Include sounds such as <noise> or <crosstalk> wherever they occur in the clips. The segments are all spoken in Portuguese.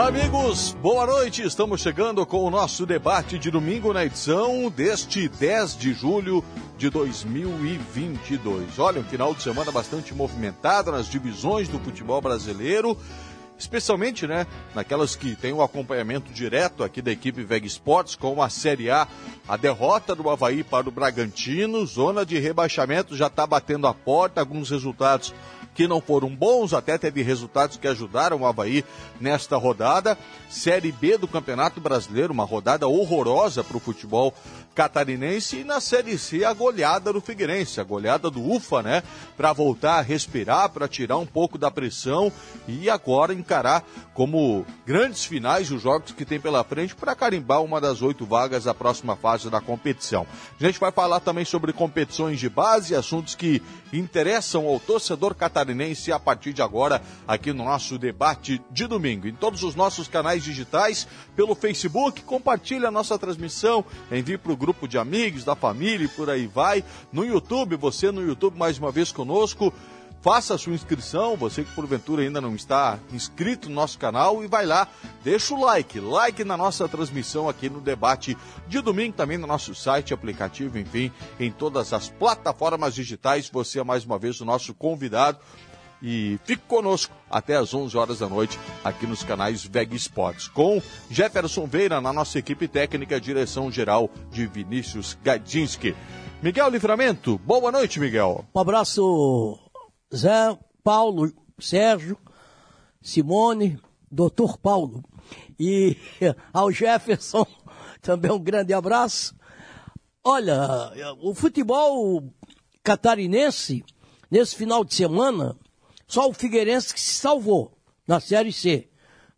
Olá, amigos, boa noite. Estamos chegando com o nosso debate de domingo na edição deste 10 de julho de 2022. Olha, um final de semana bastante movimentado nas divisões do futebol brasileiro especialmente né, naquelas que têm o acompanhamento direto aqui da equipe Veg Sports, com a Série A, a derrota do Havaí para o Bragantino, zona de rebaixamento já está batendo a porta, alguns resultados que não foram bons, até teve resultados que ajudaram o Havaí nesta rodada. Série B do Campeonato Brasileiro, uma rodada horrorosa para o futebol catarinense e na Série C a goleada do Figueirense, a goleada do UFA, né? Para voltar a respirar, para tirar um pouco da pressão e agora encarar como grandes finais os jogos que tem pela frente para carimbar uma das oito vagas da próxima fase da competição. A gente vai falar também sobre competições de base, assuntos que interessam ao torcedor catarinense a partir de agora aqui no nosso debate de domingo. Em todos os nossos canais digitais, pelo Facebook, compartilhe a nossa transmissão, envie para o grupo de amigos, da família e por aí vai. No YouTube, você no YouTube mais uma vez conosco. Faça a sua inscrição, você que porventura ainda não está inscrito no nosso canal e vai lá, deixa o like, like na nossa transmissão aqui no debate de domingo, também no nosso site, aplicativo, enfim, em todas as plataformas digitais. Você é mais uma vez o nosso convidado e fique conosco até às 11 horas da noite aqui nos canais VEG Sports, com Jefferson Veira na nossa equipe técnica, direção geral de Vinícius Gadinski. Miguel Livramento, boa noite, Miguel. Um abraço, Zé, Paulo, Sérgio, Simone, doutor Paulo e <laughs> ao Jefferson <laughs> também um grande abraço. Olha, o futebol catarinense, nesse final de semana, só o Figueirense que se salvou na Série C.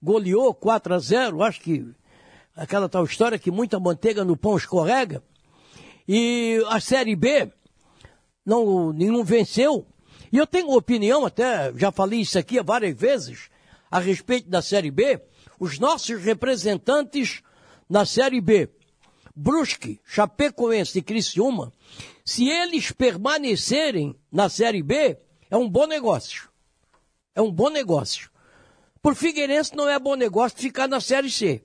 Goleou 4 a 0, acho que aquela tal história que muita manteiga no pão escorrega. E a Série B, não, nenhum venceu. E eu tenho opinião, até já falei isso aqui várias vezes, a respeito da Série B. Os nossos representantes na Série B, Brusque, Chapecoense e Criciúma, se eles permanecerem na Série B, é um bom negócio. É um bom negócio. Por Figueirense não é bom negócio ficar na Série C.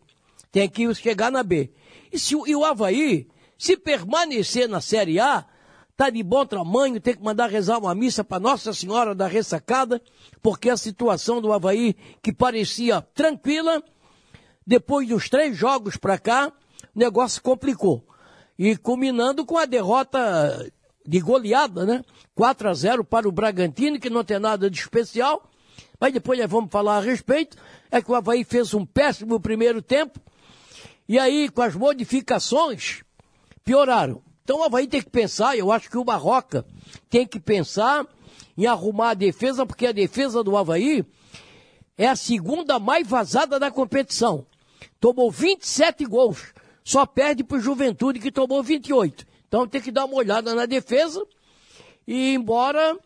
Tem que chegar na B. E, se, e o Havaí, se permanecer na Série A, tá de bom tamanho, tem que mandar rezar uma missa para Nossa Senhora da Ressacada, porque a situação do Havaí, que parecia tranquila, depois dos três jogos para cá, o negócio complicou. E culminando com a derrota de goleada, né? 4 a 0 para o Bragantino, que não tem nada de especial mas depois nós vamos falar a respeito, é que o Havaí fez um péssimo primeiro tempo, e aí com as modificações, pioraram. Então o Havaí tem que pensar, eu acho que o Barroca tem que pensar em arrumar a defesa, porque a defesa do Havaí é a segunda mais vazada da competição. Tomou 27 gols, só perde para o Juventude que tomou 28. Então tem que dar uma olhada na defesa e embora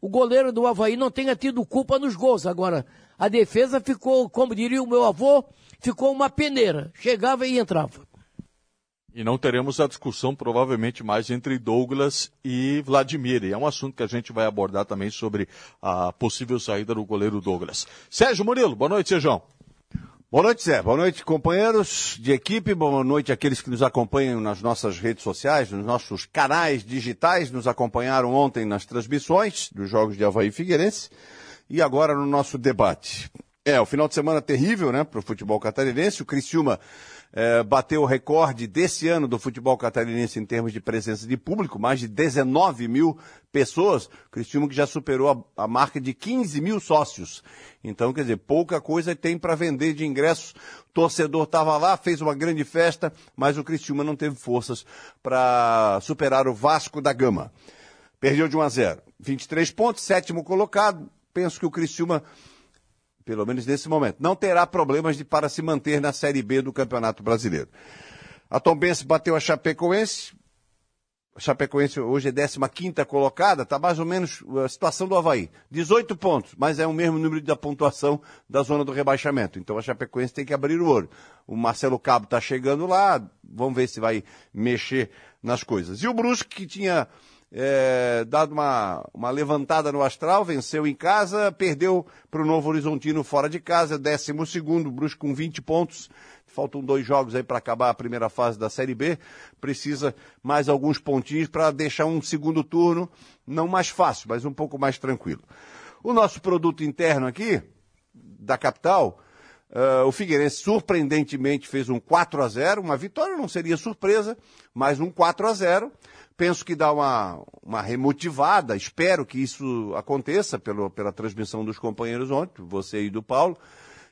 o goleiro do Havaí não tenha tido culpa nos gols. Agora, a defesa ficou, como diria o meu avô, ficou uma peneira. Chegava e entrava. E não teremos a discussão provavelmente mais entre Douglas e Vladimir. E é um assunto que a gente vai abordar também sobre a possível saída do goleiro Douglas. Sérgio Murilo, boa noite, Sejão. Boa noite, Zé. Boa noite, companheiros de equipe. Boa noite àqueles que nos acompanham nas nossas redes sociais, nos nossos canais digitais. Nos acompanharam ontem nas transmissões dos Jogos de Havaí Figueirense e agora no nosso debate. É, o final de semana terrível, né, para o futebol catarinense. O Criciúma é, bateu o recorde desse ano do futebol catarinense em termos de presença de público, mais de 19 mil pessoas. Criciúma que já superou a, a marca de 15 mil sócios. Então, quer dizer, pouca coisa tem para vender de ingressos. O torcedor estava lá, fez uma grande festa, mas o Criciúma não teve forças para superar o Vasco da Gama. Perdeu de 1 a 0. 23 pontos, sétimo colocado. Penso que o Criciúma pelo menos nesse momento, não terá problemas de, para se manter na Série B do Campeonato Brasileiro. A Tombense bateu a Chapecoense. A Chapecoense hoje é 15 colocada, está mais ou menos a situação do Havaí. 18 pontos, mas é o mesmo número da pontuação da zona do rebaixamento. Então a Chapecoense tem que abrir o olho. O Marcelo Cabo está chegando lá, vamos ver se vai mexer nas coisas. E o Brusque, que tinha é, dado uma, uma levantada no astral, venceu em casa, perdeu para o Novo Horizontino fora de casa, décimo segundo, Brusque com 20 pontos. Faltam dois jogos aí para acabar a primeira fase da Série B. Precisa mais alguns pontinhos para deixar um segundo turno não mais fácil, mas um pouco mais tranquilo. O nosso produto interno aqui, da capital, uh, o Figueirense surpreendentemente fez um 4 a 0 uma vitória não seria surpresa, mas um 4 a 0 Penso que dá uma, uma remotivada, espero que isso aconteça pelo, pela transmissão dos companheiros ontem, você e do Paulo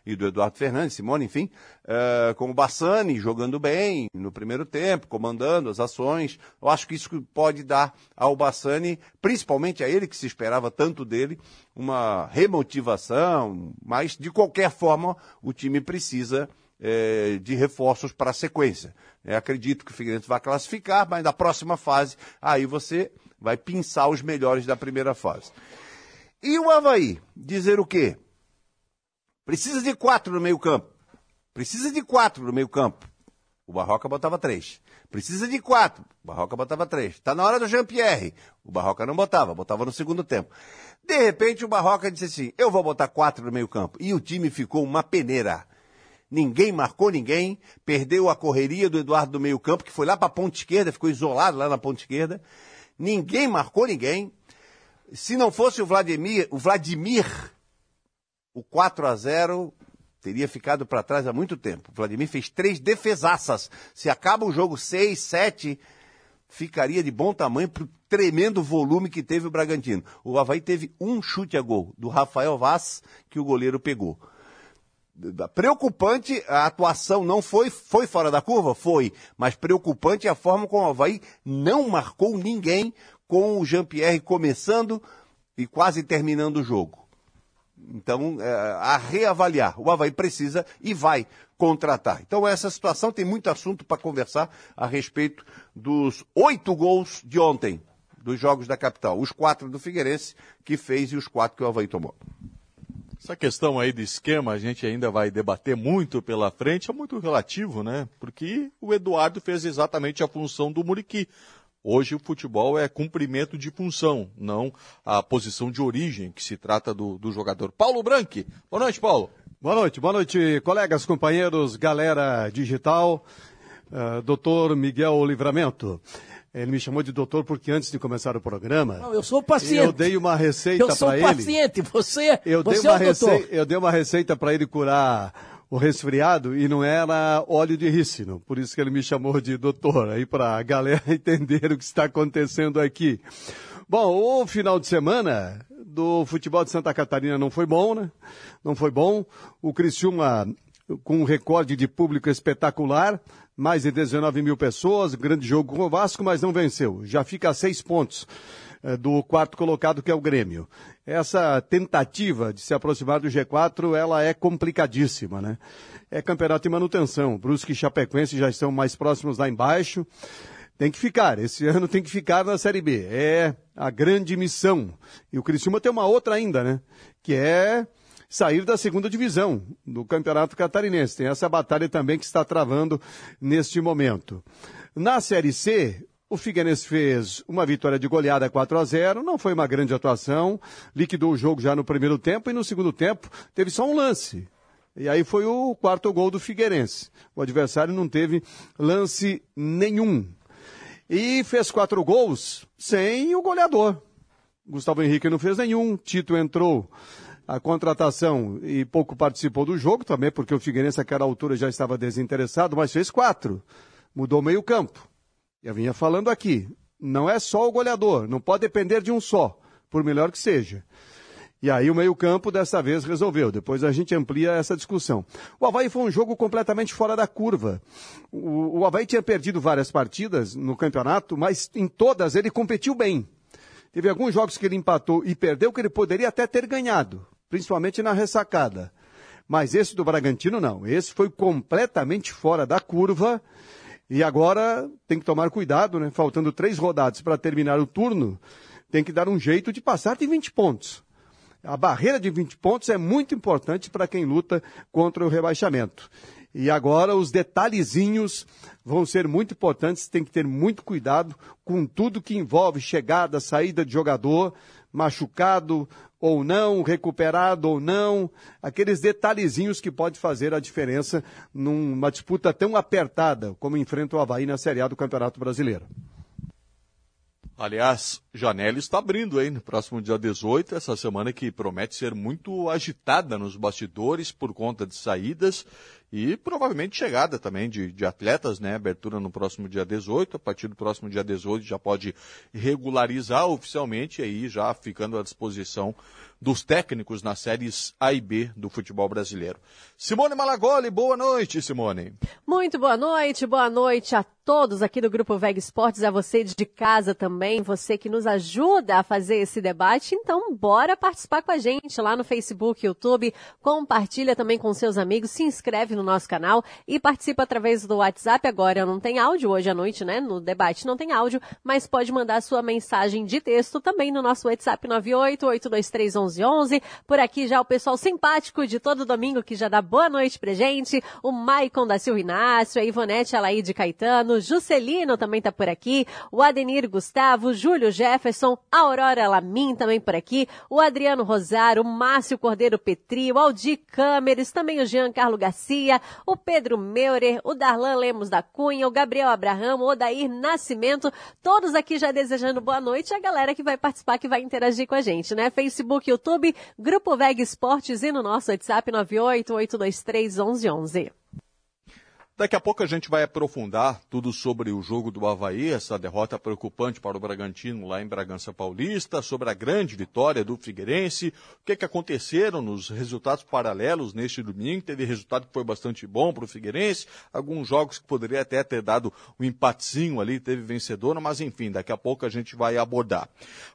e do Eduardo Fernandes, Simone, enfim, uh, com o Bassani jogando bem no primeiro tempo, comandando as ações. Eu acho que isso pode dar ao Bassani, principalmente a ele que se esperava tanto dele, uma remotivação, mas de qualquer forma o time precisa eh, de reforços para a sequência. É, acredito que o Figueirense vai classificar, mas na próxima fase, aí você vai pinçar os melhores da primeira fase. E o Havaí? Dizer o quê? Precisa de quatro no meio campo. Precisa de quatro no meio campo. O Barroca botava três. Precisa de quatro. O Barroca botava três. Está na hora do Jean-Pierre. O Barroca não botava, botava no segundo tempo. De repente o Barroca disse assim, eu vou botar quatro no meio campo. E o time ficou uma peneira. Ninguém marcou ninguém, perdeu a correria do Eduardo do meio campo, que foi lá para a ponta esquerda, ficou isolado lá na ponta esquerda. Ninguém marcou ninguém. Se não fosse o Vladimir, o Vladimir o 4 a 0 teria ficado para trás há muito tempo. O Vladimir fez três defesaças. Se acaba o jogo 6, 7, ficaria de bom tamanho para o tremendo volume que teve o Bragantino. O Havaí teve um chute a gol do Rafael Vaz que o goleiro pegou. Preocupante a atuação não foi, foi fora da curva? Foi, mas preocupante a forma como o Havaí não marcou ninguém com o Jean-Pierre começando e quase terminando o jogo. Então, é, a reavaliar. O Havaí precisa e vai contratar. Então, essa situação tem muito assunto para conversar a respeito dos oito gols de ontem, dos jogos da capital. Os quatro do Figueirense, que fez, e os quatro que o Havaí tomou. Essa questão aí do esquema, a gente ainda vai debater muito pela frente, é muito relativo, né? Porque o Eduardo fez exatamente a função do Muriqui. Hoje o futebol é cumprimento de função, não a posição de origem que se trata do, do jogador. Paulo Branque. Boa noite, Paulo. Boa noite, boa noite, colegas, companheiros, galera digital, uh, doutor Miguel Livramento. Ele me chamou de doutor porque antes de começar o programa. Não, eu sou paciente. Eu dei uma receita para ele. Eu sou paciente, você, eu você dei uma é o doutor. Eu dei uma receita para ele curar o resfriado e não era óleo de rícino. Por isso que ele me chamou de doutor, aí para a <laughs> galera entender o que está acontecendo aqui. Bom, o final de semana do futebol de Santa Catarina não foi bom, né? Não foi bom. O Criciúma com um recorde de público espetacular, mais de 19 mil pessoas, grande jogo com o Vasco, mas não venceu. Já fica a seis pontos eh, do quarto colocado, que é o Grêmio. Essa tentativa de se aproximar do G4, ela é complicadíssima, né? É campeonato de manutenção. Brusque e Chapecoense já estão mais próximos lá embaixo. Tem que ficar, esse <laughs> ano tem que ficar na Série B. É a grande missão. E o Criciúma tem uma outra ainda, né? Que é sair da segunda divisão do Campeonato Catarinense. Tem essa batalha também que está travando neste momento. Na Série C, o Figueirense fez uma vitória de goleada 4 a 0, não foi uma grande atuação, liquidou o jogo já no primeiro tempo e no segundo tempo teve só um lance. E aí foi o quarto gol do Figueirense. O adversário não teve lance nenhum. E fez quatro gols sem o goleador. Gustavo Henrique não fez nenhum, Tito entrou a contratação e pouco participou do jogo, também porque o Figueirense àquela altura já estava desinteressado, mas fez quatro. Mudou meio campo. Eu vinha falando aqui, não é só o goleador, não pode depender de um só, por melhor que seja. E aí o meio-campo dessa vez resolveu. Depois a gente amplia essa discussão. O Havaí foi um jogo completamente fora da curva. O, o Havaí tinha perdido várias partidas no campeonato, mas em todas ele competiu bem. Teve alguns jogos que ele empatou e perdeu que ele poderia até ter ganhado, principalmente na ressacada. Mas esse do Bragantino não. Esse foi completamente fora da curva e agora tem que tomar cuidado, né? Faltando três rodadas para terminar o turno, tem que dar um jeito de passar de 20 pontos. A barreira de 20 pontos é muito importante para quem luta contra o rebaixamento. E agora os detalhezinhos vão ser muito importantes, tem que ter muito cuidado com tudo que envolve chegada, saída de jogador, machucado ou não, recuperado ou não, aqueles detalhezinhos que pode fazer a diferença numa disputa tão apertada como enfrenta o Havaí na Série A do Campeonato Brasileiro. Aliás, janela está abrindo, hein? No próximo dia 18, essa semana que promete ser muito agitada nos bastidores por conta de saídas e provavelmente chegada também de, de atletas, né? Abertura no próximo dia 18, a partir do próximo dia 18 já pode regularizar oficialmente aí já ficando à disposição dos técnicos nas séries A e B do futebol brasileiro. Simone Malagoli, boa noite, Simone. Muito boa noite, boa noite a todos aqui do Grupo Veg Esportes, a você de casa também, você que nos ajuda a fazer esse debate. Então, bora participar com a gente lá no Facebook, YouTube, compartilha também com seus amigos, se inscreve no nosso canal e participa através do WhatsApp. Agora não tem áudio hoje à noite, né? No debate não tem áudio, mas pode mandar sua mensagem de texto também no nosso WhatsApp 988231111. Por aqui já o pessoal simpático de todo domingo que já dá boa noite pra gente, o Maicon da Silva Inácio, a Ivonete Alaide Caetano, Juscelino também tá por aqui, o Adenir Gustavo, Júlio Jefferson, Aurora Lamin também por aqui, o Adriano Rosário, o Márcio Cordeiro Petri, o Aldir Câmeres, também o Jean Carlo Garcia, o Pedro Meurer, o Darlan Lemos da Cunha, o Gabriel Abraham, o Odair Nascimento, todos aqui já desejando boa noite, a galera que vai participar, que vai interagir com a gente, né? Facebook, YouTube, Grupo Veg Esportes e no nosso WhatsApp 988231111. Daqui a pouco a gente vai aprofundar tudo sobre o jogo do Havaí, essa derrota preocupante para o Bragantino lá em Bragança Paulista, sobre a grande vitória do Figueirense, o que, que aconteceram nos resultados paralelos neste domingo. Teve resultado que foi bastante bom para o Figueirense, alguns jogos que poderia até ter dado um empatezinho ali, teve vencedor, mas enfim, daqui a pouco a gente vai abordar.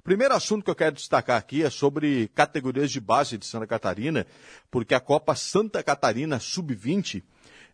Primeiro assunto que eu quero destacar aqui é sobre categorias de base de Santa Catarina, porque a Copa Santa Catarina Sub-20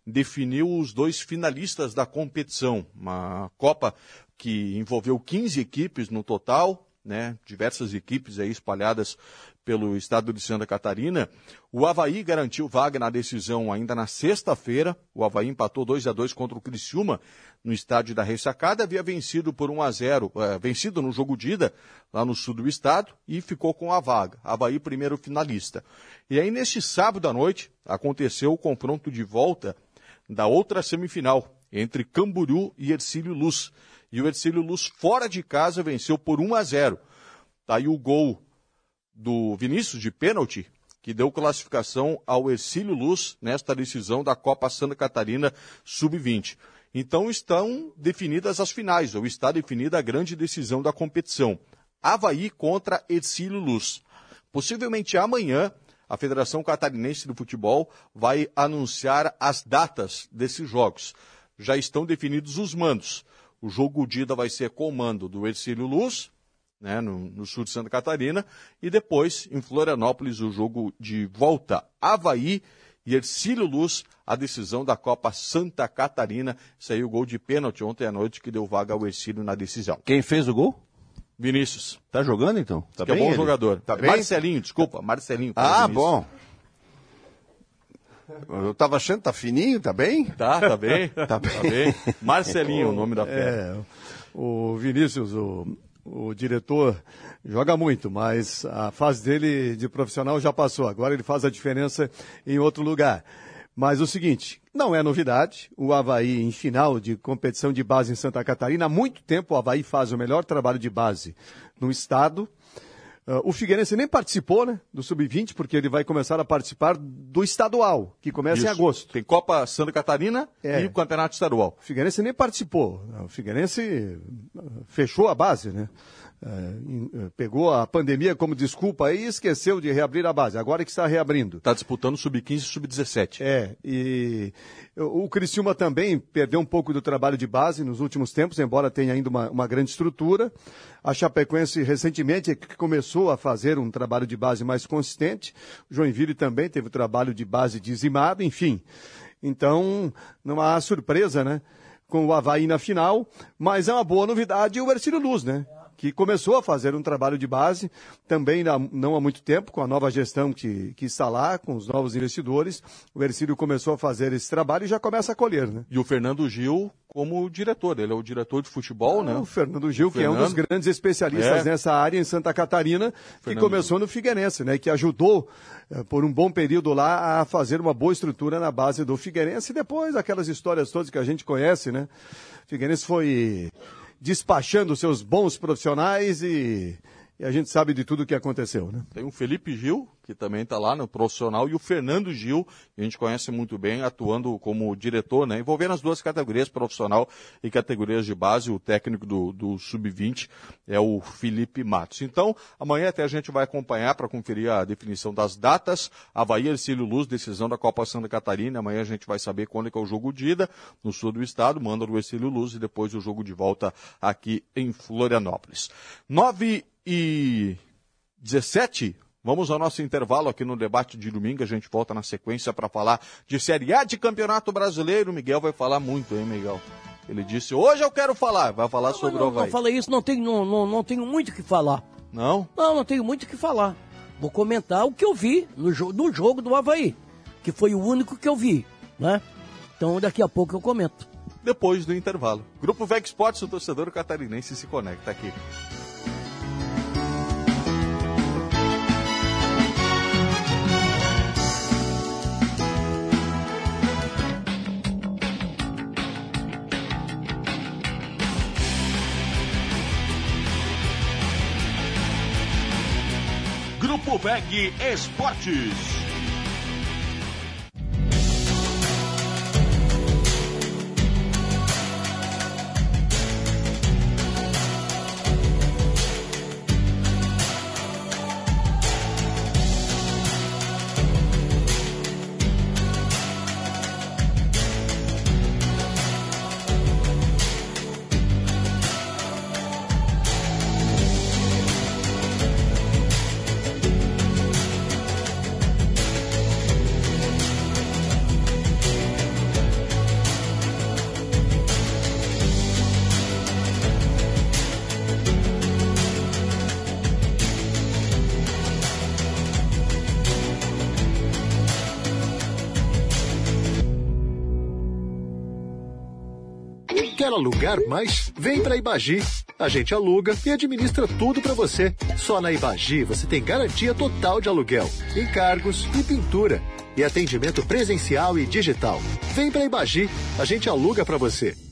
definiu os dois finalistas da competição. Uma Copa que envolveu 15 equipes no total, né? Diversas equipes aí espalhadas pelo estado de Santa Catarina. O Havaí garantiu vaga na decisão ainda na sexta-feira. O Havaí empatou 2 a 2 contra o Criciúma no estádio da Ressacada. Havia vencido por 1 a 0, é, vencido no jogo de ida lá no sul do estado e ficou com a vaga. Havaí primeiro finalista. E aí neste sábado à noite aconteceu o confronto de volta da outra semifinal, entre Camboriú e Ercílio Luz. E o Ercílio Luz, fora de casa, venceu por 1 a 0. Tá aí o gol do Vinícius de pênalti, que deu classificação ao Ercílio Luz nesta decisão da Copa Santa Catarina Sub-20. Então estão definidas as finais, ou está definida a grande decisão da competição. Havaí contra Ercílio Luz. Possivelmente amanhã a Federação Catarinense do Futebol vai anunciar as datas desses jogos. Já estão definidos os mandos. O jogo de ida vai ser com o mando do Ercílio Luz, né, no, no, sul de Santa Catarina, e depois, em Florianópolis, o jogo de volta. Havaí e Ercílio Luz, a decisão da Copa Santa Catarina. Saiu o gol de pênalti ontem à noite que deu vaga ao Ercílio na decisão. Quem fez o gol? Vinícius. Tá jogando então? Tá que é bom ele? jogador. Tá bem? Marcelinho, desculpa, Marcelinho. Ah, bom. Eu tava achando, tá fininho, tá bem? Tá, tá bem. <laughs> tá, bem. tá bem. Marcelinho, o nome da fera. É, o Vinícius, o, o diretor, joga muito, mas a fase dele de profissional já passou. Agora ele faz a diferença em outro lugar. Mas o seguinte, não é novidade, o Havaí em final de competição de base em Santa Catarina, há muito tempo o Havaí faz o melhor trabalho de base no estado. Uh, o Figueirense nem participou né, do Sub-20, porque ele vai começar a participar do estadual, que começa Isso. em agosto. Tem Copa Santa Catarina é. e o Campeonato Estadual. O Figueirense nem participou. O Figueirense fechou a base, né? É, pegou a pandemia como desculpa e esqueceu de reabrir a base. Agora é que está reabrindo. Está disputando sub-15 e sub-17. É, e o Criciúma também perdeu um pouco do trabalho de base nos últimos tempos, embora tenha ainda uma, uma grande estrutura. A Chapecoense recentemente é começou a fazer um trabalho de base mais consistente. Joinville também teve o trabalho de base dizimado, enfim. Então, não há surpresa, né? Com o Havaí na final, mas é uma boa novidade o Ercílio Luz, né? Que começou a fazer um trabalho de base, também não há muito tempo, com a nova gestão que, que está lá, com os novos investidores. O Ercílio começou a fazer esse trabalho e já começa a colher, né? E o Fernando Gil como diretor, ele é o diretor de futebol, ah, né? O Fernando Gil, o que Fernando... é um dos grandes especialistas é. nessa área em Santa Catarina, Fernando que começou no Figueirense, né? Que ajudou eh, por um bom período lá a fazer uma boa estrutura na base do Figueirense e depois aquelas histórias todas que a gente conhece, né? O Figueirense foi despachando seus bons profissionais e, e a gente sabe de tudo o que aconteceu. Né? Tem o Felipe Gil, que também está lá no profissional, e o Fernando Gil, que a gente conhece muito bem, atuando como diretor, né, envolvendo as duas categorias, profissional e categorias de base. O técnico do, do Sub-20 é o Felipe Matos. Então, amanhã até a gente vai acompanhar para conferir a definição das datas. Havaí, Ercílio Luz, decisão da Copa Santa Catarina. Amanhã a gente vai saber quando é que é o jogo de ida no sul do estado, manda o Ercílio Luz e depois o jogo de volta aqui em Florianópolis. 9 e 17, Vamos ao nosso intervalo aqui no debate de domingo. A gente volta na sequência para falar de Série A de Campeonato Brasileiro. O Miguel vai falar muito, hein, Miguel? Ele disse, hoje eu quero falar. Vai falar não, sobre não, o Havaí. Não falei isso, não tenho, não, não, não tenho muito o que falar. Não? Não, não tenho muito o que falar. Vou comentar o que eu vi no, jo no jogo do Havaí, que foi o único que eu vi, né? Então daqui a pouco eu comento. Depois do intervalo. Grupo VEG Sports, o torcedor catarinense se conecta aqui. Copeg Esportes. Alugar mais? Vem para Ibagi. A gente aluga e administra tudo para você. Só na Ibagi você tem garantia total de aluguel, encargos e pintura. E atendimento presencial e digital. Vem para Ibagi, a gente aluga para você.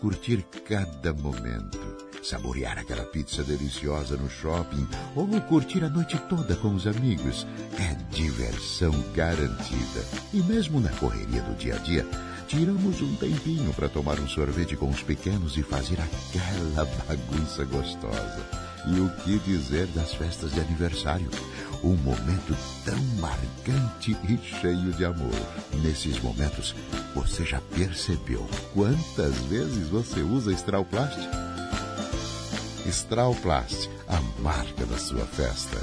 Curtir cada momento. Saborear aquela pizza deliciosa no shopping ou curtir a noite toda com os amigos. É diversão garantida. E mesmo na correria do dia a dia, tiramos um tempinho para tomar um sorvete com os pequenos e fazer aquela <laughs> bagunça gostosa. E o que dizer das festas de aniversário? Um momento tão marcante e cheio de amor. Nesses momentos, você já percebeu quantas vezes você usa Strauplast? Strauplast, a marca da sua festa.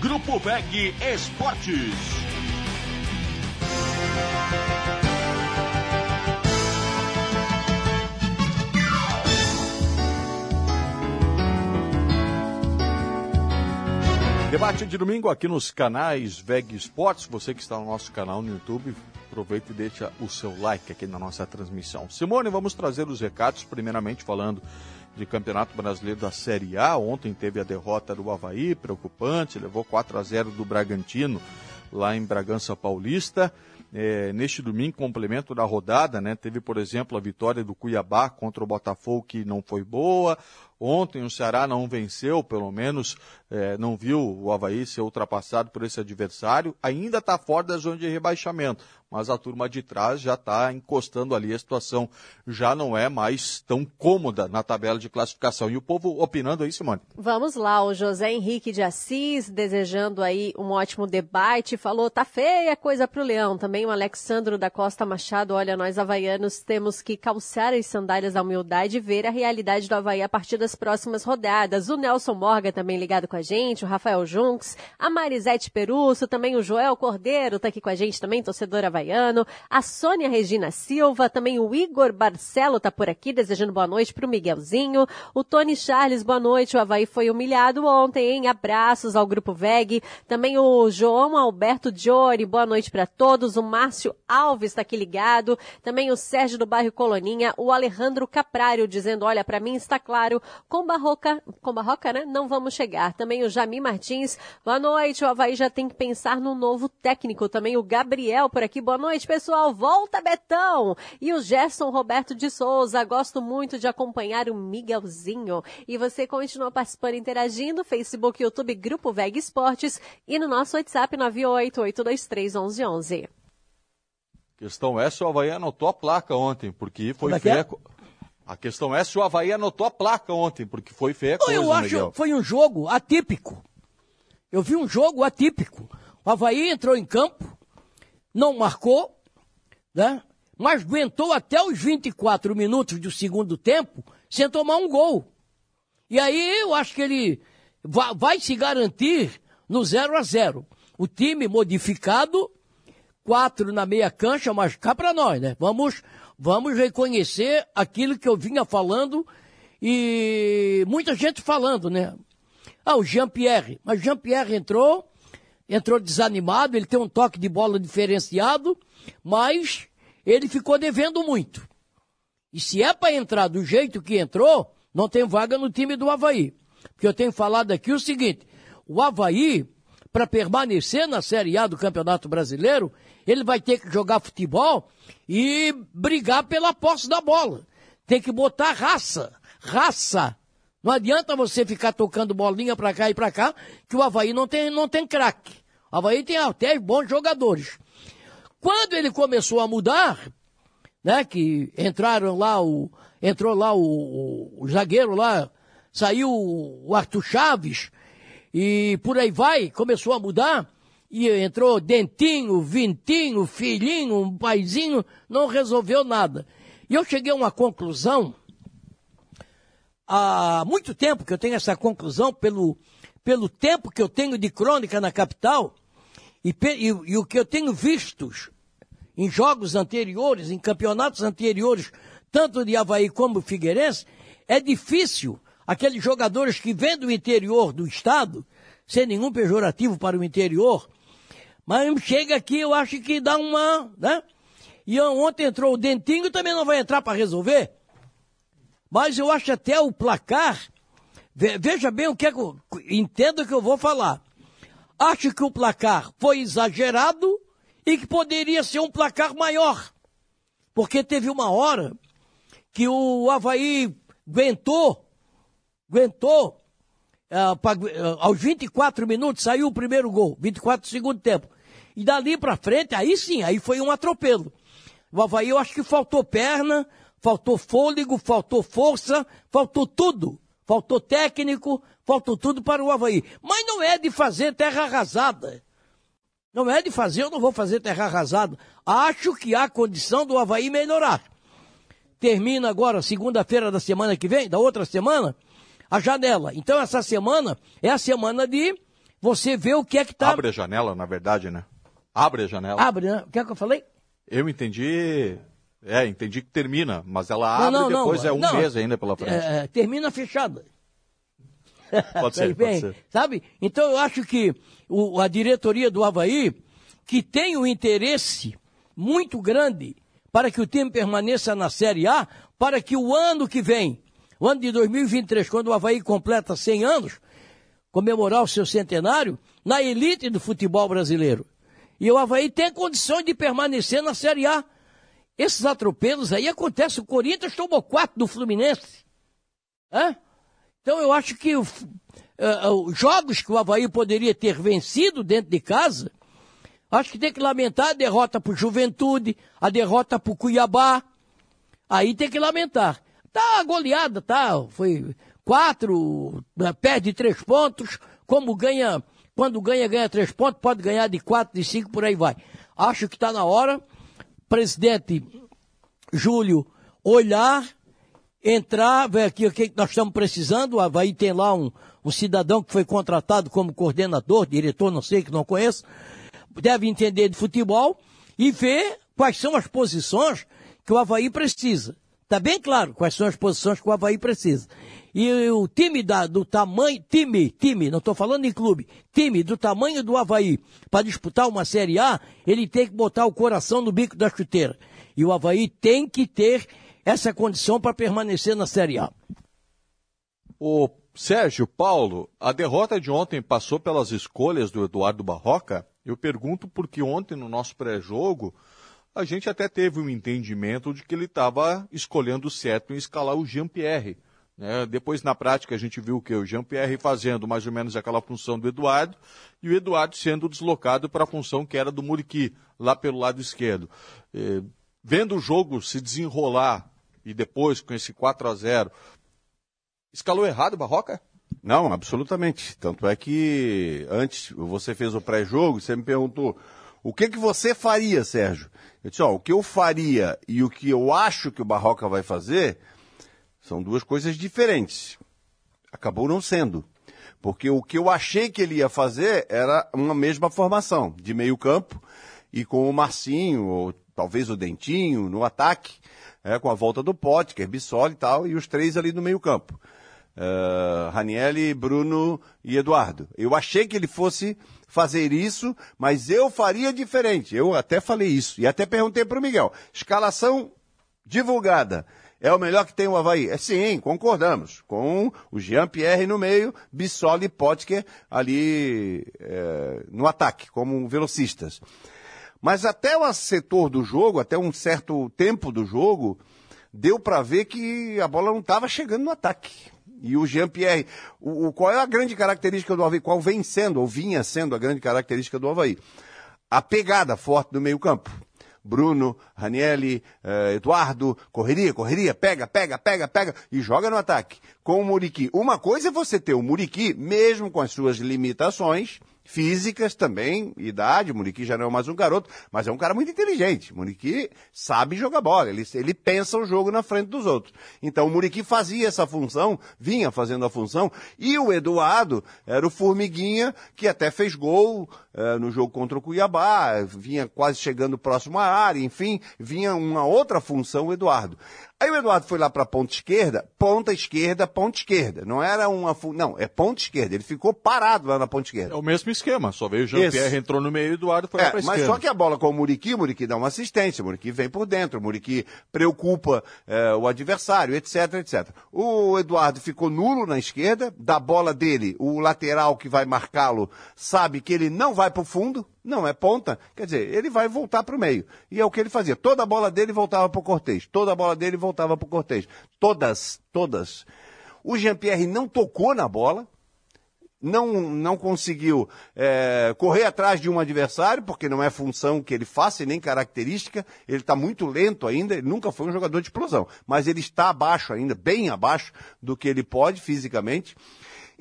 Grupo VEG Esportes. Debate de domingo aqui nos canais VEG Esportes. Você que está no nosso canal no YouTube, aproveita e deixa o seu like aqui na nossa transmissão. Simone, vamos trazer os recados, primeiramente falando de Campeonato Brasileiro da Série A. Ontem teve a derrota do Havaí, preocupante, levou 4 a 0 do Bragantino lá em Bragança Paulista. É, neste domingo, complemento da rodada, né? Teve, por exemplo, a vitória do Cuiabá contra o Botafogo, que não foi boa. Ontem o Ceará não venceu, pelo menos é, não viu o Havaí ser ultrapassado por esse adversário. Ainda está fora da zona de rebaixamento, mas a turma de trás já está encostando ali. A situação já não é mais tão cômoda na tabela de classificação. E o povo opinando aí, Simone? Vamos lá, o José Henrique de Assis, desejando aí um ótimo debate, falou, tá feia coisa pro Leão. Também o Alexandro da Costa Machado, olha, nós havaianos temos que calçar as sandálias da humildade e ver a realidade do Havaí a partir das próximas rodadas. O Nelson Morga também ligado com a gente, o Rafael Junks, a Marisete Perusso, também o Joel Cordeiro tá aqui com a gente também, torcedor havaiano, a Sônia Regina Silva, também o Igor Barcelo tá por aqui, desejando boa noite pro Miguelzinho, o Tony Charles, boa noite, o Havaí foi humilhado ontem, hein? Abraços ao Grupo VEG, também o João Alberto Diori, boa noite para todos, o Márcio Alves tá aqui ligado, também o Sérgio do bairro Coloninha, o Alejandro Caprário dizendo, olha, para mim está claro, com Barroca, com Barroca, né? Não vamos chegar. Também o Jami Martins, boa noite. O Havaí já tem que pensar no novo técnico. Também o Gabriel por aqui, boa noite, pessoal. Volta, Betão! E o Gerson Roberto de Souza, gosto muito de acompanhar o Miguelzinho. E você continua participando, interagindo, Facebook, YouTube, Grupo Veg Esportes e no nosso WhatsApp 988231111. Questão é se o Havaí anotou a placa ontem, porque foi é é? feia. A questão é se o Havaí anotou a placa ontem, porque foi feia coisa, eu acho Miguel. que foi um jogo atípico. Eu vi um jogo atípico. O Havaí entrou em campo, não marcou, né? mas aguentou até os 24 minutos do segundo tempo sem tomar um gol. E aí eu acho que ele va- vai se garantir no 0 a 0 O time modificado, quatro na meia cancha, mas cá para nós, né? Vamos, vamos reconhecer aquilo que eu vinha falando e muita gente falando, né? Ah, o Jean-Pierre. Mas Jean-Pierre entrou, entrou desanimado, ele tem um toque de bola diferenciado, mas ele ficou devendo muito. E se é para entrar do jeito que entrou, não tem vaga no time do Havaí. Porque eu tenho falado aqui o seguinte: o Havaí, para permanecer na Série A do Campeonato Brasileiro, ele vai ter que jogar futebol e brigar pela posse da bola. Tem que botar raça, raça. Não adianta você ficar tocando bolinha para cá e para cá, que o Havaí não tem, não tem craque. Havaí tem até bons jogadores. Quando ele começou a mudar, né, que entraram lá o entrou lá o, o- o zagueiro lá, saiu o Arthur Chaves e por aí vai, começou a mudar e entrou Dentinho, Vintinho, Filhinho, um paizinho, não resolveu nada. E eu cheguei a uma conclusão há muito tempo que eu tenho essa conclusão pelo pelo tempo que eu tenho de crônica na capital e, e- e o que eu tenho vistos em jogos anteriores, em campeonatos anteriores, tanto de Havaí como Figueirense, é difícil aqueles jogadores que vêm do interior do estado, sem nenhum pejorativo para o interior, mas chega aqui, eu acho que dá uma, né? E ontem entrou o Dentinho, também não vai entrar para resolver. Mas eu acho até o placar, ve- veja bem o que é que eu, entenda o que eu vou falar. Acho que o placar foi exagerado e que poderia ser um placar maior. Porque teve uma hora que o Havaí aguentou, aguentou, ah, pra- ah, aos 24 minutos saiu o primeiro gol, 24 do segundo tempo. E dali pra frente, aí sim, aí foi um atropelo. O Havaí eu acho que faltou perna, faltou fôlego, faltou força, faltou tudo. Faltou técnico, faltou tudo para o Havaí. Mas não é de fazer terra arrasada. Não é de fazer, eu não vou fazer terra arrasada. Acho que há condição do Havaí melhorar. Termina agora, segunda-feira da semana que vem, da outra semana, a janela. Então essa semana é a semana de você ver o que é que está. Abre a janela, na verdade, né? Abre a janela. Abre, né? O que é que eu falei? Eu entendi. É, entendi que termina, mas ela Não, abre não, e depois não, é um não. mês ainda pela frente. É, termina fechada. <laughs> Pode Tá ser, bem? pode ser. Sabe? Então eu acho que o- a diretoria do Havaí, que tem um interesse muito grande para que o time permaneça na Série A, para que o ano que vem, o ano de 2023, quando o Havaí completa 100 anos, comemorar o seu centenário, na elite do futebol brasileiro. E o Havaí tem condições de permanecer na Série A. Esses atropelos aí acontecem. O Corinthians tomou quatro do Fluminense. Hã? Então eu acho que eh, os jogos que o Havaí poderia ter vencido dentro de casa, acho que tem que lamentar a derrota para o Juventude, a derrota para o Cuiabá. Aí tem que lamentar. Tá goleada, tá? Foi quatro, né, perde três pontos. Como ganha, quando ganha, ganha três pontos, pode ganhar de quatro, de cinco, por aí vai. Acho que está na hora, presidente Júlio, olhar, entrar, ver aqui o que nós estamos precisando. O Havaí tem lá um, um cidadão que foi contratado como coordenador, diretor, não sei, que não conheço, deve entender de futebol e ver quais são as posições que o Havaí precisa. Está bem claro quais são as posições que o Havaí precisa. E o time da, do tamanho, time, time, não estou falando em clube, time do tamanho do Havaí, para disputar uma Série A, ele tem que botar o coração no bico da chuteira. E o Havaí tem que ter essa condição para permanecer na Série A. O Sérgio Paulo, a derrota de ontem passou pelas escolhas do Eduardo Barroca. Eu pergunto porque ontem, no nosso pré-jogo, a gente até teve um entendimento de que ele estava escolhendo certo em escalar o Jean-Pierre. né? Depois, na prática, a gente viu que o Jean-Pierre fazendo mais ou menos aquela função do Eduardo e o Eduardo sendo deslocado para a função que era do Muriqui, lá pelo lado esquerdo. Eh, vendo o jogo se desenrolar e depois com esse 4 a 0 Escalou errado, Barroca? Não, absolutamente. Tanto é que antes você fez o pré-jogo, você me perguntou o que que você faria, Sérgio? Eu disse, ó, o que eu faria e o que eu acho que o Barroca vai fazer são duas coisas diferentes. Acabou não sendo. Porque o que eu achei que ele ia fazer era uma mesma formação, de meio campo, e com o Marcinho, ou talvez o Dentinho, no ataque, é, com a volta do Potker, Bissoli e tal, e os três ali no meio campo. Uh, Ranielli, Bruno e Eduardo. Eu achei que ele fosse fazer isso, mas eu faria diferente. Eu até falei isso. E até perguntei para o Miguel. Escalação divulgada. É o melhor que tem o Havaí? É sim, concordamos. Com o Jean-Pierre no meio, Bissoli e Potker ali é, no ataque, como velocistas. Mas até o setor do jogo, até um certo tempo do jogo, deu para ver que a bola não estava chegando no ataque. E o Jean-Pierre, o, o- qual é a grande característica do Havaí? Qual vem sendo, ou vinha sendo a grande característica do Havaí? A pegada forte do meio campo. Bruno, Ranielli, eh, Eduardo, correria, correria, pega, pega, pega, pega, e joga no ataque. Com o Muriqui. Uma coisa é você ter o Muriqui, mesmo com as suas limitações, físicas também, idade, o Muriqui já não é mais um garoto, mas é um cara muito inteligente. O Muriqui sabe jogar bola, ele, ele pensa o jogo na frente dos outros. Então o Muriqui fazia essa função, vinha fazendo a função, e o Eduardo era o formiguinha que até fez gol eh, no jogo contra o Cuiabá, vinha quase chegando próximo à área, enfim, vinha uma outra função o Eduardo. Aí o Eduardo foi lá para a ponta esquerda, ponta esquerda, ponta esquerda. Não era uma. Não, é ponta esquerda. Ele ficou parado lá na ponta esquerda. É o mesmo esquema, só veio o Jean-Pierre, entrou no meio e Eduardo foi lá É, pra mas esquerda. só que a bola com o Muriqui, o Muriqui dá uma assistência, o Muriqui vem por dentro, o Muriqui preocupa eh, o adversário, etc, etc. O Eduardo ficou nulo na esquerda, da bola dele, o lateral que vai marcá-lo sabe que ele não vai para o fundo, não é ponta, quer dizer, ele vai voltar para o meio. E é o que ele fazia. Toda a bola dele voltava para o Cortez, toda a bola dele voltava para o Cortez. Todas, todas. O Jean-Pierre não tocou na bola, não, não conseguiu é, correr atrás de um adversário, porque não é função que ele faça e nem característica. Ele está muito lento ainda, ele nunca foi um jogador de explosão, mas ele está abaixo ainda, bem abaixo do que ele pode fisicamente.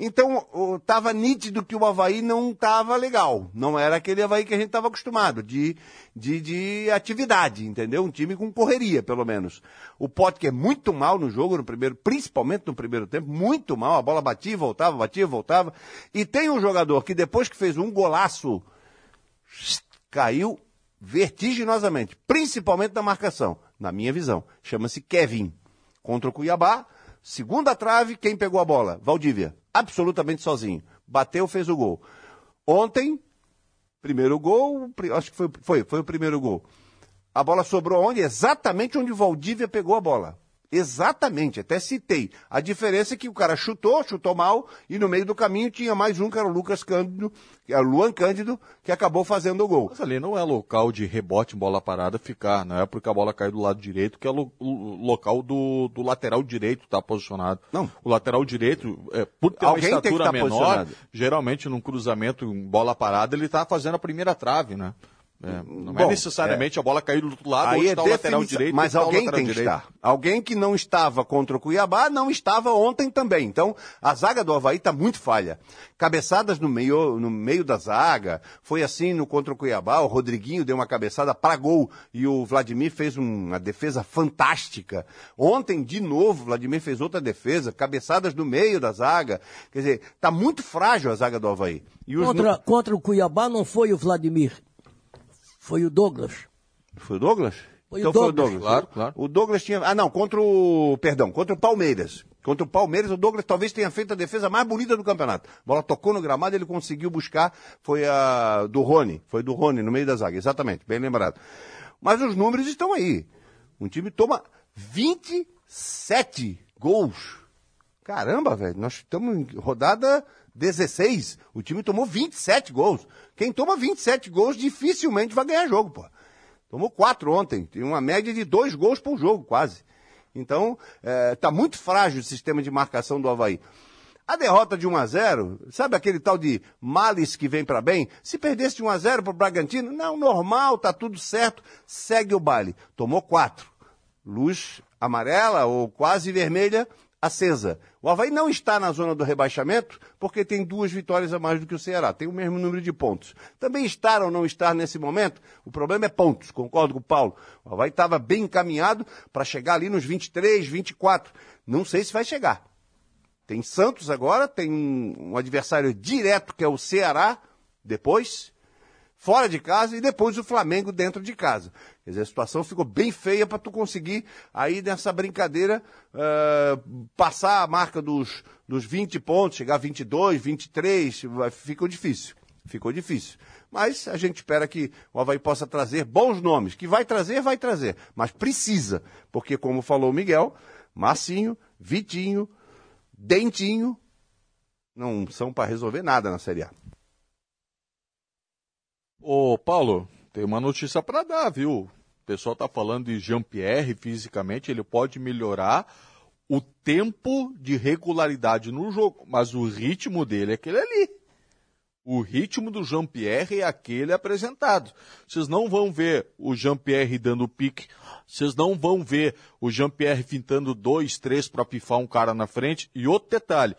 Então, estava nítido que o Havaí não estava legal. Não era aquele Havaí que a gente estava acostumado, de, de, de atividade, entendeu? Um time com correria, pelo menos. O Potker é muito mal no jogo, no primeiro, principalmente no primeiro tempo, muito mal. A bola batia voltava, batia voltava. E tem um jogador que depois que fez um golaço, caiu vertiginosamente, principalmente na marcação, na minha visão. Chama-se Kevin. Contra o Cuiabá, segunda trave, quem pegou a bola? Valdívia. Absolutamente sozinho. Bateu, fez o gol. Ontem, primeiro gol, acho que foi, foi, foi o primeiro gol. A bola sobrou onde? Exatamente onde o Valdívia pegou a bola. Exatamente, até citei. A diferença é que o cara chutou, chutou mal, e no meio do caminho tinha mais um, que era o Lucas Cândido, que era o Luan Cândido, que acabou fazendo o gol. Mas ali não é local de rebote em bola parada ficar, não é porque a bola caiu do lado direito, que é o local do, do lateral direito tá posicionado. Não. O lateral direito, é, por ter Alguém uma tem que estatura tá menor, posicionado. geralmente num cruzamento em bola parada, ele tá fazendo a primeira trave, né? É, não é Bom, necessariamente a bola cair do outro lado Aí é está o lateral direito. Mas alguém tem que direito. estar. Alguém que não estava contra o Cuiabá, não estava ontem também. Então, a zaga do Havaí está muito falha. Cabeçadas no meio, no meio da zaga. Foi assim no contra o Cuiabá. O Rodriguinho deu uma cabeçada para gol e o Vladimir fez um- uma defesa fantástica. Ontem, de novo, o Vladimir fez outra defesa. Cabeçadas no meio da zaga. Quer dizer, está muito frágil a zaga do Havaí. E Contra, contra o Cuiabá não foi o Vladimir, foi o Douglas. Foi o Douglas? Foi o então foi o Douglas. Douglas. Claro, claro. O Douglas tinha. Ah, não, contra o. Perdão, contra o Palmeiras. Contra o Palmeiras, o Douglas talvez tenha feito a defesa mais bonita do campeonato. A bola tocou no gramado, ele conseguiu buscar. Foi a do Rony. Foi do Rony no meio da zaga, exatamente, bem lembrado. Mas os números estão aí. Um time toma 27 gols. Caramba, velho, nós estamos em rodada 16. O time tomou 27 gols. Quem toma 27 gols dificilmente vai ganhar jogo, pô. Tomou quatro ontem, tem uma média de dois gols por jogo, quase. Então, está muito frágil o sistema de marcação do Havaí. A derrota de 1 a 0 sabe aquele tal de males que vem para bem? Se perdesse de 1 a 0 para o Bragantino, não, normal, tá tudo certo, segue o baile. Tomou quatro. Luz amarela ou quase vermelha acesa. O Havaí não está na zona do rebaixamento porque tem duas vitórias a mais do que o Ceará, tem o mesmo número de pontos. Também estar ou não estar nesse momento, o problema é pontos, concordo com o Paulo. O Havaí estava bem encaminhado para chegar ali nos 23, 24. Não sei se vai chegar. Tem Santos agora, tem um, adversário direto que é o Ceará, depois, fora de casa, e depois o Flamengo dentro de casa. Quer dizer, a situação ficou bem feia para tu conseguir aí nessa brincadeira eh, passar a marca dos, dos 20 pontos, chegar a 22, 23, vai- ficou difícil. Ficou difícil. Mas a gente espera que o Havaí possa trazer bons nomes. Que vai trazer, vai trazer. Mas precisa. Porque, como falou o Miguel, Massinho, Vitinho, Dentinho, não são para resolver nada na Série A. Ô, Paulo, tem uma notícia para dar, viu? O pessoal tá falando de Jean-Pierre fisicamente, ele pode melhorar o tempo de regularidade no jogo, mas o ritmo dele é aquele ali. O ritmo do Jean-Pierre é aquele apresentado. Vocês não vão ver o Jean-Pierre dando pique, vocês não vão ver o Jean-Pierre fintando dois, três para pifar um cara na frente. E outro detalhe,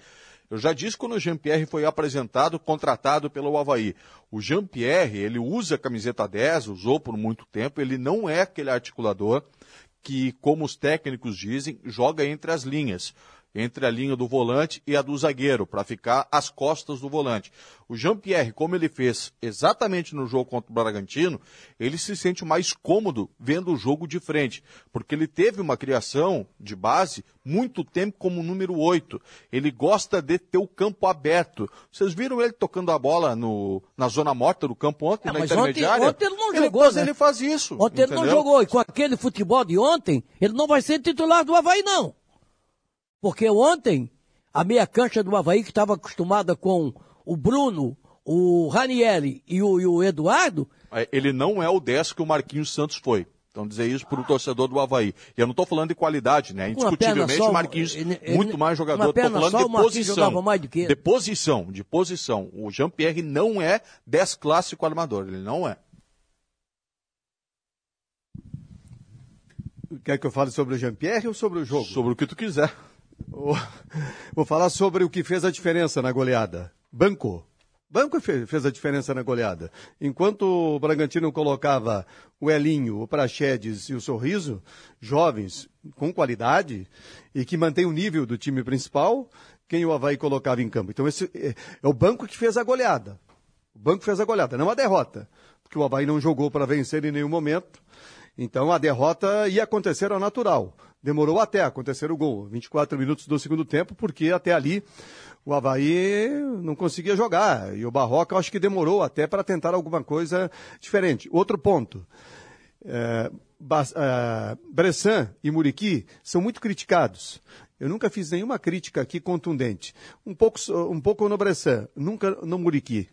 eu já disse quando o Jean-Pierre foi apresentado, contratado pelo Havaí. O Jean-Pierre, ele usa a camiseta 10, usou por muito tempo, ele não é aquele articulador que, como os técnicos dizem, joga entre as linhas. Entre a linha do volante e a do zagueiro, para ficar às costas do volante. O Jean-Pierre, como ele fez exatamente no jogo contra o Bragantino, ele se sente mais cômodo vendo o jogo de frente, porque ele teve uma criação de base muito tempo como número 8. Ele gosta de ter o campo aberto. Vocês viram ele tocando a bola no, na zona morta do campo ontem, É, na mas ontem- intermediária? ontem ele não ele jogou, faz, né? Ele faz isso. Ontem ele não entendeu? jogou, e com aquele futebol de ontem, ele não vai ser titular do Havaí, não. Porque ontem, a meia cancha do Havaí, que estava acostumada com o Bruno, o Ranieri e o, e o Eduardo, É, Ele não é o 10 que o Marquinhos Santos foi. Então dizer isso para o torcedor do Havaí. E eu não estou falando de qualidade, né? Indiscutivelmente só, o Marquinhos ele- ele- muito mais jogador. Estou falando só, de posição. jogava mais do que ele. De posição, de posição. O Jean-Pierre não é 10 clássico armador, ele não é. Quer que eu fale sobre o Jean-Pierre ou sobre o jogo? Sobre o que tu quiser. Vou- falar sobre o que fez a diferença na goleada. Banco. Banco fe- fez a diferença na goleada. Enquanto o Bragantino colocava o Elinho, o Praxedes e o Sorriso, jovens com qualidade e que mantém o nível do time principal, quem o Havaí colocava em campo. Então esse é, é o banco que fez a goleada. O banco fez a goleada, não a derrota. Porque o Havaí não jogou para vencer em nenhum momento. Então a derrota ia acontecer ao natural. Demorou até acontecer o gol, 24 minutos do segundo tempo, porque até ali o Havaí não conseguia jogar. E o Barroca, acho que demorou até para tentar alguma coisa diferente. Outro ponto. É, é, Bressan e Muriqui são muito criticados. Eu nunca fiz nenhuma crítica aqui contundente. Um pouco, um pouco no Bressan, nunca no Muriqui.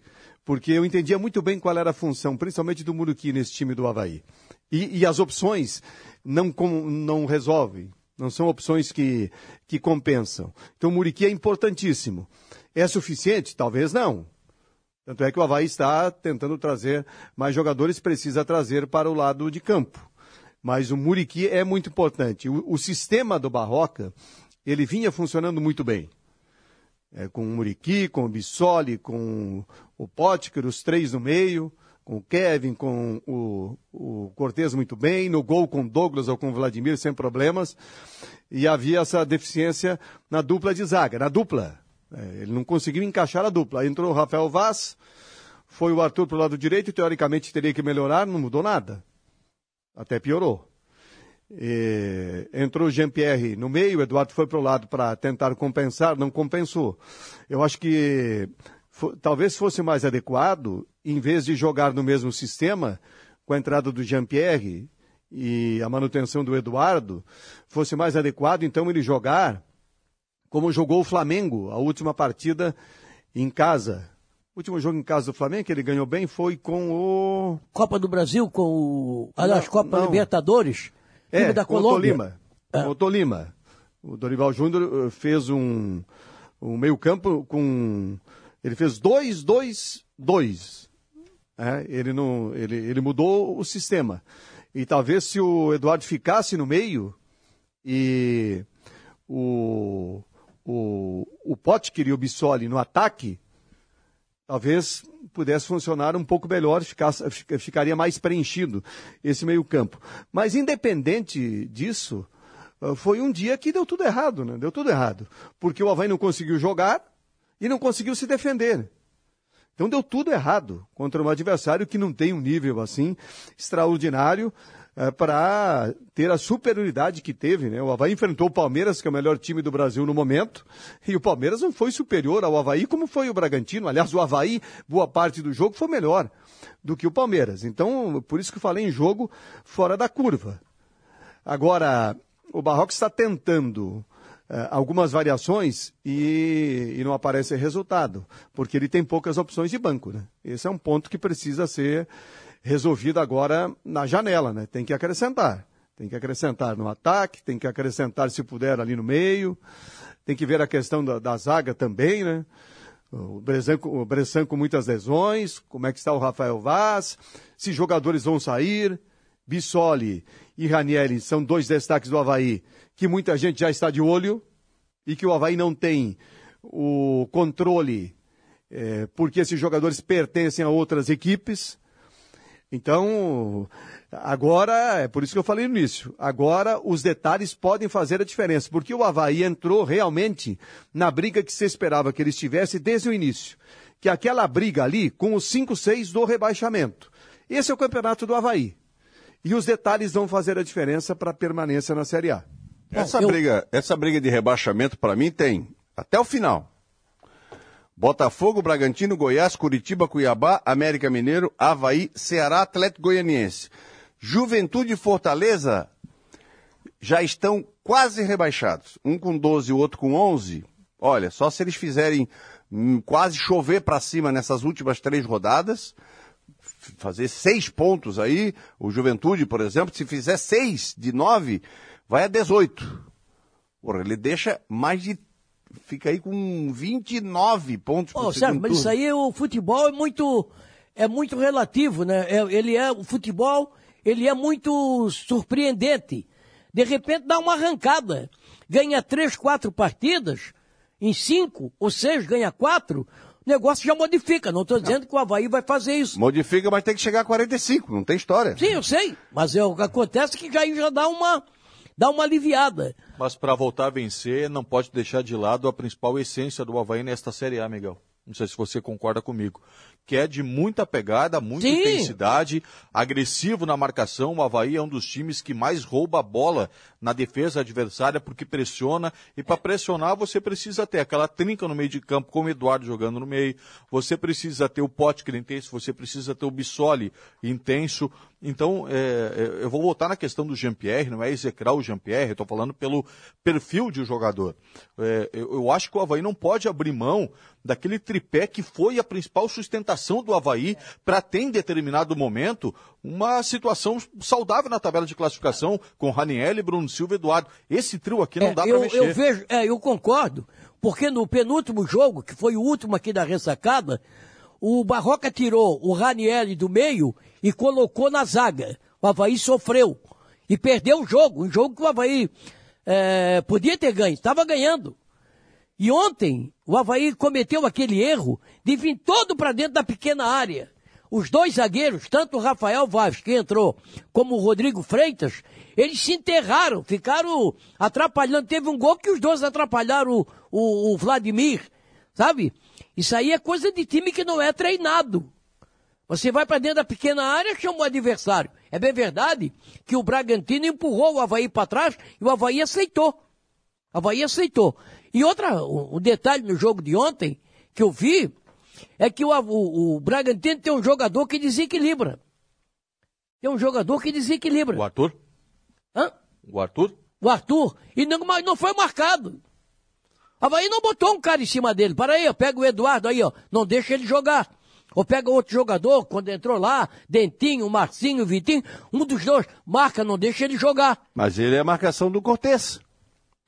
Porque eu entendia muito bem qual era a função, principalmente do Muriqui nesse time do Havaí. E, e as opções não, não resolvem. Não são opções que, que compensam. Então o Muriqui é importantíssimo. É suficiente? Talvez não. Tanto é que o Havaí está tentando trazer mais jogadores, precisa trazer para o lado de campo. Mas o Muriqui é muito importante. O, o sistema do Barroca, ele vinha funcionando muito bem. É, com o Muriqui, com o Bissoli, com o Potker, os três no meio, com o Kevin, com o, o Cortez muito bem, no gol com Douglas ou com Vladimir sem problemas. E havia essa deficiência na dupla de zaga, na dupla. É, ele não conseguiu encaixar a dupla. Entrou o Rafael Vaz, foi o Arthur para o lado direito, teoricamente teria que melhorar, não mudou nada. Até piorou. E entrou o Jean-Pierre no meio, o Eduardo foi para o lado para tentar compensar, não compensou. Eu acho que talvez fosse mais adequado, em vez de jogar no mesmo sistema, com a entrada do Jean-Pierre e a manutenção do Eduardo, fosse mais adequado então ele jogar como jogou o Flamengo, a última partida em casa. O último jogo em casa do Flamengo, que ele ganhou bem, foi com o. Copa do Brasil com o. Aliás, Não, Copa não. Libertadores. É, da com o Colômbia. Tolima. Com o Tolima. O Dorival Júnior eh, fez um, um meio-campo com. Ele fez dois, dois, dois. É, ele, mudou o sistema. E talvez se o Eduardo ficasse no meio e o, o, o Potker e o Bissoli no ataque, talvez pudesse funcionar um pouco melhor, ficasse, fica- ficaria mais preenchido esse meio-campo. Mas independente disso, ah, foi um dia que deu tudo errado, né? Deu tudo errado. Porque o Havaí não conseguiu jogar e não conseguiu se defender. Então deu tudo errado contra um adversário que não tem um nível assim extraordinário para ter a superioridade que teve. Né? O Havaí enfrentou o Palmeiras, que é o melhor time do Brasil no momento, e o Palmeiras não foi superior ao Havaí como foi o Bragantino. Aliás, o Havaí, boa parte do jogo, foi melhor do que o Palmeiras. Então, por isso que eu falei em jogo fora da curva. Agora, o Barroco está tentando eh, algumas variações e, e não aparece resultado, porque ele tem poucas opções de banco. Né? Esse é um ponto que precisa ser resolvido agora na janela. Né? Tem que acrescentar. Tem que acrescentar no ataque, tem que acrescentar, se puder, ali no meio. Tem que ver a questão da, da zaga também, né? O Bressan, o Bressan com muitas lesões, como é que está o Rafael Vaz, se jogadores vão sair. Bissoli e Ranieri são dois destaques do Havaí, que muita gente já está de olho, e que o Havaí não tem o controle, eh, porque esses jogadores pertencem a outras equipes. Então, agora, é por isso que eu falei no início, agora os detalhes podem fazer a diferença, porque o Havaí entrou realmente na briga que se esperava que ele estivesse desde o início, que é aquela briga ali com os 5-6 do rebaixamento. Esse é o campeonato do Havaí. E os detalhes vão fazer a diferença para a permanência na Série A. Essa, eu- briga, essa briga de rebaixamento, para mim, tem até o final. Botafogo, Bragantino, Goiás, Curitiba, Cuiabá, América Mineiro, Havaí, Ceará, Atlético Goianiense. Juventude e Fortaleza já estão quase rebaixados. Um com 12 e o outro com 11. Olha, só se eles fizerem hum, quase chover para cima nessas últimas três rodadas, fazer seis pontos aí, o Juventude, por exemplo, se fizer seis de nove, vai a 18. Porra, ele deixa mais de. Fica aí com 29 pontos pro Sérgio, segundo mas isso turno. aí, o futebol é muito, é muito relativo, né? É- ele é, o futebol, ele é muito surpreendente. De repente dá uma arrancada. Ganha três, quatro partidas, em cinco ou seis ganha quatro, o negócio já modifica. Não estou dizendo que o Havaí vai fazer isso. Modifica, mas tem que chegar a 45, não tem história. Sim, eu sei. Mas é, o que acontece é que já, já dá uma, dá uma aliviada. Mas para voltar a vencer, não pode deixar de lado a principal essência do Havaí nesta Série A, Miguel. Não sei se você concorda comigo. Que é de muita pegada, muita Sim. intensidade, agressivo na marcação. O Havaí é um dos times que mais rouba a bola na defesa adversária porque pressiona. E para pressionar você precisa ter aquela trinca no meio de campo, como o Eduardo jogando no meio. Você precisa ter o Potker intenso, você precisa ter o Bissoli intenso. Então, é, é, eu vou voltar na questão do Jean-Pierre, não é execrar o Jean-Pierre, estou falando pelo perfil de jogador. É, eu, eu acho que o Havaí não pode abrir mão daquele tripé que foi a principal sustentação do Havaí para ter em determinado momento uma situação saudável na tabela de classificação com Raniel, Bruno Silva e Eduardo. Esse trio aqui não É, dá para mexer. eu vejo, é, eu concordo, porque no penúltimo jogo, que foi o último aqui da ressacada, o Barroca tirou o Raniel do meio e colocou na zaga. O Havaí sofreu e perdeu o jogo, um jogo que o Havaí é, podia ter ganho, estava ganhando. E ontem o Havaí cometeu aquele erro de vir todo para dentro da pequena área. Os dois zagueiros, tanto o Rafael Vaz, que entrou, como o Rodrigo Freitas, eles se enterraram, ficaram atrapalhando. Teve um gol que os dois atrapalharam o, o, o Vladimir, sabe? Isso aí é coisa de time que não é treinado. Você vai para dentro da pequena área, chama o adversário. É bem verdade que o Bragantino empurrou o Havaí para trás e o Havaí aceitou. O Havaí aceitou. E outra, um detalhe no jogo de ontem, que eu vi, é que o, o, o Bragantino tem um jogador que desequilibra. Tem um jogador que desequilibra. O Arthur? Hã? O Arthur? O Arthur. E não, mas não foi marcado. Havaí não botou um cara em cima dele. Para aí, ó, pega o Eduardo aí, ó. Não deixa ele jogar. Ou pega outro jogador, quando entrou lá, Dentinho, Marcinho, Vitinho, um dos dois, marca, não deixa ele jogar. Mas ele é a marcação do Cortez.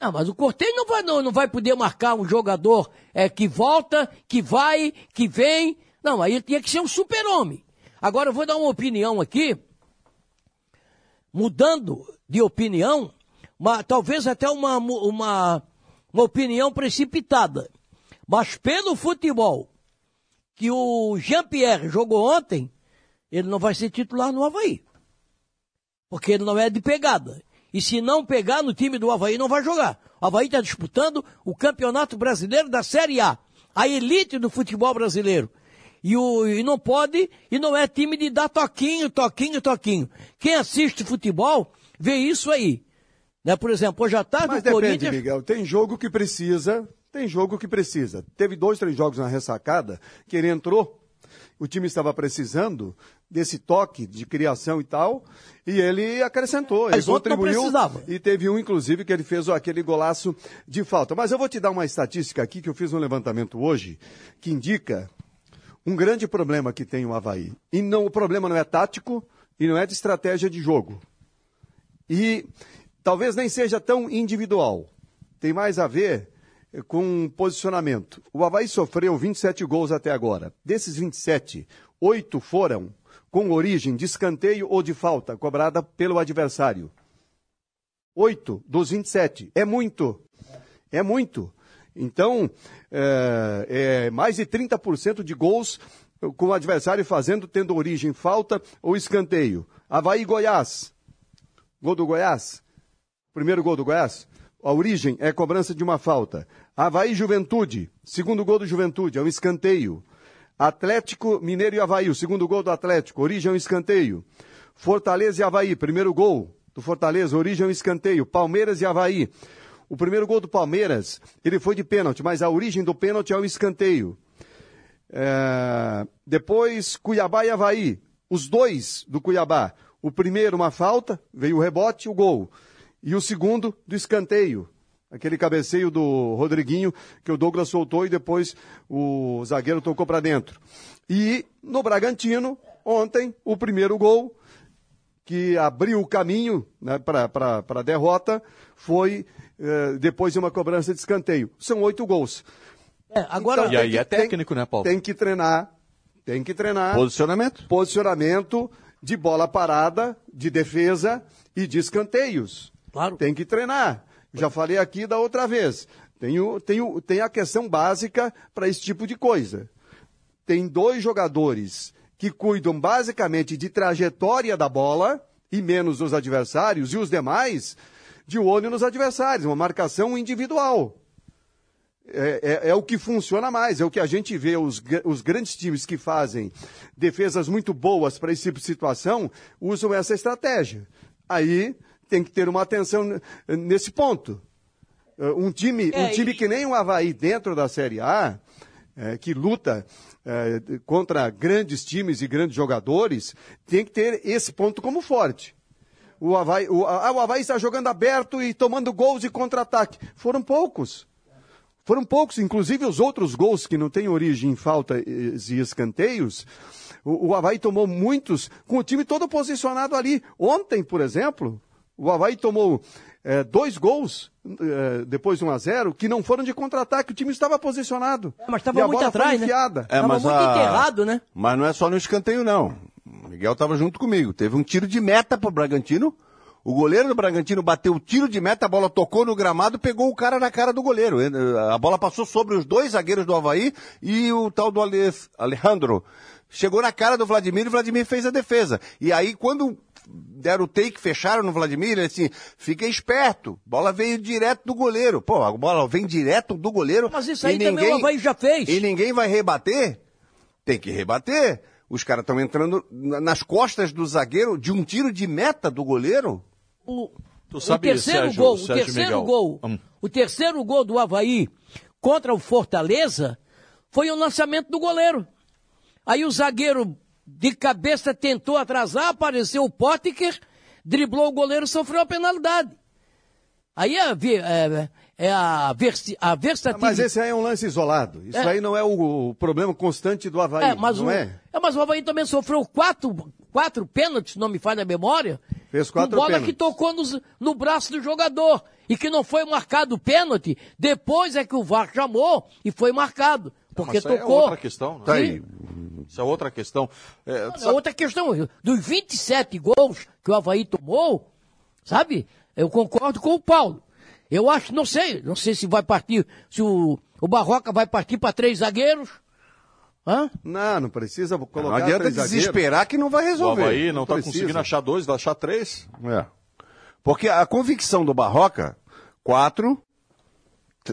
Ah, mas o Cortez não vai, não, não vai poder marcar um jogador é, que volta, que vai, que vem. Não, aí tinha que ser um super-homem. Agora eu vou dar uma opinião aqui, mudando de opinião, uma- talvez até uma, uma, uma opinião precipitada. Mas pelo futebol que o Jean-Pierre jogou ontem, ele não vai ser titular no Havaí. Porque ele não é de pegada. E se não pegar no time do Havaí, não vai jogar. O Havaí está disputando o Campeonato Brasileiro da Série A. A elite do futebol brasileiro. E, o, e não pode, e não é time de dar toquinho, toquinho, toquinho. Quem assiste futebol vê isso aí. Né? Por exemplo, hoje à tarde Mas o depende, Corinthians. Miguel. Tem jogo que precisa, tem jogo que precisa. Teve dois, três jogos na ressacada que ele entrou, o time estava precisando desse toque de criação e tal, e ele acrescentou, ele contribuiu. E teve um, inclusive, que ele fez aquele golaço de falta. Mas eu vou te dar uma estatística aqui que eu fiz um levantamento hoje, que indica um grande problema que tem o Havaí. E não, o problema não é tático e não é de estratégia de jogo. E talvez nem seja tão individual. Tem mais a ver com posicionamento. O Havaí sofreu 27 gols até agora. Desses 27, oito foram com origem de escanteio ou de falta cobrada pelo adversário. Oito dos 27. É muito. É muito. Então, é, é mais de 30% de gols com o adversário fazendo, tendo origem falta ou escanteio. Havaí Goiás. Gol do Goiás. Primeiro gol do Goiás. A origem é cobrança de uma falta. Havaí Juventude. Segundo gol do Juventude, é um escanteio. Atlético, Mineiro e Havaí. O segundo gol do Atlético, origem um escanteio. Fortaleza e Havaí. Primeiro gol do Fortaleza, origem um escanteio. Palmeiras e Havaí. O primeiro gol do Palmeiras, ele foi de pênalti, mas a origem do pênalti é um escanteio. É, Depois, Cuiabá e Havaí. Os dois do Cuiabá. O primeiro, uma falta, veio o rebote, o gol. E o segundo, do escanteio. Aquele cabeceio do Rodriguinho, que o Douglas soltou e depois o zagueiro tocou para dentro. E no Bragantino, ontem, o primeiro gol, que abriu o caminho né, para a derrota, foi eh, depois de uma cobrança de escanteio. São oito gols. É, agora, E aí tem é que- tem- técnico, né, Paulo? Tem que treinar, tem que treinar Posicionamento? posicionamento de bola parada, de defesa e de escanteios. Claro. Tem que treinar. Já falei aqui da outra vez. Tem, o- tem, o- tem a questão básica para esse tipo de coisa. Tem dois jogadores que cuidam basicamente de trajetória da bola e menos dos adversários, e os demais de olho nos adversários, uma marcação individual. É, é- é o que funciona mais, é o que a gente vê os, os grandes times que fazem defesas muito boas para esse tipo de situação usam essa estratégia. Aí tem que ter uma atenção nesse ponto. Eh, Um time, um É, time e- que nem o Havaí dentro da Série A, eh, que luta eh, contra grandes times e grandes jogadores, tem que ter esse ponto como forte. O Havaí, o, ah, o Havaí está jogando aberto e tomando gols de contra-ataque. Foram poucos. Foram poucos, inclusive os outros gols que não têm origem em faltas e escanteios. O, o Havaí tomou muitos com o time todo posicionado ali. Ontem, por exemplo, o Havaí tomou eh, dois gols eh, depois de 1 a 0 que não foram de contra-ataque. O time estava posicionado. É, mas E tava a muito atrás, né? enfiada. É, Tava mas muito a- enterrado, né? Mas não é só no escanteio, não. O Miguel estava junto comigo. Teve um tiro de meta pro Bragantino. O goleiro do Bragantino bateu o tiro de meta, a bola tocou no gramado, pegou o cara na cara do goleiro. A bola passou sobre os dois zagueiros do Havaí e o tal do Ale- Alejandro. Chegou na cara do Vladimir e o Vladimir fez a defesa. E aí, quando deram o take, fecharam no Vladimir, ele assim, fica esperto. Bola veio direto do goleiro. Pô, a bola vem direto do goleiro. Mas isso e aí também o Havaí já fez. E ninguém vai rebater? Tem que rebater. Os caras estão entrando na- nas costas do zagueiro de um tiro de meta do goleiro. O, Tu o sabe, terceiro Sérgio- gol, Sérgio o terceiro Miguel? gol, Hum. o terceiro gol do Havaí contra o Fortaleza foi o lançamento do goleiro. Aí o zagueiro de cabeça tentou atrasar, apareceu o Potker, driblou o goleiro, sofreu a penalidade. Aí é, é, é a, versi, a versatilidade. Mas esse aí é um lance isolado. Isso É. aí não é o, o problema constante do Havaí. É, mas, não o, é? é, mas o Havaí também sofreu quatro, quatro pênaltis, se não me falha a memória. Fez quatro bola pênaltis. que tocou nos- no braço do jogador e que não foi marcado o pênalti. Depois é que o VAR chamou e foi marcado. Porque Mas isso aí tocou. é outra questão. Né? Tá aí. Isso é outra questão. É, É sabe- outra questão. Dos 27 gols que o Havaí tomou, sabe? Eu concordo com o Paulo. Eu acho, não sei, não sei se vai partir, se o, o Barroca vai partir para três zagueiros. Hã? Não, não precisa colocar Não adianta três zagueiros. desesperar que não vai o resolver. Havaí não está precisa. conseguindo achar dois, vai achar três. É. Porque a convicção do Barroca, quatro,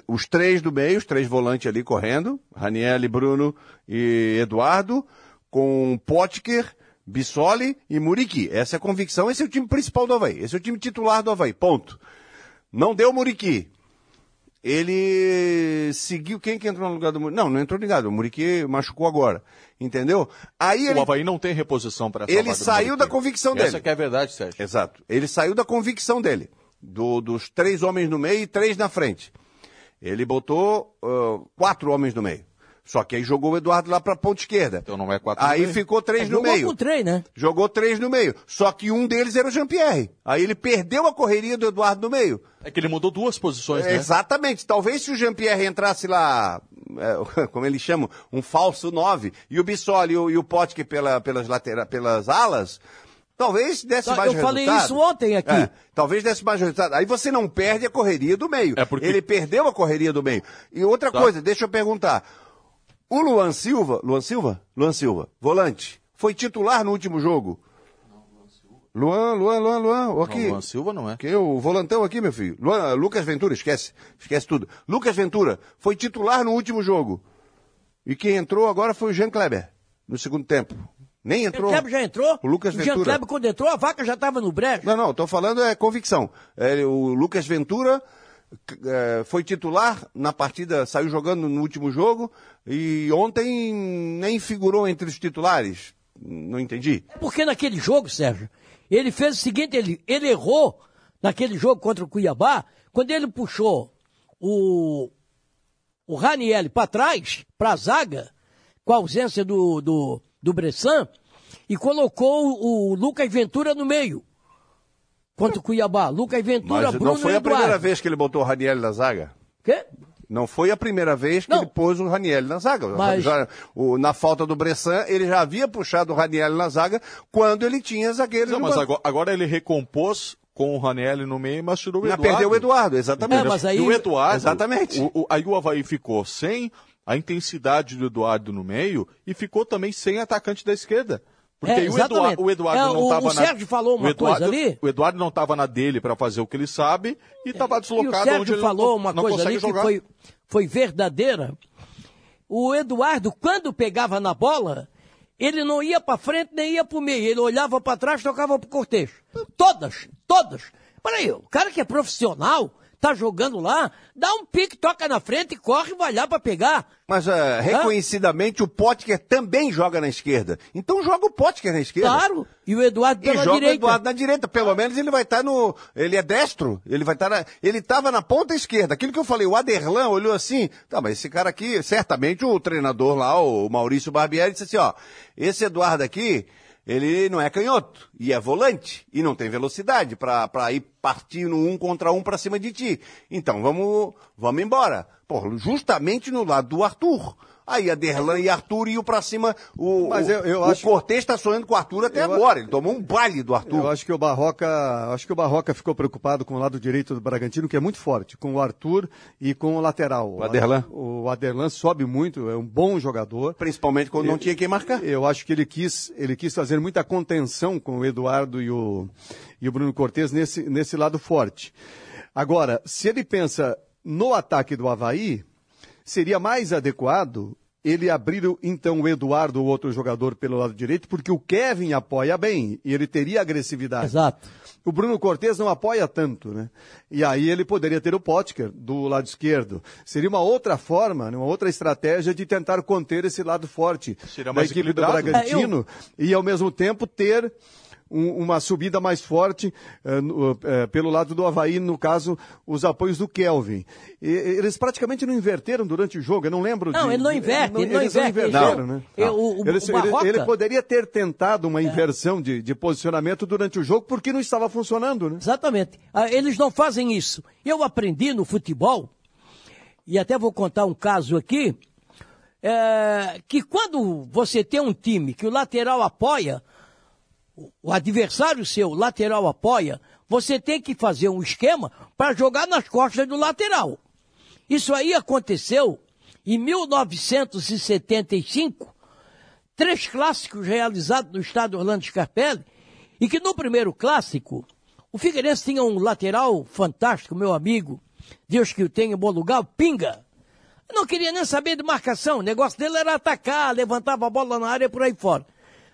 os três do meio, os três volantes ali correndo, Raniel, Bruno e Eduardo, com Potker, Bissoli e Muriqui. Essa é a convicção, esse é o time principal do Havaí, esse é o time titular do Havaí, ponto. Não deu Muriqui. Ele seguiu, quem que entrou no lugar do Muriqui? Não, não entrou ligado, o Muriqui machucou agora, entendeu? Aí ele O Havaí não tem reposição para essa ele saiu da convicção Essa dele. que é a verdade, Sérgio. Exato. Ele saiu da convicção dele. Do- dos três homens no meio e três na frente. Ele botou ah, quatro homens no meio. Só que aí jogou o Eduardo lá pra ponta esquerda. Então não é quatro no Aí ficou três no Jogou meio. com três, né? Jogou três no meio. Só que um deles era o Jean-Pierre. Aí ele perdeu a correria do Eduardo no meio. É que ele mudou duas posições, né? Exatamente. Talvez se o Jean-Pierre entrasse lá, é, <laughs> como eles chamam, um falso nove, e o Bissoli e o, e o Potker pela, pelas, latera, pelas alas, talvez desse mais eu falei resultado. isso ontem aqui. É, talvez desse mais resultado. Aí você não perde a correria do meio. É porque- Ele perdeu a correria do meio. E outra Tá. coisa, deixa eu perguntar. O Luan Silva, Luan Silva? Luan Silva, volante, foi titular no último jogo? Luan, Luan, Luan, Luan, Não, aqui. Luan Silva não é. Que o volantão aqui, meu filho. Luan- Lucas Ventura, esquece. Esquece tudo. Lucas Ventura foi titular no último jogo. E quem entrou agora foi o Jean Kleber, no segundo tempo. Nem O entrou. Kleber já entrou? O Lucas Jean Ventura. Kleber, quando entrou, a vaca já estava no brejo. Não, não, tô falando é convicção. É, o Lucas Ventura é, foi titular na partida, saiu jogando no último jogo e ontem nem figurou entre os titulares. Não entendi. Porque naquele jogo, Sérgio, ele fez o seguinte, ele, ele errou naquele jogo contra o Cuiabá, quando ele puxou o, o Raniel para trás, para a zaga, com a ausência do, do, do Bressan, e colocou o, Lucas Ventura no meio. Contra o Cuiabá. Lucas Ventura, Mas Bruno não foi a primeira vez que ele botou o Raniel na zaga? Quê? Não foi a primeira vez que Não. ele pôs o Raniel na zaga. Mas- Já- o- na falta do Bressan, ele já havia puxado o Raniel na zaga quando ele tinha zagueiros Não, no mas banco. agora, agora ele recompôs com o Raniel no meio, mas tirou o Mas Eduardo. perdeu o Eduardo, exatamente. É, mas aí- E o Eduardo, Exatamente. o- o- aí o Havaí ficou sem a intensidade do Eduardo no meio e ficou também sem atacante da esquerda. Porque É, o o Eduardo É, não o- estava o na. Sérgio falou uma o Eduardo, coisa ali. O Eduardo não estava na dele para fazer o que ele sabe e estava E o deslocado onde Sérgio ele falou não, uma não coisa ali que jogar. foi, foi verdadeira. O Eduardo, quando pegava na bola, ele não ia para frente nem ia para o meio. Ele olhava para trás, tocava pro cortejo. Todas, todas. Peraí, o cara que é profissional, tá jogando lá, dá um pique, toca na frente, corre e vai lá para pegar. Mas uh, reconhecidamente o Potker também joga na esquerda. Então joga o Potker na esquerda. Claro. E o Eduardo E pela joga o direita. Eduardo na direita. Pelo menos ele vai estar no. Ele é destro. Ele vai estar na... Ele estava na ponta esquerda. Aquilo que eu falei, o Aderlan olhou assim. Tá, mas esse cara aqui, certamente o treinador lá, o Maurício Barbieri, disse assim: ó, esse Eduardo aqui. Ele não é canhoto e é volante e não tem velocidade para ir partir no um contra um para cima de ti. Então vamos vamos embora. Pô, justamente no lado do Arthur. Aí a Derlan e Arthur iam pra cima. O, Mas eu- eu o acho- Cortez tá sonhando com o Arthur até Eu- agora. Ele tomou um baile do Arthur. Eu acho que o Barroca, acho que o Barroca ficou preocupado com o lado direito do Bragantino, que é muito forte, com o Arthur e com o lateral. O Aderlan. O Aderlan sobe muito, é um bom jogador. Principalmente quando não tinha quem marcar. Eu acho que ele quis, ele quis fazer muita contenção com o Eduardo e o, e o Bruno Cortes nesse, nesse lado forte. Agora, se ele pensa no ataque do Havaí, seria mais adequado ele abrir então o Eduardo, o outro jogador, pelo lado direito, porque o Kevin apoia bem e ele teria agressividade. Exato. O Bruno Cortes não apoia tanto, né? E aí ele poderia ter o Potker do lado esquerdo. Seria uma outra forma, né? uma outra estratégia de tentar conter esse lado forte Seria da equipe do. Bragantino e ao mesmo tempo ter um- uma subida mais forte eh, no- eh, pelo lado do Havaí, no caso, os apoios do Kelvin. E- eles praticamente não inverteram durante o jogo, eu não lembro Não, de- ele não inverte, ele não eles inverte. inverteram, Não. né? Eu- o- o- Ele- o Barroca- ele, ele poderia ter tentado uma inversão de, de posicionamento durante o jogo porque não estava funcionando, né? Exatamente. Ah, Eles não fazem isso. Eu aprendi no futebol, e até vou contar um caso aqui, é, que quando você tem um time que o lateral apoia, o adversário seu, lateral apoia, você tem que fazer um esquema para jogar nas costas do lateral. Isso aí aconteceu em 1975, três clássicos realizados no estádio Orlando Scarpelli, e que no primeiro clássico, o Figueirense tinha um lateral fantástico, meu amigo, Deus que o tenha em bom lugar, Pinga. Não queria nem saber de marcação, o negócio dele era atacar, levantava a bola na área e por aí fora.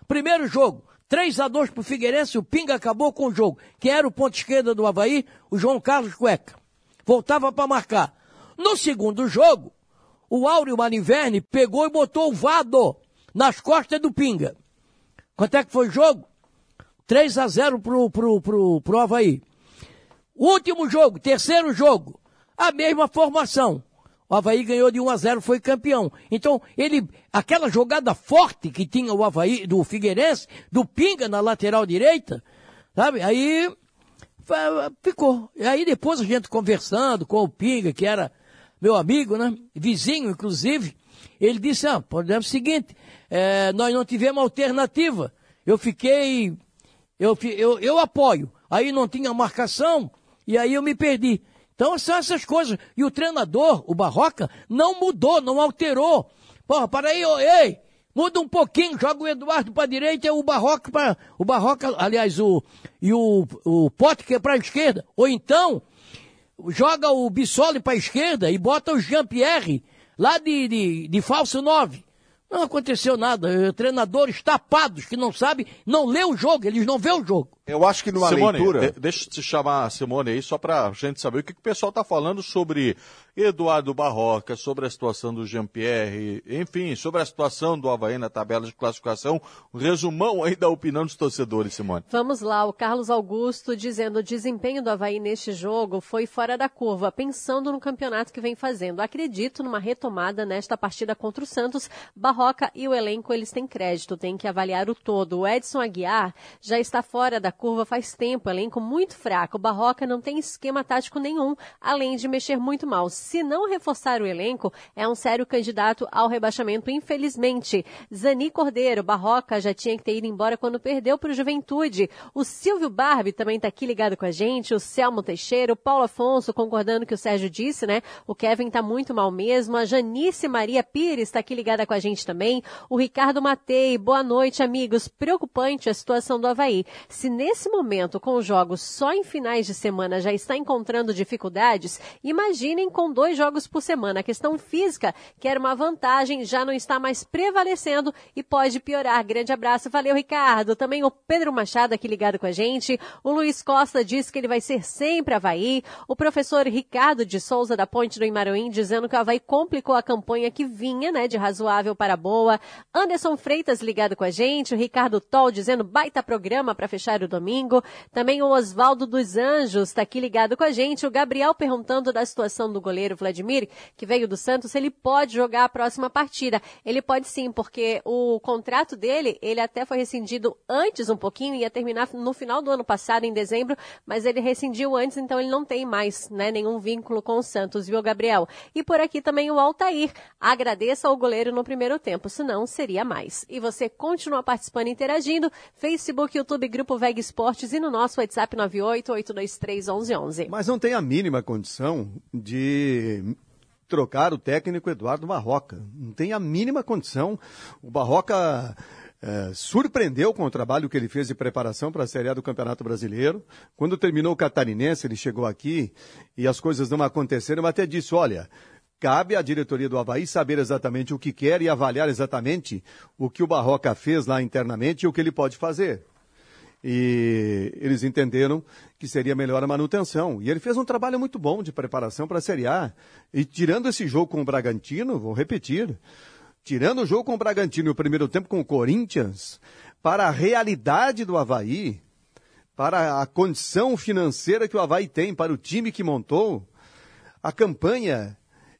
Primeiro jogo, 3 a 2 pro Figueirense, o Pinga acabou com o jogo. Quem era o ponto esquerda do Havaí? O João Carlos Cueca. Voltava para marcar. No segundo jogo, o Áureo Maniverne pegou e botou o Vado nas costas do Pinga. Quanto é que foi o jogo? 3 a 0 pro, pro, pro, pro Havaí. Último jogo, terceiro jogo, a mesma formação. O Havaí ganhou de 1 a 0, foi campeão. Então, ele, aquela jogada forte que tinha o Havaí, do Figueirense, do Pinga na lateral direita, sabe? Aí, ficou. E aí depois a gente conversando com o Pinga, que era meu amigo, né? Vizinho, inclusive, ele disse, ah, por exemplo, o seguinte, eh, nós não tivemos alternativa. Eu fiquei eu, eu, eu apoio. Aí não tinha marcação e aí eu me perdi. Então são essas coisas. E o treinador, o Barroca, não mudou, não alterou. Porra, para aí, ô, ei, muda um pouquinho, joga o Eduardo para direita e o Barroca para o Barroca, aliás, o e o o Potker para a esquerda. Ou então joga o Bissoli para a esquerda e bota o Jean-Pierre lá de, de, de falso 9. Não aconteceu nada. Treinadores tapados que não sabem, não lê o jogo, eles não vê o jogo. Eu acho que numa Simone, leitura. de- deixa eu te chamar a Simone aí, só pra gente saber o que, que o pessoal tá falando sobre Eduardo Barroca, sobre a situação do Jean-Pierre, enfim, sobre a situação do Havaí na tabela de classificação. Um resumão aí da opinião dos torcedores, Simone. Vamos lá, o Carlos Augusto dizendo o desempenho do Havaí neste jogo foi fora da curva, pensando no campeonato que vem fazendo. Acredito numa retomada nesta partida contra o Santos. Barroca e o elenco, eles têm crédito, tem que avaliar o todo. O Edson Aguiar já está fora da curva faz tempo, elenco muito fraco. O Barroca não tem esquema tático nenhum, além de mexer muito mal. Se não reforçar o elenco, é um sério candidato ao rebaixamento, infelizmente. Zani Cordeiro, Barroca já tinha que ter ido embora quando perdeu para o Juventude. O Silvio Barbie também está aqui ligado com a gente. O Selmo Teixeira, o Paulo Afonso concordando que o Sérgio disse, né? O Kevin está muito mal mesmo. A Janice Maria Pires está aqui ligada com a gente também. O Ricardo Matei, boa noite, amigos. Preocupante a situação do Havaí. Se nesse momento, com os jogos só em finais de semana, já está encontrando dificuldades, imaginem com dois jogos por semana. A questão física, que era uma vantagem, já não está mais prevalecendo e pode piorar. Grande abraço, valeu Ricardo. Também o Pedro Machado aqui ligado com a gente. O Luiz Costa diz que ele vai ser sempre Havaí. O professor Ricardo de Souza da Ponte do Imaruim dizendo que o Havaí complicou a campanha que vinha, né, de razoável para boa. Anderson Freitas ligado com a gente. O Ricardo Toll dizendo baita programa para fechar o domingo. Também o Oswaldo dos Anjos está aqui ligado com a gente. O Gabriel perguntando da situação do goleiro Vladimir, que veio do Santos, se ele pode jogar a próxima partida. Ele pode sim, porque o contrato dele, ele até foi rescindido antes um pouquinho, ia terminar no final do ano passado, em dezembro, mas ele rescindiu antes, então ele não tem mais né, nenhum vínculo com o Santos, viu, Gabriel? E por aqui também o Altair. Agradeça ao goleiro no primeiro tempo, senão seria mais. E você continua participando e interagindo, Facebook, YouTube, Grupo Veg Esportes e no nosso WhatsApp 988231111. Mas não tem a mínima condição de trocar o técnico Eduardo Barroca. Não tem a mínima condição. O Barroca é, surpreendeu com o trabalho que ele fez de preparação para a Série A do Campeonato Brasileiro. Quando terminou o Catarinense, ele chegou aqui e as coisas não aconteceram, mas até disse, olha, cabe à diretoria do Havaí saber exatamente o que quer e avaliar exatamente o que o Barroca fez lá internamente e o que ele pode fazer. E eles entenderam que seria melhor a manutenção. E ele fez um trabalho muito bom de preparação para a Série A. E tirando esse jogo com o Bragantino, vou repetir, tirando o jogo com o Bragantino e o primeiro tempo com o Corinthians, para a realidade do Havaí, para a condição financeira que o Havaí tem, para o time que montou, a campanha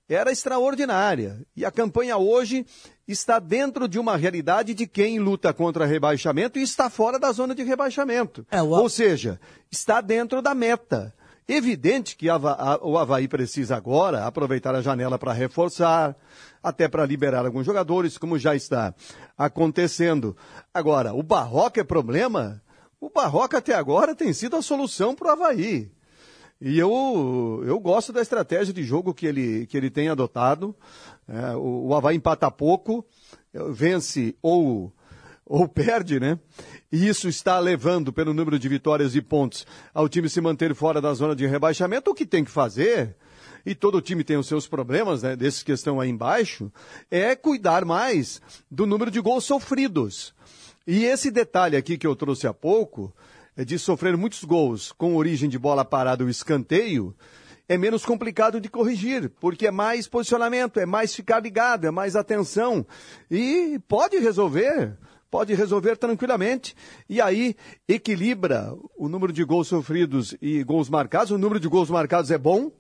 era extraordinária. E a campanha hoje está dentro de uma realidade de quem luta contra rebaixamento e está fora da zona de rebaixamento. É, o- Ou seja, está dentro da meta. Evidente que o Havaí precisa agora aproveitar a janela para reforçar, até para liberar alguns jogadores, como já está acontecendo. Agora, o Barroca é problema? O Barroca até agora tem sido a solução para o Havaí. E eu, eu gosto da estratégia de jogo que ele, que ele tem adotado. É, o, o Havaí empata pouco, vence ou, ou <laughs> perde, né? E isso está levando, pelo número de vitórias e pontos, ao time se manter fora da zona de rebaixamento. O que tem que fazer, e todo time tem os seus problemas, né, desses que estão aí embaixo, é cuidar mais do número de gols sofridos. E esse detalhe aqui que eu trouxe há pouco, de sofrer muitos gols com origem de bola parada ou escanteio, é menos complicado de corrigir, porque é mais posicionamento, é mais ficar ligado, é mais atenção. E pode resolver, pode resolver tranquilamente. E aí equilibra o número de gols sofridos e gols marcados. O número de gols marcados é bom,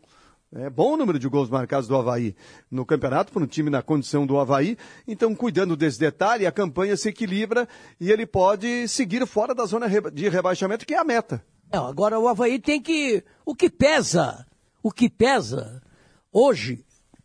é bom o número de gols marcados do Havaí no campeonato, para um time na condição do Havaí. Então, cuidando desse detalhe, a campanha se equilibra e ele pode seguir fora da zona de rebaixamento, que é a meta. É, agora o Havaí tem que. O que pesa, o que pesa hoje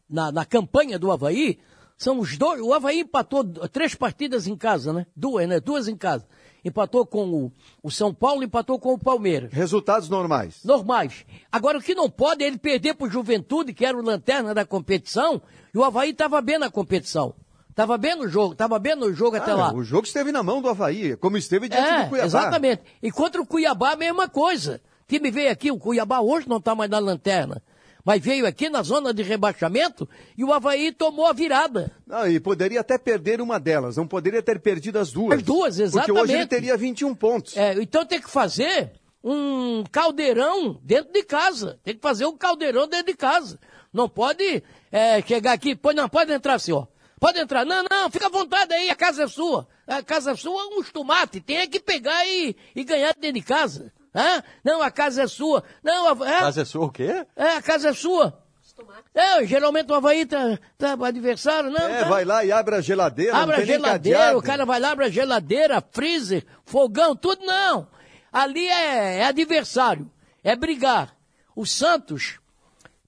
na, na campanha do Havaí são os dois. O Havaí empatou três partidas em casa, né? Duas, né? Duas em casa. Empatou com o, o São Paulo, empatou com o Palmeiras. Resultados normais. Normais. Agora, o que não pode é ele perder para o Juventude, que era o lanterna da competição, e o Havaí estava bem na competição. Estava bem no jogo, estava bem no jogo até Ah, lá. O jogo esteve na mão do Havaí, como esteve diante É, do Cuiabá. exatamente. E contra o Cuiabá, a mesma coisa. O time veio aqui, o Cuiabá hoje não está mais na lanterna. Mas veio aqui na zona de rebaixamento e o Havaí tomou a virada. Não, e poderia até perder uma delas, não poderia ter perdido as duas. As duas, Porque hoje ele exatamente. teria 21 pontos. É, então tem que fazer um caldeirão dentro de casa. Tem que fazer um caldeirão dentro de casa. Não pode é, chegar aqui, pode, não, pode entrar assim, ó. Pode entrar. Não, não, fica à vontade aí, a casa é sua. A casa é sua, uns tomates, tem é que pegar e, e ganhar dentro de casa. Hã? Não, a casa é sua. Não, a, é, Mas é sua o quê? é, a casa é sua. É, geralmente o Havaí tá, tá adversário, não. É, tá. vai lá e abre a geladeira. Abre a geladeira, o cara vai lá, abre a geladeira, freezer, fogão, tudo não. Ali é, é adversário, é brigar. O Santos,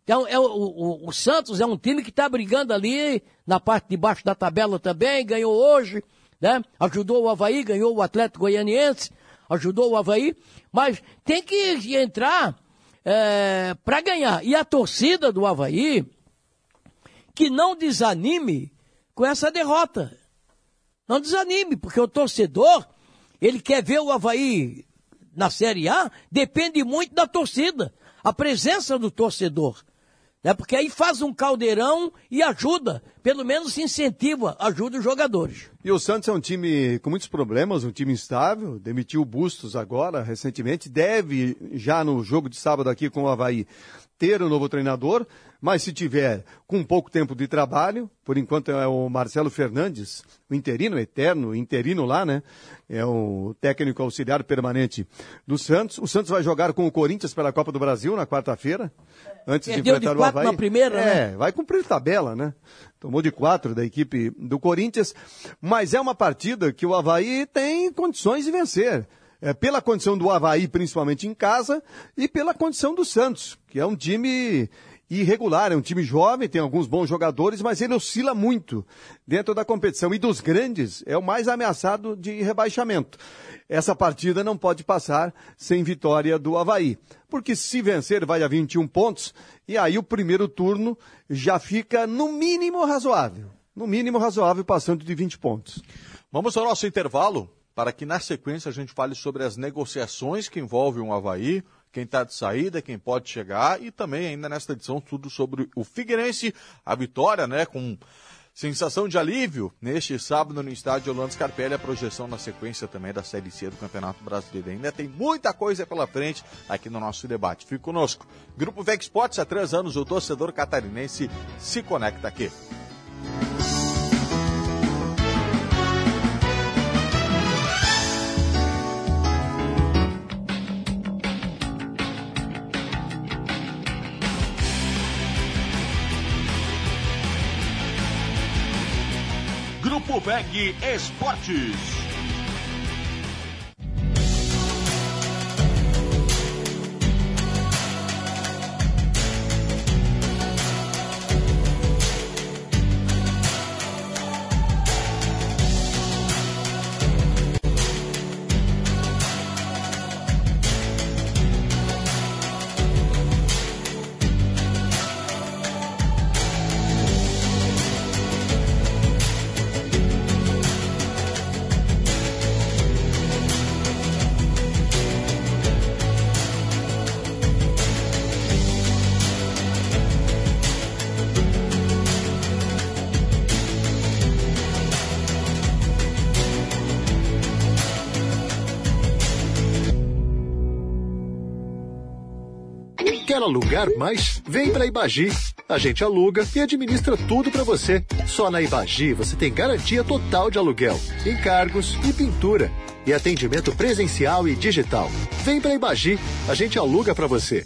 então, é o, o- o Santos é um time que está brigando ali na parte de baixo da tabela também, ganhou hoje, né? Ajudou o Havaí, ganhou o Atlético Goianiense, ajudou o Havaí, mas tem que entrar para ganhar. E a torcida do Havaí, que não desanime com essa derrota. Não desanime, porque o torcedor, ele quer ver o Havaí na Série A depende muito da torcida, a presença do torcedor. Né? Porque aí faz um caldeirão e ajuda, pelo menos incentiva, ajuda os jogadores. E o Santos é um time com muitos problemas, um time instável, demitiu o Bustos agora, recentemente, deve, já no jogo de sábado aqui com o Havaí, ter um novo treinador, mas se tiver com pouco tempo de trabalho, por enquanto é o Marcelo Fernandes, o interino eterno, interino lá, né? É o técnico auxiliar permanente do Santos. O Santos vai jogar com o Corinthians pela Copa do Brasil na quarta-feira, antes Perdeu de enfrentar de o Havaí. na primeira, é, né? vai cumprir tabela, né? Tomou de quatro da equipe do Corinthians, mas é uma partida que o Havaí tem condições de vencer. É, pela condição do Havaí, principalmente em casa, e pela condição do Santos, que é um time irregular, é um time jovem, tem alguns bons jogadores, mas ele oscila muito dentro da competição. E dos grandes, é o mais ameaçado de rebaixamento. Essa partida não pode passar sem vitória do Havaí. Porque se vencer, vai a 21 pontos, e aí o primeiro turno já fica no mínimo razoável. No mínimo razoável, passando de 20 pontos. Vamos ao nosso intervalo para que na sequência a gente fale sobre as negociações que envolvem o Havaí, quem está de saída, quem pode chegar e também ainda nesta edição tudo sobre o Figueirense, a vitória, né, com sensação de alívio neste sábado no estádio Orlando Scarpelli, a projeção na sequência também da Série C do Campeonato Brasileiro. Ainda tem muita coisa pela frente aqui no nosso debate. Fique conosco. Grupo VEG Sports, há três anos o torcedor catarinense se conecta aqui. VEG Esportes. Alugar mais? Vem para Ibagi. A gente aluga e administra tudo para você. Só na Ibagi você tem garantia total de aluguel, encargos e pintura. E atendimento presencial e digital. Vem para Ibagi. A gente aluga para você.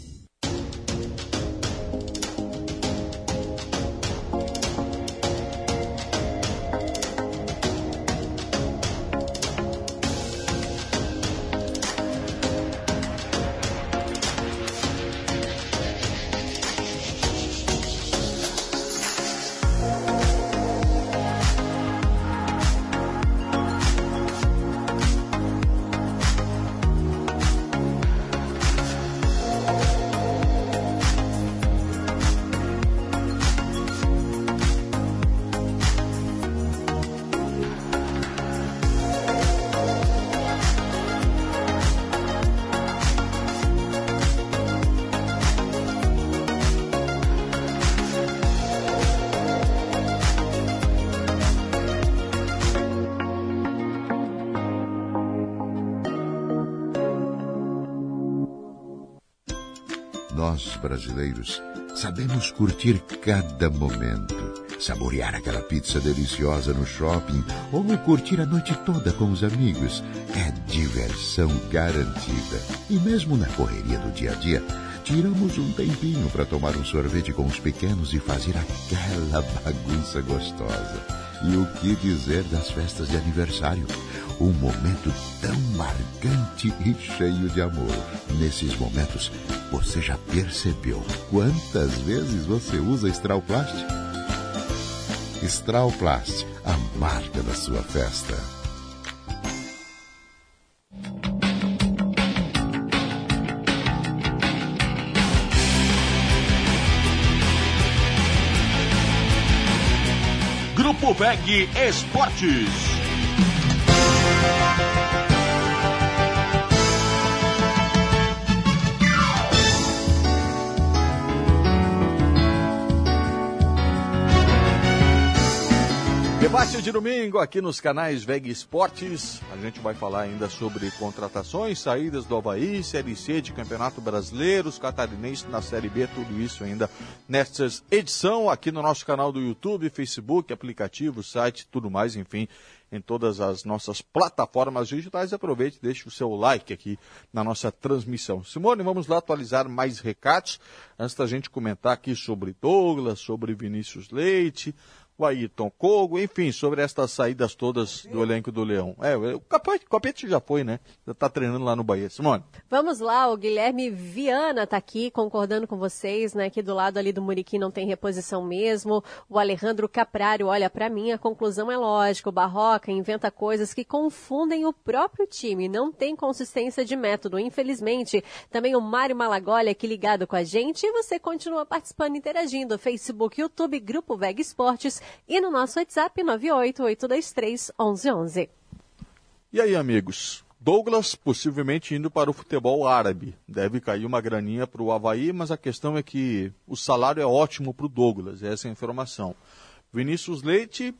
Nós, brasileiros, sabemos curtir cada momento. Saborear aquela pizza deliciosa no shopping ou curtir a noite toda com os amigos. É diversão garantida. E mesmo na correria do dia a dia, tiramos um tempinho para tomar um sorvete com os pequenos e fazer aquela <laughs> bagunça gostosa. E o que dizer das festas de aniversário? Um momento tão marcante e cheio de amor. Nesses momentos, você já percebeu quantas vezes você usa Strauplast? Strauplast, a marca da sua festa. Grupo VEG Esportes. Debate de domingo aqui nos canais VEG Esportes. A gente vai falar ainda sobre contratações, saídas do Havaí, Série C de Campeonato Brasileiro, os catarinenses na Série B, tudo isso ainda nesta edição aqui no nosso canal do YouTube, Facebook, aplicativo, site, tudo mais, enfim, em todas as nossas plataformas digitais. Aproveite e deixe o seu like aqui na nossa transmissão. Simone, vamos lá atualizar mais recados antes da gente comentar aqui sobre Douglas, sobre Vinícius Leite, o Ayrton Kogo, enfim, sobre estas saídas todas do elenco do Leão. É, o Capete já foi, né? Já está treinando lá no Bahia. Simone. Vamos lá, o Guilherme Viana está aqui concordando com vocês, né? Que do lado ali do Muriqui não tem reposição mesmo. O Alejandro Caprário, olha, para mim a conclusão é lógica. O Barroca inventa coisas que confundem o próprio time. Não tem consistência de método, infelizmente. Também o Mário Malagoli aqui ligado com a gente. E você continua participando, interagindo. Facebook, YouTube, Grupo Veg Esportes e no nosso WhatsApp 988231111. E aí, amigos? Douglas possivelmente indo para o futebol árabe. Deve cair uma graninha para o Havaí, mas a questão é que o salário é ótimo para o Douglas, essa é a informação. Vinícius Leite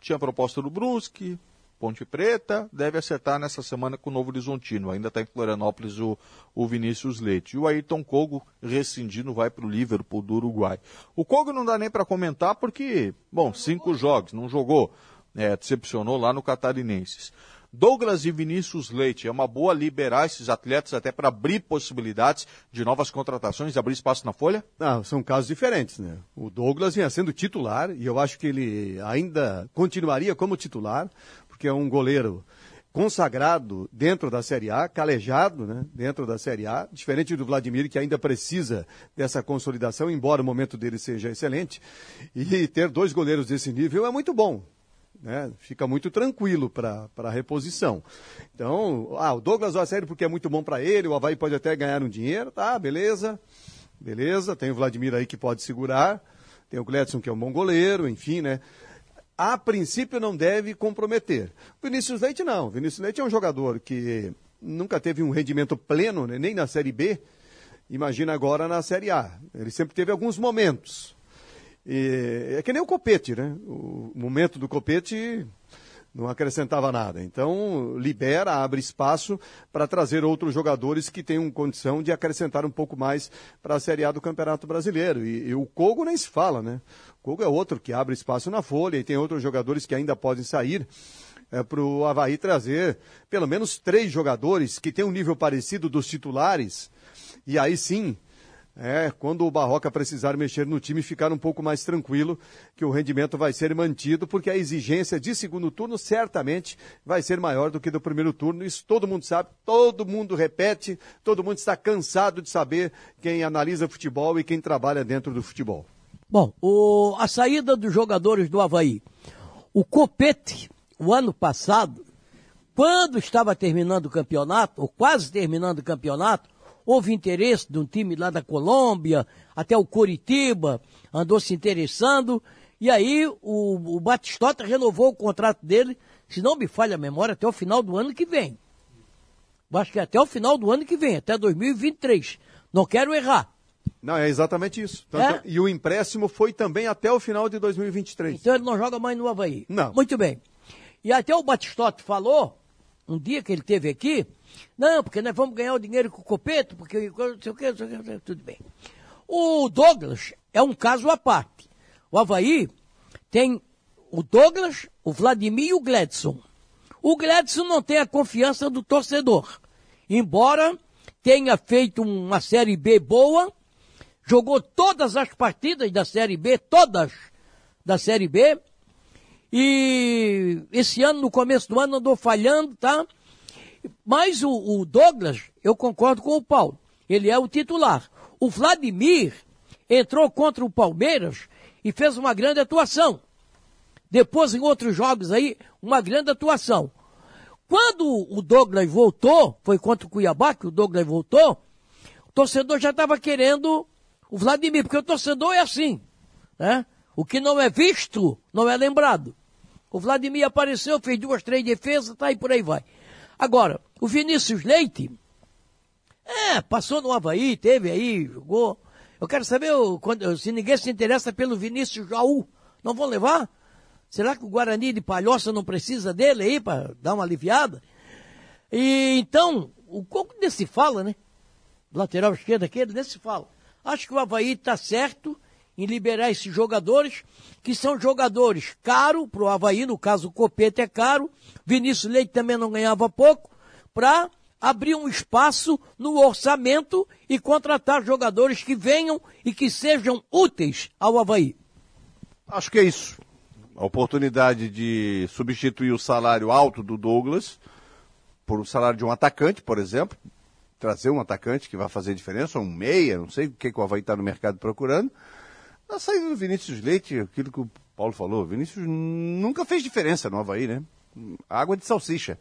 tinha proposta do Brusque, Ponte Preta, deve acertar nessa semana com o Novo Horizontino. Ainda está em Florianópolis o, o Vinícius Leite. E o Ayrton Kogo, rescindindo, vai para o Liverpool do Uruguai. O Kogo não dá nem para comentar porque, bom, cinco jogos, não jogou. É, decepcionou lá no Catarinenses. Douglas e Vinícius Leite, é uma boa liberar esses atletas até para abrir possibilidades de novas contratações, abrir espaço na folha? Não, são casos diferentes, né? O Douglas vinha sendo titular e eu acho que ele ainda continuaria como titular, porque é um goleiro consagrado dentro da Série A, calejado né, dentro da Série A, diferente do Vladimir, que ainda precisa dessa consolidação, embora o momento dele seja excelente. E ter dois goleiros desse nível é muito bom. Né? Fica muito tranquilo para a reposição. Então, ah, o Douglas vai sério porque é muito bom para ele, o Havaí pode até ganhar um dinheiro, tá, beleza, beleza. Tem o Vladimir aí que pode segurar, tem o Gledson que é um bom goleiro, enfim, né? A princípio não deve comprometer. Vinícius Leite não. Vinícius Leite é um jogador que nunca teve um rendimento pleno, né, nem na Série B. Imagina agora na Série A. Ele sempre teve alguns momentos. E é que nem o Copete, né? O momento do Copete não acrescentava nada. Então, libera, abre espaço para trazer outros jogadores que tenham condição de acrescentar um pouco mais para a Série A do Campeonato Brasileiro. E, e o Kogo nem se fala, né? O Kogo é outro que abre espaço na folha e tem outros jogadores que ainda podem sair. É, para o Havaí trazer pelo menos três jogadores que têm um nível parecido dos titulares. E aí sim, é, quando o Barroca precisar mexer no time, ficar um pouco mais tranquilo que o rendimento vai ser mantido, porque a exigência de segundo turno certamente vai ser maior do que do primeiro turno. Isso todo mundo sabe, todo mundo repete, todo mundo está cansado de saber quem analisa futebol e quem trabalha dentro do futebol. Bom, o, a saída dos jogadores do Havaí. O Copete, o ano passado, quando estava terminando o campeonato, ou quase terminando o campeonato, houve interesse de um time lá da Colômbia, até o Coritiba andou se interessando, e aí o, o Batistota renovou o contrato dele, se não me falha a memória, até o final do ano que vem. Acho que até o final do ano que vem, até 2023. Não quero errar. Não, é exatamente isso. Tanto, é? E o empréstimo foi também até o final de 2023. Então ele não joga mais no Havaí. Não. Muito bem. E até o Batistotti falou, um dia que ele teve aqui, não, porque nós vamos ganhar o dinheiro com o copeto, porque não sei o que, não sei o que, tudo bem. O Douglas é um caso à parte. O Havaí tem o Douglas, o Vladimir e o Gledson. O Gledson não tem a confiança do torcedor. Embora tenha feito uma Série B boa, jogou todas as partidas da Série B, todas da Série B, e esse ano, no começo do ano, andou falhando, tá? Mas o, o Douglas, eu concordo com o Paulo, ele é o titular. O Vladimir entrou contra o Palmeiras e fez uma grande atuação. Depois, em outros jogos aí, uma grande atuação. Quando o Douglas voltou, foi contra o Cuiabá que o Douglas voltou, o torcedor já estava querendo o Vladimir, porque o torcedor é assim, né? O que não é visto, não é lembrado. O Vladimir apareceu, fez duas, três defesas, tá, e por aí vai. Agora, o Vinícius Leite, é, passou no Havaí, teve aí, jogou. Eu quero saber quando, se ninguém se interessa pelo Vinícius Jaú. Não vão levar? Será que o Guarani de Palhoça não precisa dele aí para dar uma aliviada? E então, o pouco desse fala, né? Lateral esquerdo aquele, desse fala. Acho que o Havaí está certo em liberar esses jogadores, que são jogadores caros para o Havaí, no caso o Copete é caro, Vinícius Leite também não ganhava pouco, para abrir um espaço no orçamento e contratar jogadores que venham e que sejam úteis ao Havaí. Acho que é isso. A oportunidade de substituir o salário alto do Douglas por um salário de um atacante, por exemplo. Trazer um atacante que vai fazer diferença, um meia, não sei o que, que o Havaí está no mercado procurando. Na saída do Vinícius Leite, aquilo que o Paulo falou, Vinícius nunca fez diferença no Havaí, né? Água de salsicha.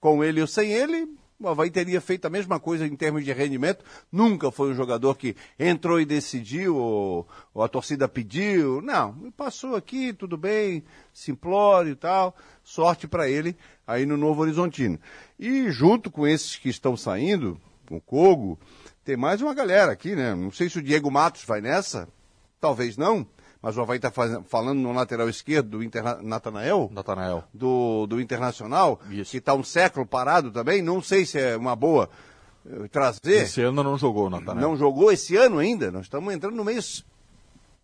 Com ele ou sem ele, o Havaí teria feito a mesma coisa em termos de rendimento. Nunca foi um jogador que entrou e decidiu, ou, ou a torcida pediu. Não, passou aqui, tudo bem, simplório e tal. Sorte para ele aí no Novo Horizontino. E junto com esses que estão saindo, com o Cogo, tem mais uma galera aqui, né? Não sei se o Diego Matos vai nessa, talvez não. Mas o Havaí está falando no lateral esquerdo do Interna Natanael? Natanael. Do, do Internacional, Isso. que está um século parado também. Não sei se é uma boa eh, trazer. Esse ano não jogou, Natanael. Não jogou esse ano ainda. Nós estamos entrando no mês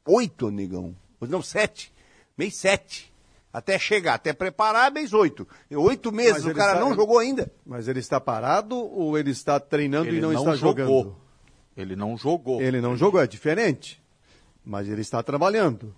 oito, negão. Não, sete. Mês sete. Até chegar, até preparar, mês oito. Oito meses, o cara está- não jogou ainda. Mas ele está parado ou ele está treinando Ele e não, não está jogou. jogando? Ele não jogou. Ele não jogou, é diferente. Mas ele está trabalhando.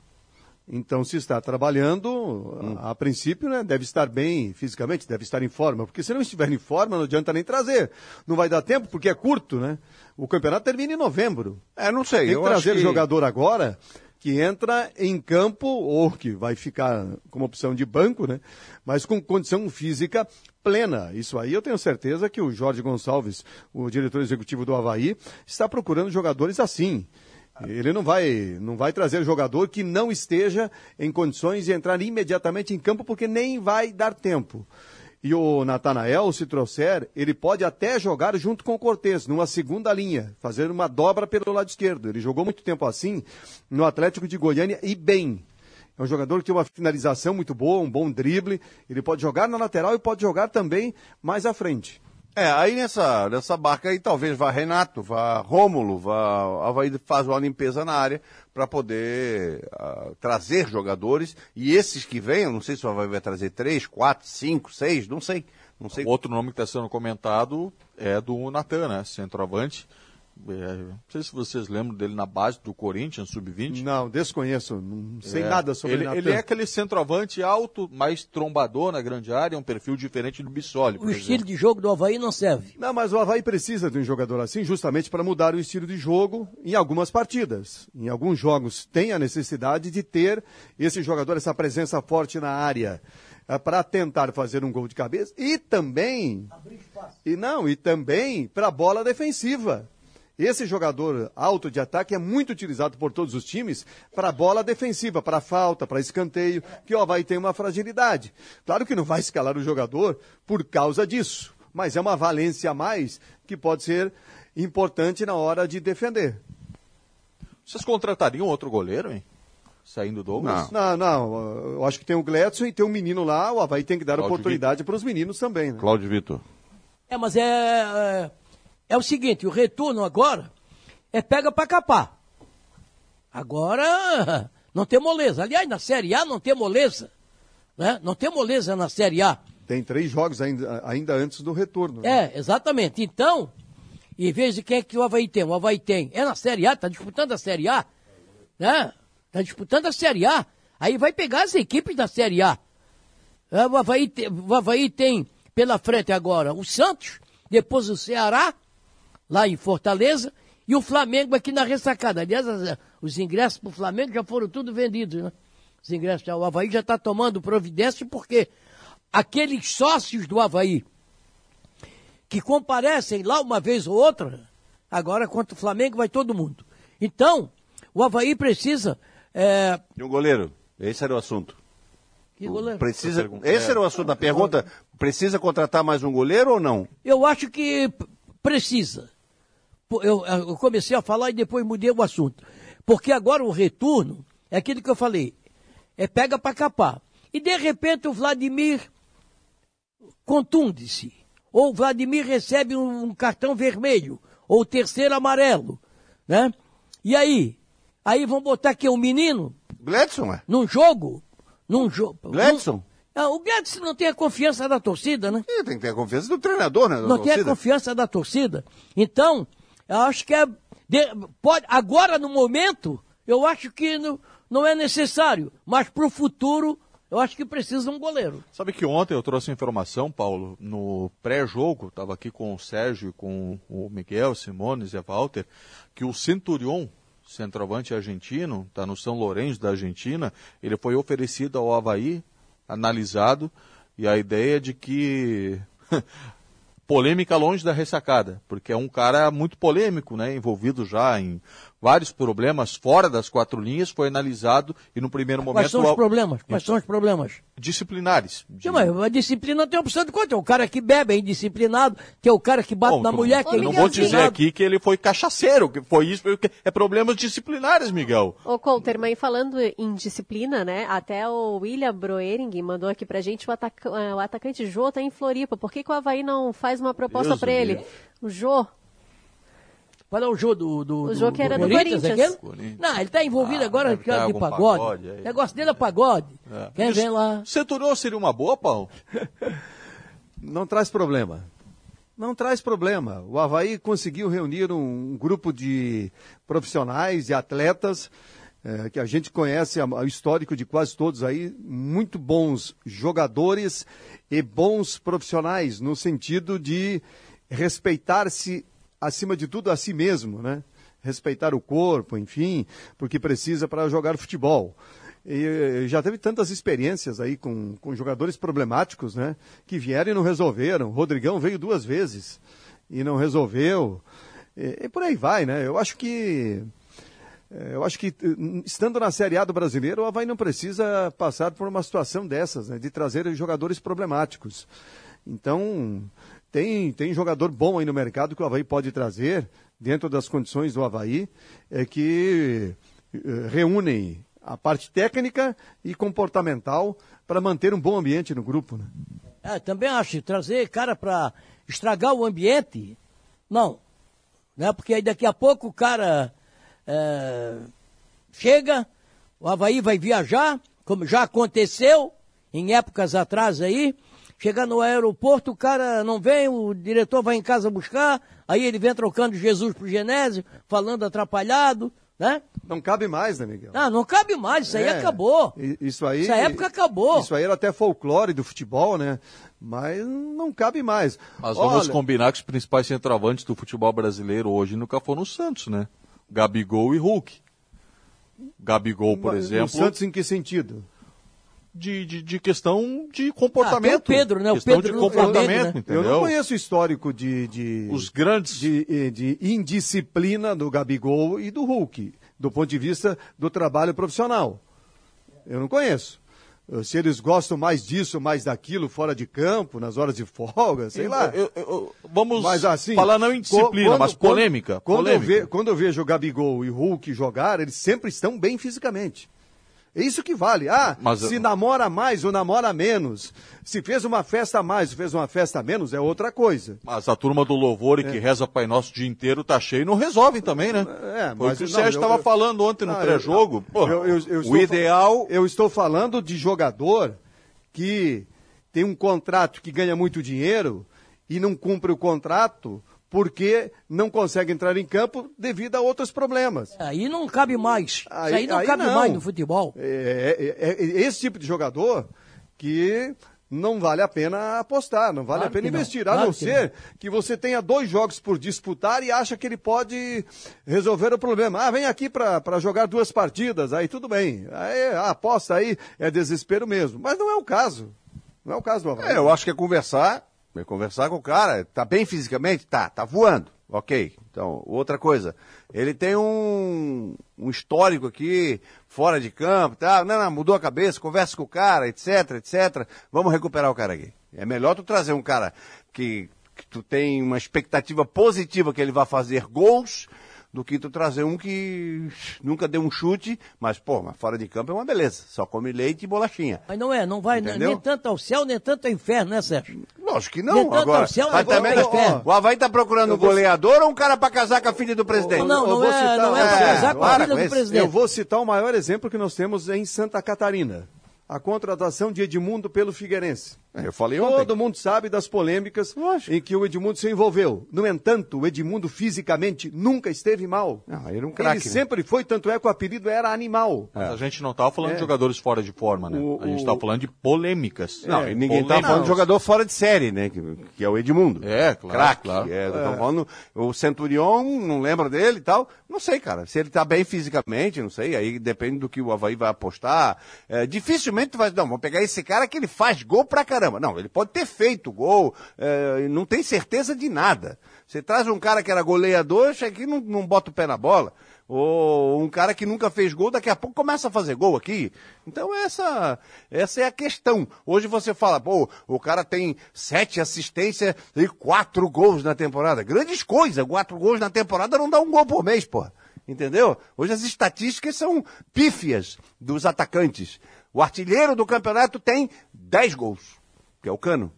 Então, se está trabalhando, a, a princípio, né, deve estar bem fisicamente, deve estar em forma. Porque se não estiver em forma, não adianta nem trazer. Não vai dar tempo, porque é curto, né? O campeonato termina em novembro. É, não sei. Tem que eu trazer acho que... jogador agora que entra em campo ou que vai ficar como opção de banco, né? Mas com condição física plena. Isso aí eu tenho certeza que o Jorge Gonçalves, o diretor executivo do Havaí, está procurando jogadores assim. Ele não vai, não vai trazer jogador que não esteja em condições de entrar imediatamente em campo, porque nem vai dar tempo. E o Natanael, se trouxer, ele pode até jogar junto com o Cortez, numa segunda linha, fazer uma dobra pelo lado esquerdo. Ele jogou muito tempo assim no Atlético de Goiânia e bem. É um jogador que tem uma finalização muito boa, um bom drible. Ele pode jogar na lateral e pode jogar também mais à frente. É, aí nessa, nessa barca aí talvez vá Renato, vá Rômulo, vá Havaí faz uma limpeza na área para poder ah, trazer jogadores e esses que venham, não sei se o Havaí vai trazer três, quatro, cinco, seis, não sei. Não sei. Outro nome que está sendo comentado é do Natan, né? Centroavante. É, não sei se vocês lembram dele na base do Corinthians, sub-20. Não, desconheço, não sei É, nada sobre ele, ele é aquele centroavante alto, mais trombador na grande área, um perfil diferente do Bissoli, por O exemplo. estilo de jogo do Havaí não serve. Não, mas o Havaí precisa de um jogador assim justamente para mudar o estilo de jogo em algumas partidas. Em alguns jogos tem a necessidade de ter esse jogador, essa presença forte na área. para tentar fazer um gol de cabeça e também e não e também para a bola defensiva esse jogador alto de ataque é muito utilizado por todos os times para bola defensiva, para falta, para escanteio, que o Havaí tem uma fragilidade. Claro que não vai escalar o jogador por causa disso, mas é uma valência a mais que pode ser importante na hora de defender. Vocês contratariam outro goleiro, hein? Saindo do Douglas? Não, não, eu acho que tem o Gledson e tem um menino lá, o Havaí tem que dar Cláudio oportunidade para os meninos também. Né? Cláudio Vitor. É, mas é, é, é o seguinte, o retorno agora é pega para capar. Agora <laughs> não tem moleza. Aliás, na Série A não tem moleza. Né? Não tem moleza na Série A. Tem três jogos ainda, ainda antes do retorno. né? É, exatamente. Então, em vez de quem é que o Havaí tem? O Havaí tem. É na Série A, tá disputando a Série A. Né? Tá disputando a Série A. Aí vai pegar as equipes da Série A. É, o, Havaí o Havaí tem pela frente agora o Santos, depois o Ceará, lá em Fortaleza, e o Flamengo aqui na ressacada. Aliás, os ingressos para o Flamengo já foram tudo vendidos, né? Os ingressos, o Havaí já está tomando providência porque aqueles sócios do Havaí que comparecem lá uma vez ou outra, agora contra o Flamengo vai todo mundo. Então, o Havaí precisa. É... E o goleiro? Esse era o assunto. Que goleiro? Precisa, esse é. era o assunto da pergunta. Precisa contratar mais um goleiro ou não? Eu acho que precisa. Eu, eu comecei a falar e depois mudei o assunto. Porque agora o retorno é aquilo que eu falei. É pega para capar. e de repente o Vladimir contunde-se. Ou o Vladimir recebe um, um cartão vermelho, ou o terceiro amarelo, né? E aí? Aí vão botar aqui um menino Gledson, é? num jogo, num jogo. Gledson? Ah, o Guedes não tem a confiança da torcida, né? Ih, Tem que ter a confiança do treinador, né? da não tem a torcida. confiança da torcida. Então, eu acho que é. de- pode, agora, no momento, eu acho que não, não é necessário. Mas para o futuro, eu acho que precisa um goleiro. Sabe que ontem eu trouxe informação, Paulo, no pré-jogo, estava aqui com o Sérgio, com o Miguel, Simones e a Walter, que o Centurion, centroavante argentino, está no São Lourenço da Argentina, ele foi oferecido ao Havaí, analisado, e a ideia de que <laughs> polêmica longe da ressacada, porque é um cara muito polêmico, né, envolvido já em vários problemas fora das quatro linhas, foi analisado e no primeiro Quais momento são os problemas? Quais são os problemas? disciplinares. de- Sim, mas a disciplina tem opção de conta. Tem o cara que bebe, é indisciplinado, tem o cara que bate Bom, na mulher, que é eu não vou dizer aqui que ele foi cachaceiro, que foi isso, que- é problemas disciplinares, Miguel. Ô, Colter, mas falando em disciplina, né? Até o William Broering mandou aqui pra gente o, ataca- eh, o atacante Jô tá em Floripa. Por que, que o Havaí não faz uma proposta me ele? O Jô. Qual é o jogo do, do, O jogo que era do Corinthians? Corinthians. aquele? Não, ele está envolvido Ah, agora com de pagode. pagode aí. O negócio dele é pagode. É. Quer Isso- ver lá? Centurion seria uma boa, Paulo? <laughs> Não traz problema. Não traz problema. O Havaí conseguiu reunir um, grupo de profissionais e atletas eh, que a gente conhece a- o histórico de quase todos aí, muito bons jogadores e bons profissionais, no sentido de respeitar-se, acima de tudo, a si mesmo, né? Respeitar o corpo, enfim, porque precisa para jogar futebol. E eh, já teve tantas experiências aí com, com jogadores problemáticos, né? Que vieram e não resolveram. O Rodrigão veio duas vezes e não resolveu. E, e por aí vai, né? Eu acho que. eh, Eu acho que, eh, estando na Série A do brasileiro, o Havaí não precisa passar por uma situação dessas, né? De trazer jogadores problemáticos. Então, tem, tem jogador bom aí no mercado que o Havaí pode trazer, dentro das condições do Havaí, é que eh, reúnem a parte técnica e comportamental para manter um bom ambiente no grupo. Né? É, também acho, trazer cara para estragar o ambiente, não. Né? Porque aí daqui a pouco o cara é, chega, o Havaí vai viajar, como já aconteceu em épocas atrás aí, chega no aeroporto, o cara não vem, o diretor vai em casa buscar, aí ele vem trocando Jesus pro Genésio, falando atrapalhado, né? Não cabe mais, né, Miguel? Ah, não cabe mais, isso aí É, acabou. i- Isso aí. Essa época acabou. Isso aí era até folclore do futebol, né? Mas não cabe mais. Mas vamos Olha, combinar que os principais centroavantes do futebol brasileiro hoje nunca foram o Santos, né? Gabigol e Hulk. Gabigol, por o exemplo, Santos em que sentido? De, de, de questão de comportamento. Ah, tem o Pedro, né? O Questão Pedro de comportamento, né? entendeu? Eu não conheço o histórico de, de, Os grandes de, eh, de indisciplina do Gabigol e do Hulk, do ponto de vista do trabalho profissional. Eu não conheço. Eh, Se eles gostam mais disso, mais daquilo, fora de campo, nas horas de folga, sei lá. Eu- eu- eu- vamos Mas assim. falar não em disciplina, quando- mas quando- polêmica. Quando, polêmica. Eu ve- quando eu vejo o Gabigol e o Hulk jogar, eles sempre estão bem fisicamente. É isso que vale. Ah, Mas- se namora mais ou namora menos. Se fez uma festa a mais ou fez uma festa a menos, é outra coisa. Mas a turma do louvor e que reza Pai Nosso o dia inteiro tá cheio e não resolvem também, né? É, Foi o mas que o Sérgio eu- estava eu- falando ontem no eu- pré-jogo. Eu- eu- eu o ideal... Eu estou falando de jogador que tem um contrato que ganha muito dinheiro e não cumpre o contrato porque não consegue entrar em campo devido a outros problemas. Aí não cabe mais. Isso aí não aí cabe não. mais no futebol. É, é- é- é esse tipo de jogador que não vale a pena apostar, não vale Claro a pena que não, investir, a claro não que ser que você tenha dois jogos por disputar e acha que ele pode resolver o problema. Ah, vem aqui para jogar duas partidas, aí tudo bem. Aí, a aposta aí é desespero mesmo. Mas não é o caso. Não é o caso do Havaí. É, eu acho que é conversar, conversar com o cara. Tá bem fisicamente? Tá, tá voando. Ok. Então, outra coisa. Ele tem um, um histórico aqui, fora de campo, tá? Não, não, mudou a cabeça, conversa com o cara, etc, etc. Vamos recuperar o cara aqui. É melhor tu trazer um cara que, que tu tem uma expectativa positiva que ele vai fazer gols, do que tu trazer um que nunca deu um chute, mas, pô, mas fora de campo é uma beleza. Só come leite e bolachinha. Mas não é, não vai Entendeu? nem tanto ao céu, nem tanto ao inferno, né, Sérgio? Lógico que Nem não. tanto Agora, ao céu, mas nem também, tanto ao inferno. o Havaí tá procurando um goleador ou um cara pra casar com a filha do presidente? Não, não, eu não vou é, citar- não é é, pra casar com a para filha com do esse. presidente. Eu vou citar o maior exemplo que nós temos em Santa Catarina. A contratação de Edmundo pelo Figueirense. Eu falei ontem. Todo mundo sabe das polêmicas Lógico. em que o Edmundo se envolveu. No entanto, o Edmundo fisicamente nunca esteve mal. Não, ele era um Ele craque. né? sempre foi, tanto é que o apelido era Animal. Mas a gente não estava falando É. de jogadores fora de forma, né? O- a gente o- estava falando de polêmicas. Não, É, e ninguém tá polêmicas. falando de jogador fora de série, né? Que, que é o Edmundo. É, claro, Craque. claro. É, tão falando, o Centurion, não lembra dele e tal. Não sei, cara. Se ele tá bem fisicamente, não sei. Aí depende do que o Havaí vai apostar. É, dificilmente tu vai. Não, vamos pegar esse cara que ele faz gol pra caramba. Não, ele pode ter feito gol. é, não tem certeza de nada. Você traz um cara que era goleador, chega aqui não, não bota o pé na bola. Ou um cara que nunca fez gol, daqui a pouco começa a fazer gol aqui. Então essa, essa é a questão. Hoje você fala, pô, o cara tem sete assistências e quatro gols na temporada. Grandes coisas, quatro gols na temporada não dá um gol por mês, pô. Entendeu? Hoje as estatísticas são pífias dos atacantes. O artilheiro do campeonato tem dez gols, que é o Cano.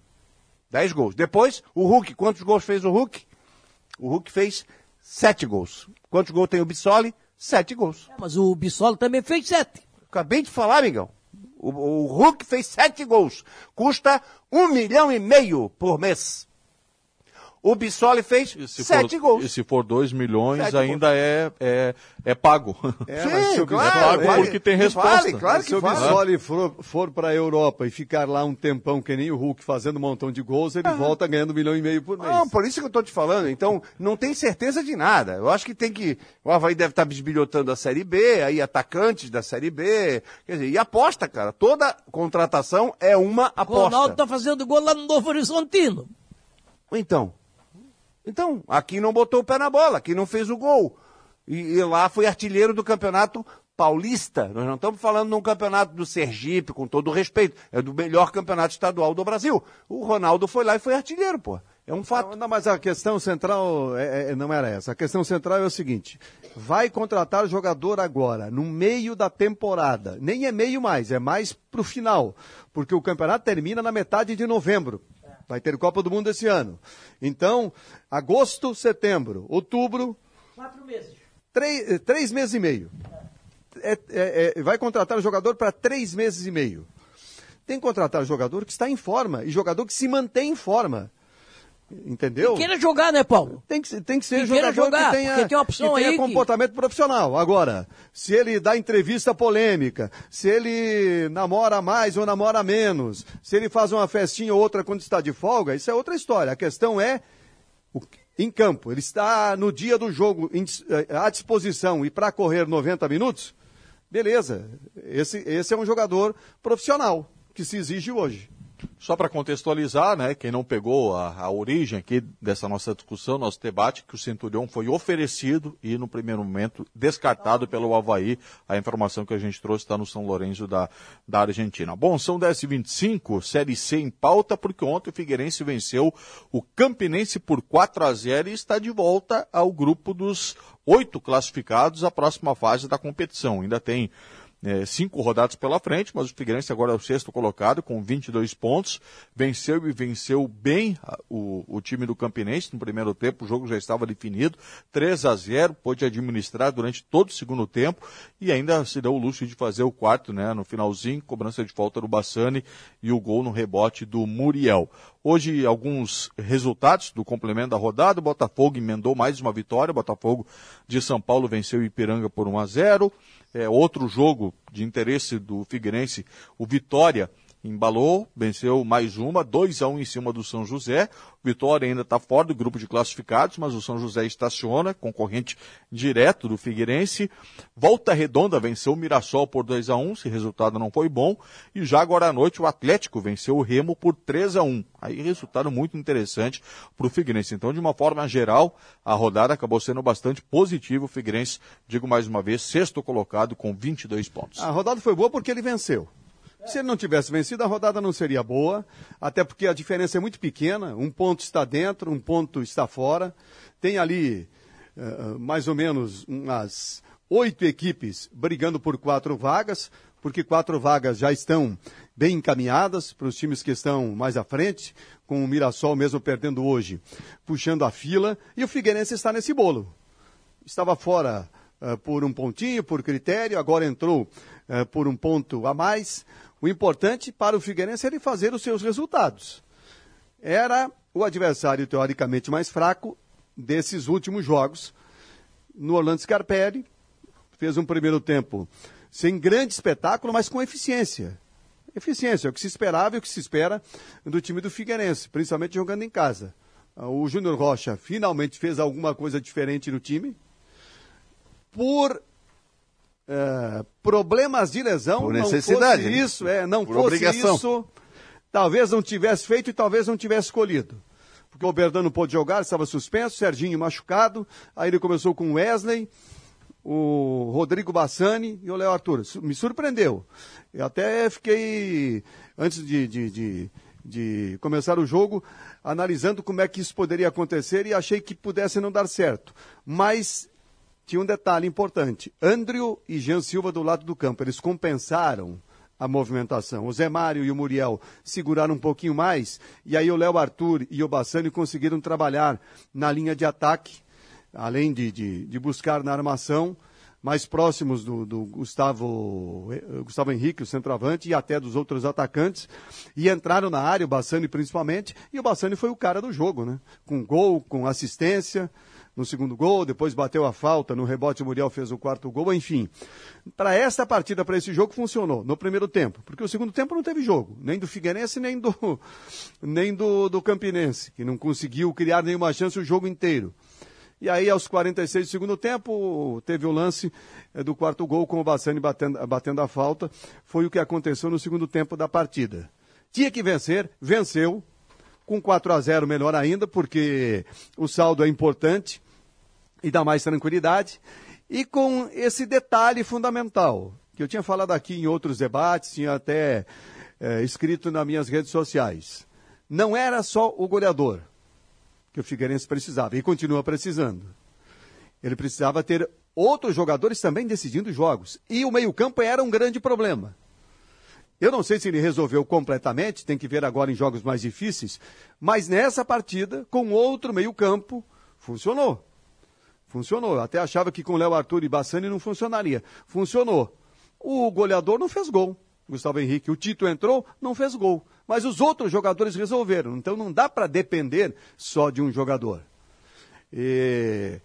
Dez gols. Depois, o Hulk. Quantos gols fez o Hulk? O Hulk fez sete gols. Quantos gols tem o Bissoli? Sete gols. Mas o Bissolo também fez sete. Acabei de falar, amigão. O, o Hulk fez sete gols. Custa um milhão e meio por mês. O Bissoli fez se sete for, gols. E se for 2 milhões, Sete ainda é, é, é pago. É, Sim, mas se o claro, Bissoli- claro. porque tem Que resposta. Vale, claro se que o vale. Bissoli for, for para a Europa e ficar lá um tempão que nem o Hulk fazendo um montão de gols, ele volta ganhando um milhão e meio por mês. Não, por isso que eu tô te falando. Então, não tem certeza de nada. Eu acho que tem que. O Havaí deve estar bisbilhotando a Série B, aí atacantes da Série B. Quer dizer, e aposta, cara. Toda contratação é uma O aposta. Ronaldo tá fazendo gol lá no Novo Horizontino. Então. Então, aqui não botou o pé na bola, aqui não fez o gol. E, e lá foi artilheiro do campeonato paulista. Nós não estamos falando de um campeonato do Sergipe, com todo o respeito. É do melhor campeonato estadual do Brasil. O Ronaldo foi lá e foi artilheiro, pô. É um fato. Não, não, mas a questão central é- é- não era essa. A questão central é o seguinte: vai contratar jogador agora, no meio da temporada. Nem é meio mais, é mais pro final. Porque o campeonato termina na metade de novembro. Vai ter Copa do Mundo esse ano. Então, agosto, setembro, outubro, Quatro meses. três, eh, três meses e meio. É- é- é- vai contratar jogador para três meses e meio. Tem que contratar jogador que está em forma e jogador que se mantém em forma. Entendeu? Queira jogar, né, Paulo? Tem que, tem que ser E queira jogador jogar, que tenha, tem uma opção que tenha aí que- comportamento profissional. Agora, se ele dá entrevista polêmica, se ele namora mais ou namora menos, se ele faz uma festinha ou outra quando está de folga, isso é outra história. A questão é em campo. Ele está no dia do jogo eh, à disposição e para correr 90 minutos, beleza. Esse, esse é um jogador profissional que se exige hoje. Só para contextualizar, né, quem não pegou a, a origem aqui dessa nossa discussão, nosso debate, que o Centurião foi oferecido e no primeiro momento descartado pelo Havaí. A informação que a gente trouxe está no São Lourenço da, da Argentina. Bom, são 10h25, Série C em pauta, porque ontem o Figueirense venceu o Campinense por 4 a 0 e está de volta ao grupo dos oito classificados à próxima fase da competição. Ainda tem é, cinco rodadas pela frente, mas o Figueirense agora é o sexto colocado com 22 pontos. Venceu e venceu bem o, o time do Campinense no primeiro tempo, o jogo já estava definido, 3 a 0, pôde administrar durante todo o segundo tempo e ainda se deu o luxo de fazer o quarto, né, no finalzinho, cobrança de falta do Bassani e o gol no rebote do Muriel. Hoje, alguns resultados do complemento da rodada. O Botafogo emendou mais uma vitória. O Botafogo de São Paulo venceu o Ipiranga por 1 a 0 é, outro jogo de interesse do Figueirense, o Vitória embalou, venceu mais uma, 2 a 1 em cima do São José. Vitória ainda está fora do grupo de classificados, mas o São José estaciona, concorrente direto do Figueirense. Volta Redonda venceu o Mirassol por 2 a 1 esse resultado não foi bom. E já agora à noite o Atlético venceu o Remo por 3 a 1 Aí resultado muito interessante para o Figueirense. Então, de uma forma geral, a rodada acabou sendo bastante positiva. O Figueirense, digo mais uma vez, sexto colocado com 22 pontos. A rodada foi boa porque ele venceu. Se ele não tivesse vencido, a rodada não seria boa, até porque a diferença é muito pequena. Um ponto está dentro, um ponto está fora. Tem ali eh, mais ou menos umas oito equipes brigando por quatro vagas, porque quatro vagas já estão bem encaminhadas para os times que estão mais à frente, com o Mirassol mesmo perdendo hoje, puxando a fila, e o Figueirense está nesse bolo. Estava fora uh, por um pontinho, por critério, agora entrou uh, por um ponto a mais. O importante para o Figueirense é ele fazer os seus resultados. Era o adversário teoricamente mais fraco desses últimos jogos. No Orlando Scarpelli, fez um primeiro tempo sem grande espetáculo, mas com eficiência. Eficiência, é o que se esperava e o que se espera do time do Figueirense, principalmente jogando em casa. O Júnior Rocha finalmente fez alguma coisa diferente no time. Por é, problemas de lesão, Por necessidade, não fosse né? isso, é, não Por fosse obrigação. isso, talvez não tivesse feito e talvez não tivesse escolhido. Porque o Berdan não pôde jogar, estava suspenso, Serginho machucado, aí ele começou com o Wesley, o Rodrigo Bassani e o Léo Arthur. Me surpreendeu. Eu até fiquei, antes de, de, de, de começar o jogo, analisando como é que isso poderia acontecer e achei que pudesse não dar certo. Mas tinha um detalhe importante. Andrew e Jean Silva do lado do campo, eles compensaram a movimentação. O Zé Mário e o Muriel seguraram um pouquinho mais, e aí o Léo Arthur e o Bassani conseguiram trabalhar na linha de ataque, além de, de, de buscar na armação, mais próximos do, do Gustavo, eh, Gustavo Henrique, o centroavante, e até dos outros atacantes, e entraram na área, o Bassani principalmente, e o Bassani foi o cara do jogo, né? Com gol, com assistência, no segundo gol, depois bateu a falta, no rebote o Muriel fez o quarto gol, enfim. Para esta partida, para esse jogo, funcionou no primeiro tempo, porque o segundo tempo não teve jogo, nem do Figueirense, nem do, <laughs> nem do, do Campinense, que não conseguiu criar nenhuma chance o jogo inteiro. E aí, aos 46 do segundo tempo, teve o lance eh, do quarto gol com o Bassani batendo, batendo a falta. Foi o que aconteceu no segundo tempo da partida. Tinha que vencer, venceu, com 4 a 0 melhor ainda, porque o saldo é importante e dá mais tranquilidade. E com esse detalhe fundamental, que eu tinha falado aqui em outros debates, tinha até eh, escrito nas minhas redes sociais. Não era só o goleador que o Figueirense precisava, e continua precisando. Ele precisava ter outros jogadores também decidindo jogos. E o meio-campo era um grande problema. Eu não sei se ele resolveu completamente, tem que ver agora em jogos mais difíceis, mas nessa partida, com outro meio-campo, funcionou. Funcionou. Eu até achava que com Léo Arthur e Bassani não funcionaria. Funcionou. O goleador não fez gol. Gustavo Henrique. O Tito entrou, não fez gol. Mas os outros jogadores resolveram. Então não dá para depender só de um jogador. E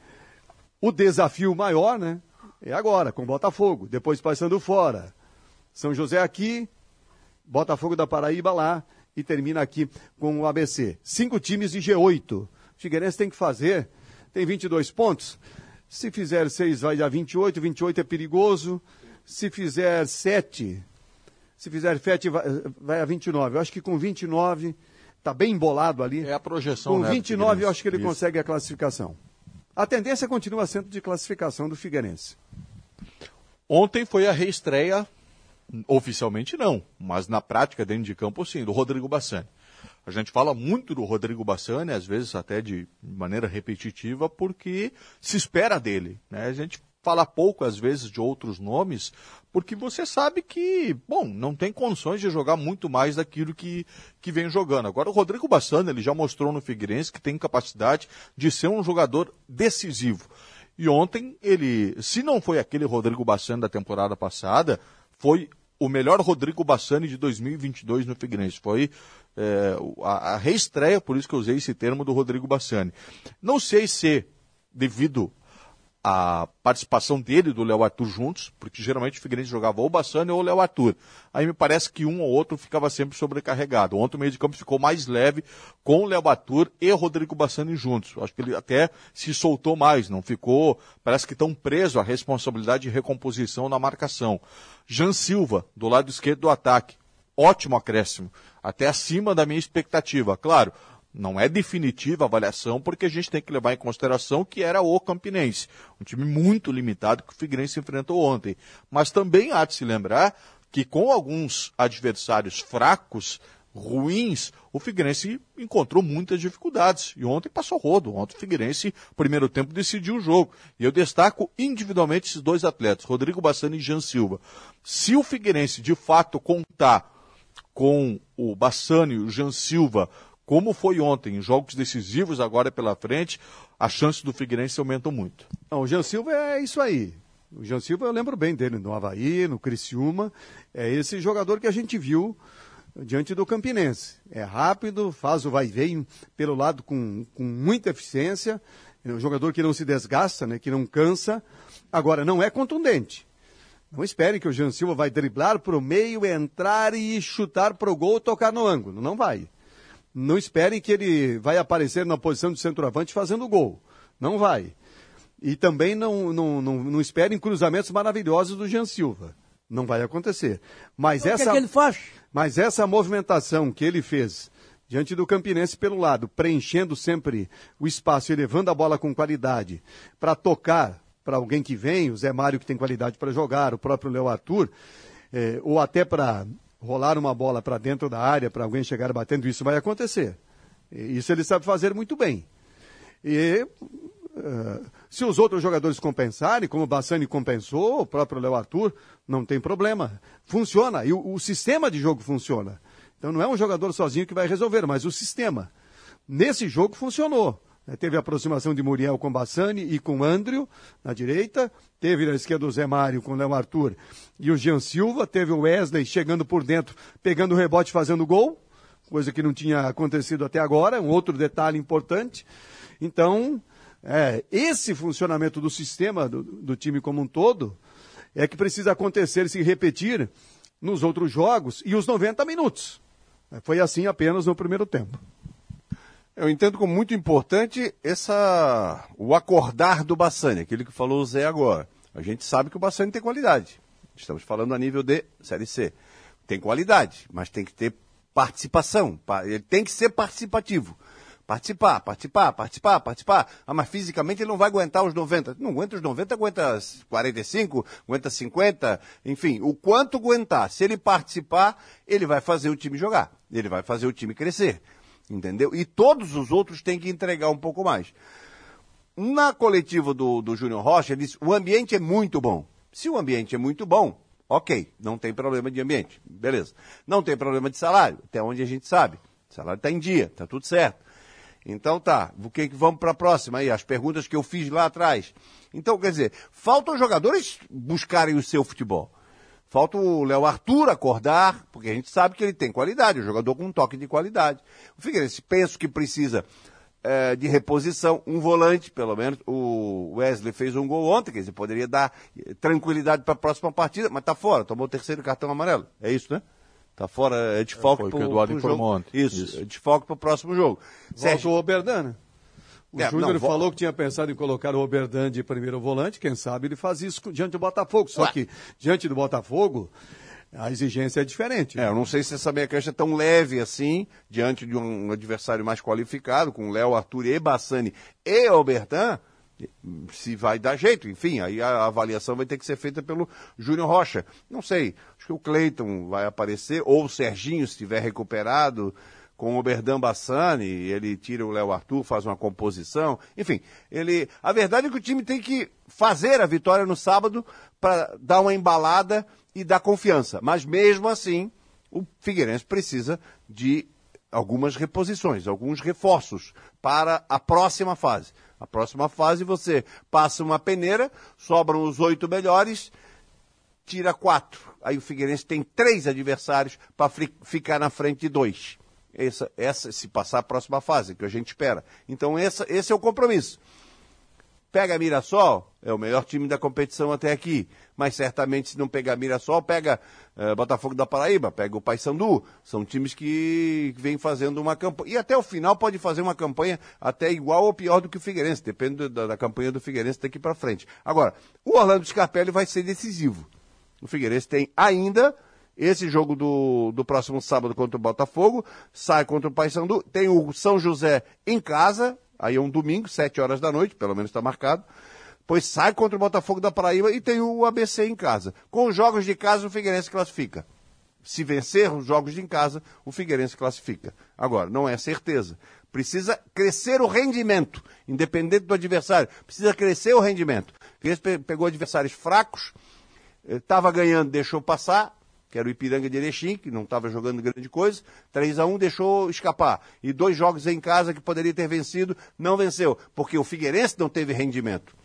o desafio maior, né? É agora, com Botafogo. Depois passando fora. São José aqui, Botafogo da Paraíba lá e termina aqui com o ABC. Cinco times de G8. O Figueirense tem que fazer, tem 22 pontos. Se fizer seis, vai dar 28. 28 é perigoso. Se fizer sete, se fizer sete, vai, vai a 29. Eu acho que com 29 está bem embolado ali. É a projeção, Com né, do 29 eu acho que ele Isso. consegue a classificação. A tendência continua sendo de classificação do Figueirense. Ontem foi a reestreia, oficialmente não, mas na prática, dentro de campo, sim, do Rodrigo Bassani. A gente fala muito do Rodrigo Bassani, às vezes até de maneira repetitiva, porque se espera dele. Né? A gente fala pouco, às vezes, de outros nomes, porque você sabe que, bom, não tem condições de jogar muito mais daquilo que, que vem jogando. Agora, o Rodrigo Bassani, ele já mostrou no Figueirense que tem capacidade de ser um jogador decisivo. E ontem ele, se não foi aquele Rodrigo Bassani da temporada passada, foi o melhor Rodrigo Bassani de 2022 no Figueirense. Foi é, a, a reestreia, por isso que eu usei esse termo do Rodrigo Bassani. Não sei se devido à participação dele e do Léo Arthur juntos, porque geralmente o Figueirense jogava ou Bassani ou o Léo Arthur. Aí me parece que um ou outro ficava sempre sobrecarregado. Ontem o meio de campo ficou mais leve com o Léo Arthur e o Rodrigo Bassani juntos. Acho que ele até se soltou mais, não ficou, parece que tão preso à responsabilidade de recomposição na marcação. Jean Silva, do lado esquerdo do ataque. Ótimo acréscimo, até acima da minha expectativa. Claro, não é definitiva a avaliação, porque a gente tem que levar em consideração que era o Campinense, um time muito limitado que o Figueirense enfrentou ontem. Mas também há de se lembrar que com alguns adversários fracos, ruins, o Figueirense encontrou muitas dificuldades. E ontem passou rodo. Ontem o Figueirense, primeiro tempo, decidiu o jogo. E eu destaco individualmente esses dois atletas, Rodrigo Bassani e Jean Silva. Se o Figueirense de fato contar com o Bassani o Jean Silva, como foi ontem, em jogos decisivos agora pela frente, as chances do Figueirense aumentam muito. Não, o Jean Silva é isso aí. O Jean Silva, eu lembro bem dele no Havaí, no Criciúma. É esse jogador que a gente viu diante do Campinense. É rápido, faz o vai e vem pelo lado com, com muita eficiência. É um jogador que não se desgasta, né, que não cansa. Agora, não é contundente. Não espere que o Jean Silva vai driblar para o meio, entrar e chutar para o gol tocar no ângulo. Não vai. Não esperem que ele vai aparecer na posição de centroavante fazendo gol. Não vai. E também não, não, não, não esperem cruzamentos maravilhosos do Jean Silva. Não vai acontecer. Mas Então, que, essa, é que ele faz? mas essa movimentação que ele fez diante do Campinense pelo lado, preenchendo sempre o espaço e levando a bola com qualidade para tocar para alguém que vem, o Zé Mário que tem qualidade para jogar, o próprio Léo Arthur, eh, ou até para rolar uma bola para dentro da área, para alguém chegar batendo, isso vai acontecer. Isso ele sabe fazer muito bem. E eh, se os outros jogadores compensarem, como o Bassani compensou, o próprio Léo Arthur, não tem problema. Funciona. E o, o sistema de jogo funciona. Então não é um jogador sozinho que vai resolver, mas o sistema. Nesse jogo funcionou. Né? Teve a aproximação de Muriel com Bassani e com Andrew na direita. Teve na esquerda o Zé Mário com o Léo Arthur e o Jean Silva. Teve o Wesley chegando por dentro, pegando o rebote, fazendo gol. Coisa que não tinha acontecido até agora. Um outro detalhe importante. Então, é, esse funcionamento do sistema do, do time como um todo é que precisa acontecer e se repetir nos outros jogos e os 90 minutos. Foi assim apenas no primeiro tempo. Eu entendo como muito importante essa o acordar do Bassani, aquilo que falou o Zé agora. A gente sabe que o Bassani tem qualidade. Estamos falando a nível de Série C. Tem qualidade, mas tem que ter participação. Pa- Ele tem que ser participativo. Participar, participar, participar, participar. Ah, mas fisicamente ele não vai aguentar os 90. Não aguenta os 90, aguenta 45, aguenta 50, enfim, o quanto aguentar. Se ele participar, ele vai fazer o time jogar. Ele vai fazer o time crescer. Entendeu? E todos os outros têm que entregar um pouco mais. Na coletiva do, do Júnior Rocha, ele disse: o ambiente é muito bom. Se o ambiente é muito bom, ok, não tem problema de ambiente, beleza. Não tem problema de salário, até onde a gente sabe. O salário está em dia, está tudo certo. Então tá, o que vamos para a próxima aí? As perguntas que eu fiz lá atrás. Então, quer dizer, faltam jogadores buscarem o seu futebol. Falta o Léo Arthur acordar, porque a gente sabe que ele tem qualidade, um jogador com um toque de qualidade. O Figueirense penso que precisa eh, de reposição, um volante, pelo menos. O Wesley fez um gol ontem, quer dizer, poderia dar eh, tranquilidade para a próxima partida, mas tá fora, tomou o terceiro cartão amarelo. É isso, né? Tá fora, é de foco foi o que pro, o Eduardo pro informou jogo. Isso, Isso. é de foco para o próximo jogo. Volta o Oberdan, né? O É, Júnior falou que tinha pensado em colocar o Oberdan de primeiro volante, quem sabe ele faz isso diante do Botafogo. Só Ué. que diante do Botafogo, a exigência é diferente. É, eu não sei se essa meia cancha é tão leve assim, diante de um adversário mais qualificado, com Léo, Arthur e Bassani e Albertan, se vai dar jeito. Enfim, aí a avaliação vai ter que ser feita pelo Júnior Rocha. Não sei, acho que o Cleiton vai aparecer, ou o Serginho, se estiver recuperado, com o Berdan Bassani, ele tira o Léo Arthur, faz uma composição. Enfim, ele. A verdade é que o time tem que fazer a vitória no sábado para dar uma embalada e dar confiança. Mas mesmo assim, o Figueirense precisa de algumas reposições, alguns reforços para a próxima fase. A próxima fase você passa uma peneira, sobram os oito melhores, tira quatro. Aí o Figueirense tem três adversários para ficar na frente de dois. Essa, essa, se passar a próxima fase, que a gente espera. Então, essa, esse é o compromisso. Pega Mirassol, é o melhor time da competição até aqui. Mas certamente, se não pegar Mirassol, pega eh, Botafogo da Paraíba, pega o Paysandu. São times que vêm fazendo uma campanha. E até o final pode fazer uma campanha até igual ou pior do que o Figueirense, depende da, da campanha do Figueirense daqui para frente. Agora, o Orlando Scarpelli vai ser decisivo. O Figueirense tem ainda esse jogo do, do próximo sábado contra o Botafogo, sai contra o Paysandu, tem o São José em casa, aí é um domingo, sete horas da noite, pelo menos está marcado, pois sai contra o Botafogo da Paraíba e tem o ABC em casa. Com os jogos de casa, o Figueirense classifica. Se vencer os jogos em casa, o Figueirense classifica. Agora, não é certeza. Precisa crescer o rendimento, independente do adversário. Precisa crescer o rendimento. Figueirense pe- pegou adversários fracos, estava ganhando, deixou passar, que era o Ipiranga de Erechim, que não estava jogando grande coisa. 3 a 1 deixou escapar. E dois jogos em casa que poderia ter vencido, não venceu, porque o Figueirense não teve rendimento.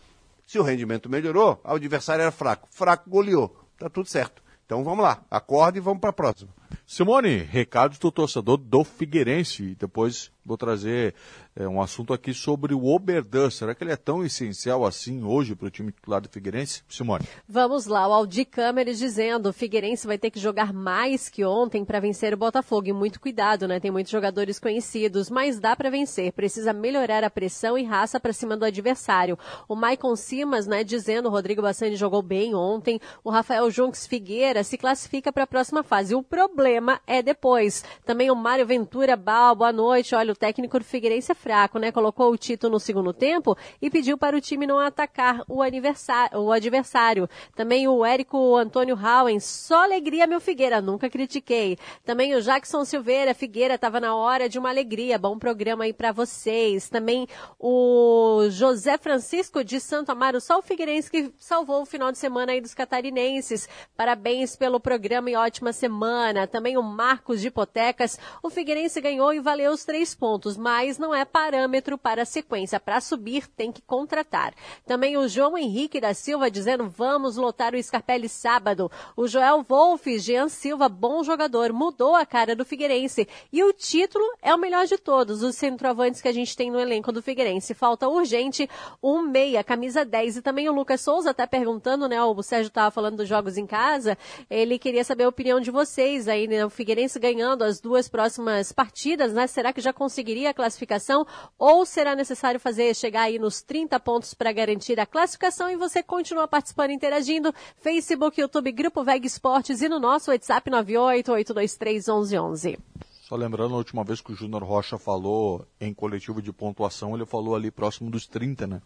Se o rendimento melhorou, o adversário era fraco. Fraco goleou. Tá tudo certo. Então vamos lá, acorde e vamos para a próxima. Simone, recados do torcedor do Figueirense. E depois vou trazer é, um assunto aqui sobre o Oberdan. Será que ele é tão essencial assim hoje para o time titular do Figueirense? Simone. Vamos lá, o Aldi Câmeres dizendo, o Figueirense vai ter que jogar mais que ontem para vencer o Botafogo. E muito cuidado, né? Tem muitos jogadores conhecidos, mas dá para vencer. Precisa melhorar a pressão e raça para cima do adversário. O Maicon Simas, né, dizendo, o Rodrigo Bassani jogou bem ontem. O Rafael Junques Figueira se classifica para a próxima fase. O problema é depois. Também o Mário Ventura Bal, boa noite. Olha, o técnico do Figueirense é fraco, né? Colocou o Tito no segundo tempo e pediu para o time não atacar o, o adversário. Também o Érico Antônio Howen, só alegria, meu Figueira, nunca critiquei. Também o Jackson Silveira, Figueira, estava na hora de uma alegria, bom programa aí para vocês. Também o José Francisco de Santo Amaro, só o Figueirense que salvou o final de semana aí dos catarinenses. Parabéns pelo programa e ótima semana. Também o Marcos de Hipotecas, o Figueirense ganhou e valeu os três pontos, mas não é parâmetro para a sequência. Para subir, tem que contratar. Também o João Henrique da Silva dizendo: vamos lotar o Scarpelli sábado. O Joel Wolff, Jean Silva, bom jogador, mudou a cara do Figueirense. E o título é o melhor de todos, os centroavantes que a gente tem no elenco do Figueirense. Falta urgente um meia, camisa 10. E também o Lucas Souza está perguntando, né? O Sérgio estava falando dos jogos em casa. Ele queria saber a opinião de vocês aí, né? O Figueirense ganhando as duas próximas partidas, né? Será que já conseguiria a classificação? Ou será necessário fazer chegar aí nos 30 pontos para garantir a classificação? E você continua participando, interagindo. Facebook, YouTube, Grupo Veg Esportes e no nosso WhatsApp 988231111. Só lembrando, a última vez que o Júnior Rocha falou em coletivo de pontuação, ele falou ali próximo dos 30, né?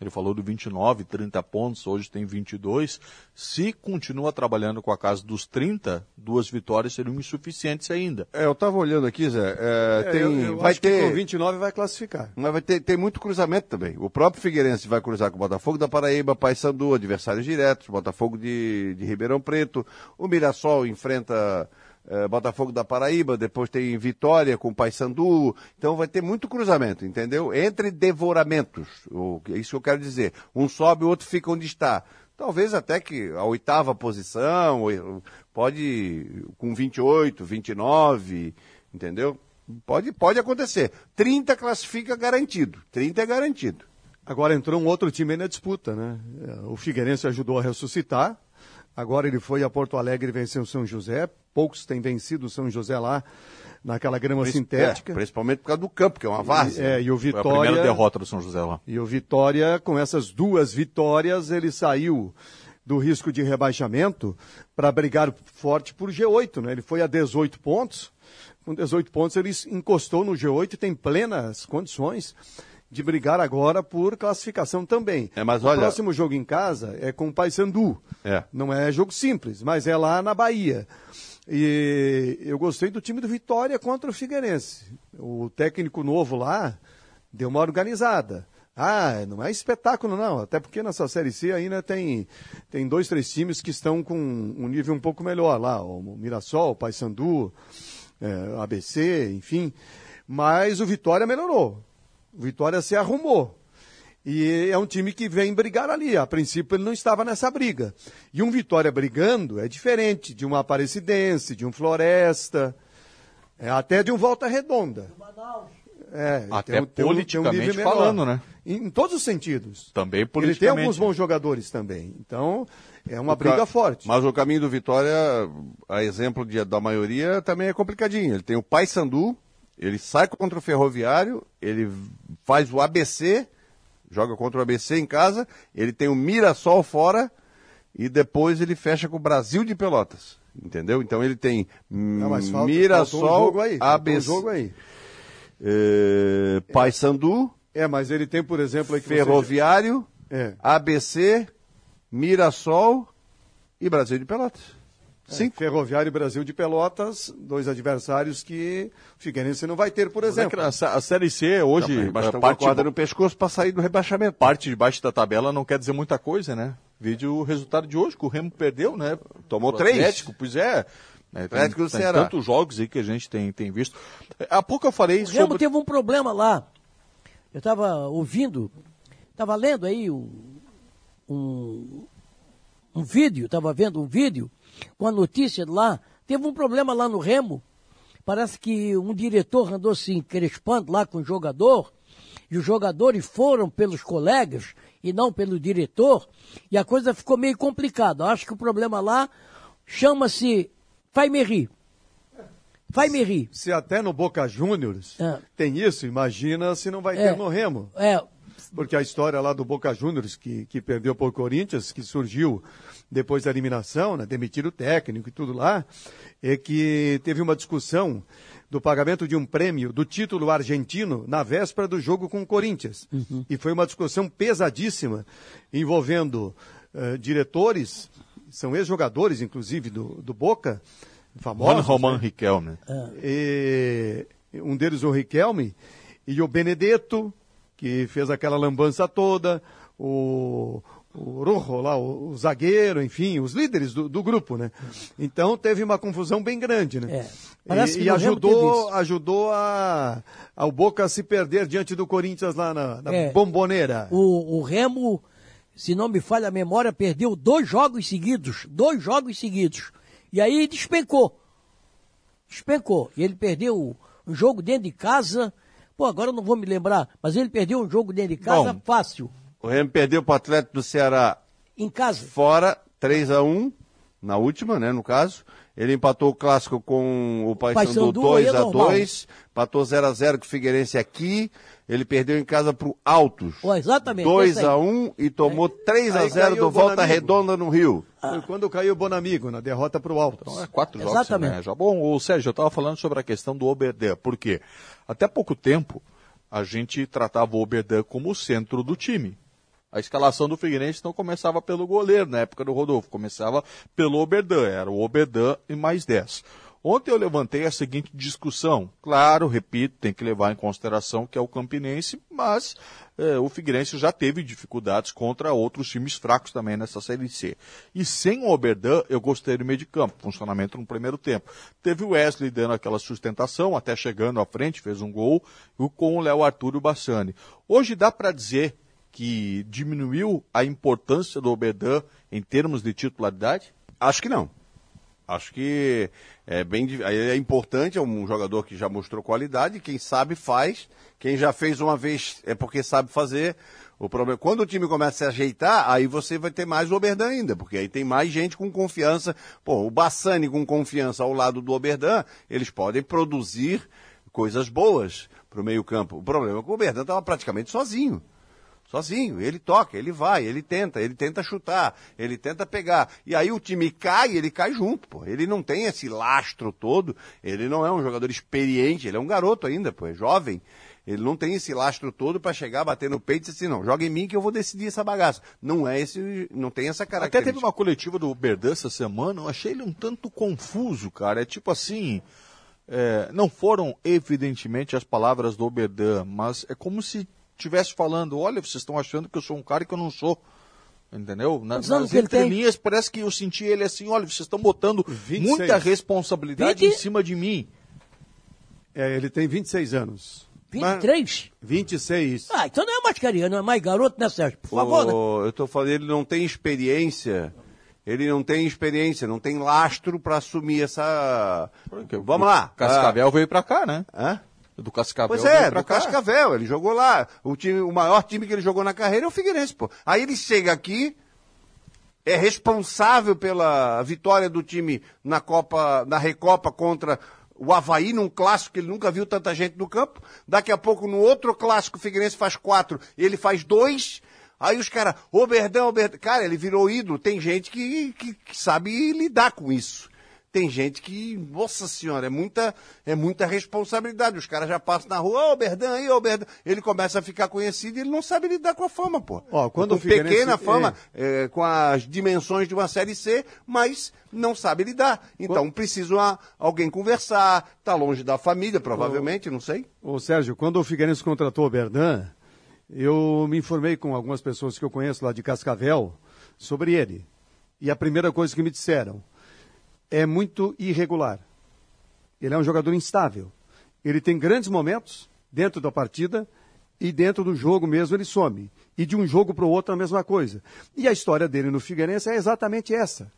Ele falou do 29, 30 pontos, hoje tem 22. Se continua trabalhando com a casa dos 30, duas vitórias seriam insuficientes ainda. É, eu estava olhando aqui, Zé. é, É, tem, eu, eu vai acho ter. que com 29 vai classificar. Mas vai ter, tem muito cruzamento também. O próprio Figueirense vai cruzar com o Botafogo da Paraíba, Paysandu, adversários diretos, Botafogo de, de Ribeirão Preto. O Mirassol enfrenta eh, Botafogo da Paraíba, depois tem Vitória com Paysandu. Então vai ter muito cruzamento, entendeu? Entre devoramentos. O, isso que eu quero dizer. Um sobe, o outro fica onde está. Talvez até que a oitava posição, pode com 28, 29, entendeu? Pode, pode acontecer. 30 classifica garantido. 30 é garantido. Agora entrou um outro time aí na disputa, né? É, O Figueirense ajudou a ressuscitar. Agora ele foi a Porto Alegre e venceu o São José. Poucos têm vencido o São José lá naquela grama sintética. É, principalmente por causa do campo, que é uma várzea. É, e o Foi a Vitória. primeira derrota do São José lá. E o Vitória, com essas duas vitórias, ele saiu do risco de rebaixamento para brigar forte por G8, né? Ele foi a 18 pontos. Com 18 pontos ele encostou no G8 e tem plenas condições de brigar agora por classificação também. É, mas o olha- próximo jogo em casa é com o Paysandu. É. Não é jogo simples, mas é lá na Bahia. E eu gostei do time do Vitória contra o Figueirense. O técnico novo lá deu uma organizada. Ah, não é espetáculo não, até porque nessa Série C ainda tem, tem dois, três times que estão com um nível um pouco melhor lá, o Mirassol, o Paysandu, é, ABC, enfim. Mas o Vitória melhorou. O Vitória se arrumou. E é um time que vem brigar ali. A princípio ele não estava nessa briga. E um Vitória brigando é diferente de uma Aparecidense, de um Floresta, é, até de um Volta Redonda. É, Até tem um- tem um- um politicamente falando, né? Em, em todos os sentidos. Também Ele tem politicamente. alguns bons jogadores também. Então, é uma O briga ca- forte. Mas o caminho do Vitória, a exemplo de- da maioria, também é complicadinho. Ele tem o Paysandu, ele sai contra o Ferroviário, ele faz o ABC, joga contra o ABC em casa, ele tem o Mirassol fora e depois ele fecha com o Brasil de Pelotas. Entendeu? Então ele tem Não, falta, Mirassol, um aí. ABC, Um jogo aí. eh, Paysandu, É, mas ele tem, por exemplo, que você- Ferroviário, É. ABC, Mirassol e Brasil de Pelotas. Sim. Ferroviário e Brasil de Pelotas, dois adversários que o Figueirense não vai ter, por exemplo. A, a Série C hoje, basta uma parte, corda no pescoço para sair do rebaixamento. parte de baixo da tabela não quer dizer muita coisa, né? Vídeo o resultado de hoje, que o Remo perdeu, né? Tomou Pro três. Atlético, pois é. É, tem, Atlético do tem tantos jogos aí que a gente tem, tem visto. Há pouco eu falei O Remo sobre... teve um problema lá. Eu estava ouvindo, estava lendo aí um, um, um vídeo, estava vendo um vídeo com a notícia lá. Teve um problema lá no Remo. Parece que um diretor andou se encrespando lá com o jogador. E os jogadores foram pelos colegas e não pelo diretor. E a coisa ficou meio complicada. Acho que o problema lá chama-se Faimery. Faimery. Se até no Boca Juniors É. tem isso, imagina se não vai É. ter no Remo. É, Porque a história lá do Boca Juniors, que, que perdeu por Corinthians, que surgiu depois da eliminação, né, demitiram o técnico e tudo lá, é que teve uma discussão do pagamento de um prêmio do título argentino na véspera do jogo com o Corinthians. E foi uma discussão pesadíssima, envolvendo eh, diretores, são ex-jogadores, inclusive, do, do Boca, Juan famosos. Roman né? Riquelme. E um deles o Riquelme e o Benedetto, que fez aquela lambança toda, o, o Rojo lá, o, o zagueiro, enfim, os líderes do, do grupo, né? Então teve uma confusão bem grande, né? É. E, e ajudou, ajudou a, ao Boca a se perder diante do Corinthians lá na, na É. bomboneira. O, o Remo, se não me falha a memória, perdeu dois jogos seguidos. Dois jogos seguidos. E aí despencou. Despencou. E ele perdeu um jogo dentro de casa. Pô, agora eu não vou me lembrar, mas ele perdeu um jogo dentro de casa Bom. fácil. O Remo perdeu para o Atlético do Ceará Em casa. fora, 3 a 1 na última, né, no caso. Ele empatou o clássico com o Paysandu Paysandu, 2 aí é a normal. 2 empatou 0 a 0 com o Figueirense aqui. Ele perdeu em casa pro Altos. Ó, exatamente, 2 esse aí. a 1 e tomou 3 a Aí 0 caiu do Volta Bonamigo. Redonda no Rio. Foi quando caiu o Bonamigo, na derrota para o Altos. Então é quatro jogos, Exatamente. né? Já bom, o Sérgio, eu estava falando sobre a questão do Oberdan. Por quê? Até pouco tempo, a gente tratava o Oberdan como o centro do time. A escalação do Figueirense não começava pelo goleiro, na época do Rodolfo, começava pelo Oberdan, era o Oberdan e mais 10. Ontem eu levantei a seguinte discussão. Claro, repito, tem que levar em consideração que é o Campinense, mas eh, o Figueirense já teve dificuldades contra outros times fracos também nessa Série C. E sem o Oberdan, eu gostei do meio de campo, funcionamento no primeiro tempo. Teve o Wesley dando aquela sustentação, até chegando à frente, fez um gol, com o Léo Arthur e o Bassani. Hoje dá para dizer que diminuiu a importância do Oberdan em termos de titularidade? Acho que não. Acho que é bem é importante, é um jogador que já mostrou qualidade, quem sabe faz, quem já fez uma vez é porque sabe fazer. O problema quando o time começa a se ajeitar, aí você vai ter mais o Oberdan ainda, porque aí tem mais gente com confiança. Pô, o Bassani com confiança ao lado do Oberdan, eles podem produzir coisas boas para o meio-campo. O problema é que o Oberdan estava praticamente sozinho. Sozinho, ele toca, ele vai, ele tenta, ele tenta chutar, ele tenta pegar. E aí o time cai, ele cai junto, pô. Ele não tem esse lastro todo, ele não é um jogador experiente, ele é um garoto ainda, pô, é jovem. Ele não tem esse lastro todo para chegar, bater no peito e dizer assim, não, joga em mim que eu vou decidir essa bagaça. Não é esse, não tem essa Até característica. teve uma coletiva do Berdan essa semana, eu achei ele um tanto confuso, cara. É tipo assim. é, não foram, evidentemente, as palavras do Oberdan, mas é como se estivesse falando: olha, vocês estão achando que eu sou um cara que eu não sou. Entendeu? Na, nas tem? entrelinhas parece que eu senti ele assim: olha, vocês estão botando 26. muita responsabilidade 20? em cima de mim. É, ele tem 26 anos. 23? 26. Ah, então não é mais carinha, não é mais garoto, né, Sérgio? Por favor, né? O- Eu tô falando, ele não tem experiência. Ele não tem experiência, não tem lastro para assumir essa. Vamos lá. Cascavel veio pra cá, né? Ah, hã? Do Cascavel Pois é, do cá. Cascavel, ele jogou lá. O, time, o maior time que ele jogou na carreira é o Figueirense, pô. Aí ele chega aqui, é responsável pela vitória do time na Copa, na Recopa contra o Havaí, num clássico que ele nunca viu tanta gente no campo. Daqui a pouco, no outro clássico, o Figueirense faz quatro, ele faz dois. Aí os caras, ô Berdão, ô Berdão. Cara, ele virou ídolo. Tem gente que, que, que sabe lidar com isso. Tem gente que, nossa senhora, é muita, é muita responsabilidade. Os caras já passam na rua, ô Berdan aí, ô Berdan. Ele começa a ficar conhecido e ele não sabe lidar com a fama, pô. Ó, quando com pequena fama, é, com as dimensões de uma Série C, mas não sabe lidar. Então precisa uma- alguém conversar, tá longe da família, provavelmente, não sei. Ô Sérgio, quando o Figueirense contratou o Berdan, eu me informei com algumas pessoas que eu conheço lá de Cascavel sobre ele. E a primeira coisa que me disseram é muito irregular. Ele é um jogador instável. Ele tem grandes momentos dentro da partida e dentro do jogo mesmo ele some. E de um jogo para o outro a mesma coisa. E a história dele no Figueirense é exatamente essa.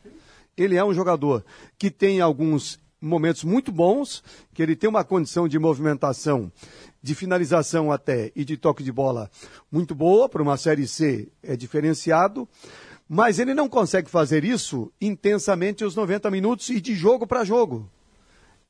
Ele é um jogador que tem alguns momentos muito bons, que ele tem uma condição de movimentação, de finalização até e de toque de bola muito boa, para uma Série C é diferenciado, mas ele não consegue fazer isso intensamente os 90 minutos e de jogo para jogo.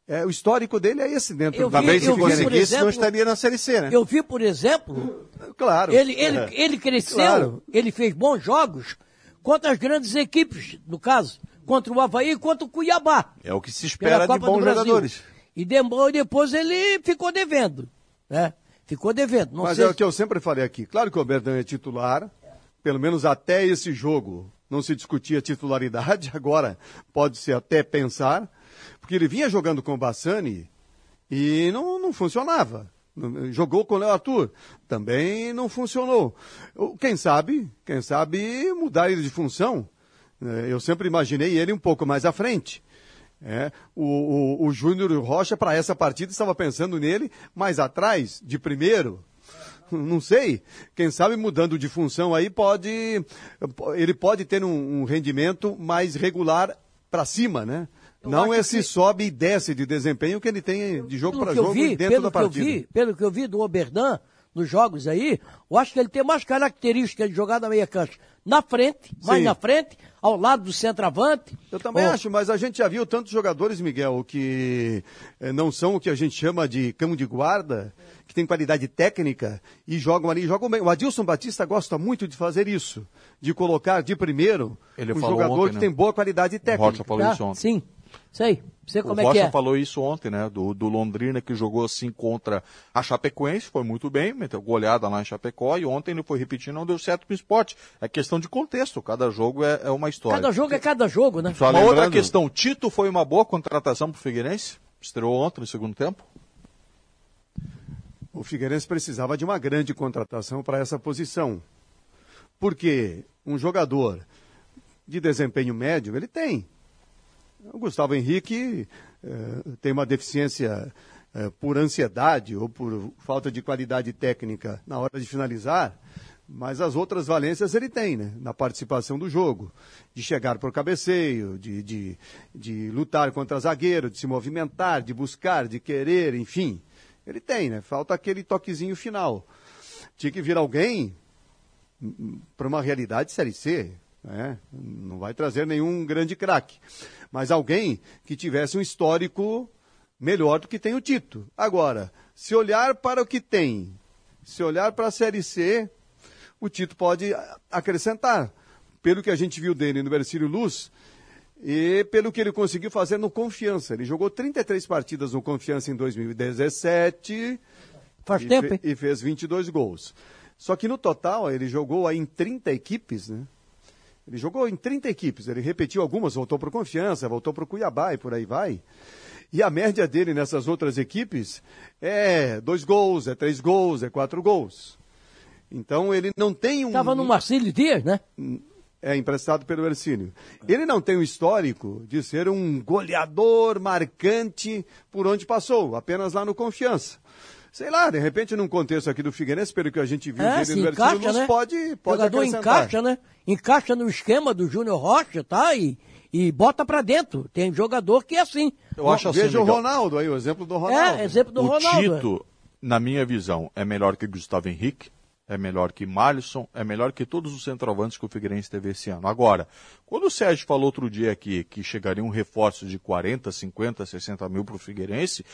É, o histórico dele é esse dentro Eu do vi- Talvez se conseguisse, exemplo- não estaria na Série C, né? Eu vi, por exemplo, Claro. ele, ele, É. ele cresceu, Claro. ele fez bons jogos contra as grandes equipes, no caso, contra o Havaí e contra o Cuiabá. É o que se espera de bons jogadores. E depois ele ficou devendo, né? Ficou devendo. Não Mas sei é o que eu sempre falei aqui. Claro que o Berdan é titular, pelo menos até esse jogo não se discutia titularidade, <laughs> agora pode-se até pensar, porque ele vinha jogando com o Bassani e não, não funcionava. Jogou com o Léo Arthur, também não funcionou. Quem sabe, quem sabe mudar ele de função. Eh, Eu sempre imaginei ele um pouco mais à frente. É, o, o, o Júnior Rocha, para essa partida, estava pensando nele mais atrás, de primeiro. <laughs> Não sei. Quem sabe mudando de função aí pode. Ele pode ter um, um rendimento mais regular para cima, né? Eu Não esse que- sobe e desce de desempenho que ele tem de jogo para jogo vi, dentro pelo da que eu partida. vi, pelo que eu vi do Oberdan nos jogos aí, eu acho que ele tem mais características de jogar na meia cancha na frente, mais Sim. na frente, ao lado do centroavante. Eu também Ó, acho, mas a gente já viu tantos jogadores, Miguel, que eh, não são o que a gente chama de cão de guarda, que tem qualidade técnica e jogam ali, jogam bem. O Adilson Batista gosta muito de fazer isso, de colocar de primeiro Ele um falou jogador ontem, que né? tem boa qualidade O técnica. Rocha falou tá? isso ontem. Sim, sei. Sei O como é Rocha que é. falou isso ontem, né? Do, do Londrina que jogou assim contra a Chapecoense, foi muito bem, meteu goleada lá em Chapecó e ontem ele foi repetindo, não deu certo com o esporte. É questão de contexto, cada jogo é, é uma história. Cada jogo é cada jogo, né? Só Uma outra lembrando- questão, Tito foi uma boa contratação pro Figueirense? Estreou ontem no segundo tempo? O Figueirense precisava de uma grande contratação para essa posição. Porque um jogador de desempenho médio, ele tem. O Gustavo Henrique eh, tem uma deficiência eh, por ansiedade ou por falta de qualidade técnica na hora de finalizar, mas as outras valências ele tem, né? Na participação do jogo, de chegar o cabeceio, de, de, de lutar contra zagueiro, de se movimentar, de buscar, de querer, enfim. Ele tem, né? Falta aquele toquezinho final. Tinha que vir alguém para uma realidade Série C. Né? Não vai trazer nenhum grande craque. Mas alguém que tivesse um histórico melhor do que tem o Tito. Agora, se olhar para o que tem, se olhar para a Série C, o Tito pode acrescentar. Pelo que a gente viu dele no Bercílio Luz e pelo que ele conseguiu fazer no Confiança. Ele jogou 33 partidas no Confiança em 2017 Faz e, tempo, fe- hein? e fez 22 gols. Só que no total ele jogou aí em 30 equipes, né? Ele jogou em 30 equipes, ele repetiu algumas, voltou para o Confiança, voltou para o Cuiabá e por aí vai. E a média dele nessas outras equipes é dois gols, é três gols, é quatro gols. Então ele não tem um. Tava no Marcílio Dias, né? É emprestado pelo Ercínio. Ele não tem um histórico de ser um goleador marcante por onde passou, apenas lá no Confiança. Sei lá, de repente, num contexto aqui do Figueirense, pelo que a gente viu É, se encaixa, Luz, né? pode, pode jogador encaixa, né? Encaixa no esquema do Júnior Rocha, tá? E, e bota pra dentro. Tem jogador que é assim. Eu acho assim, Veja o. Ronaldo aí, o exemplo do Ronaldo. É, exemplo do o Ronaldo. é. Tito, na minha visão, é melhor que Gustavo Henrique, é melhor que Malisson, é melhor que todos os centroavantes que o Figueirense teve esse ano. Agora, quando o Sérgio falou outro dia aqui que chegaria um reforço de 40, 50, 60 mil para o Figueirense,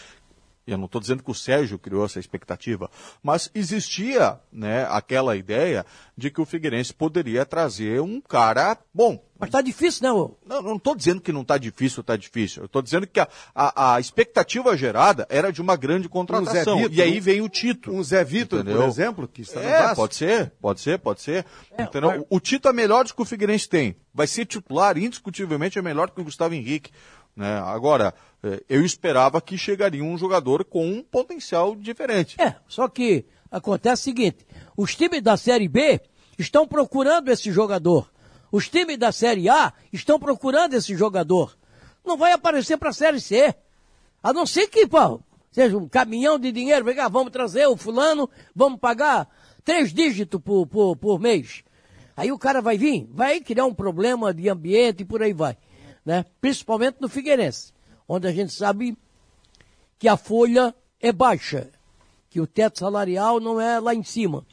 eu não estou dizendo que o Sérgio criou essa expectativa, mas existia né, aquela ideia de que o Figueirense poderia trazer um cara bom. Mas tá difícil, né, ô? Não, não estou dizendo que não está difícil, está difícil. Eu estou dizendo que a, a, a expectativa gerada era de uma grande contratação. Vitor, e aí vem o Tito. Um Zé Vitor, Entendeu? por exemplo, que está no É, Vasco. pode ser, pode ser, pode ser. É, Entendeu? mas- O Tito é melhor do que o Figueirense tem. Vai ser titular, indiscutivelmente é melhor do que o Gustavo Henrique. Né? Agora, eh, eu esperava que chegaria um jogador com um potencial diferente. É, só que acontece o seguinte: os times da Série B estão procurando esse jogador. Os times da Série A estão procurando esse jogador. Não vai aparecer para a Série C. A não ser que, pô, seja um caminhão de dinheiro, vem cá, vamos trazer o fulano, vamos pagar três dígitos por, por, por mês. Aí o cara vai vir, vai criar um problema de ambiente e por aí vai. Né? Principalmente no Figueirense, onde a gente sabe que a folha é baixa, que o teto salarial não é lá em cima.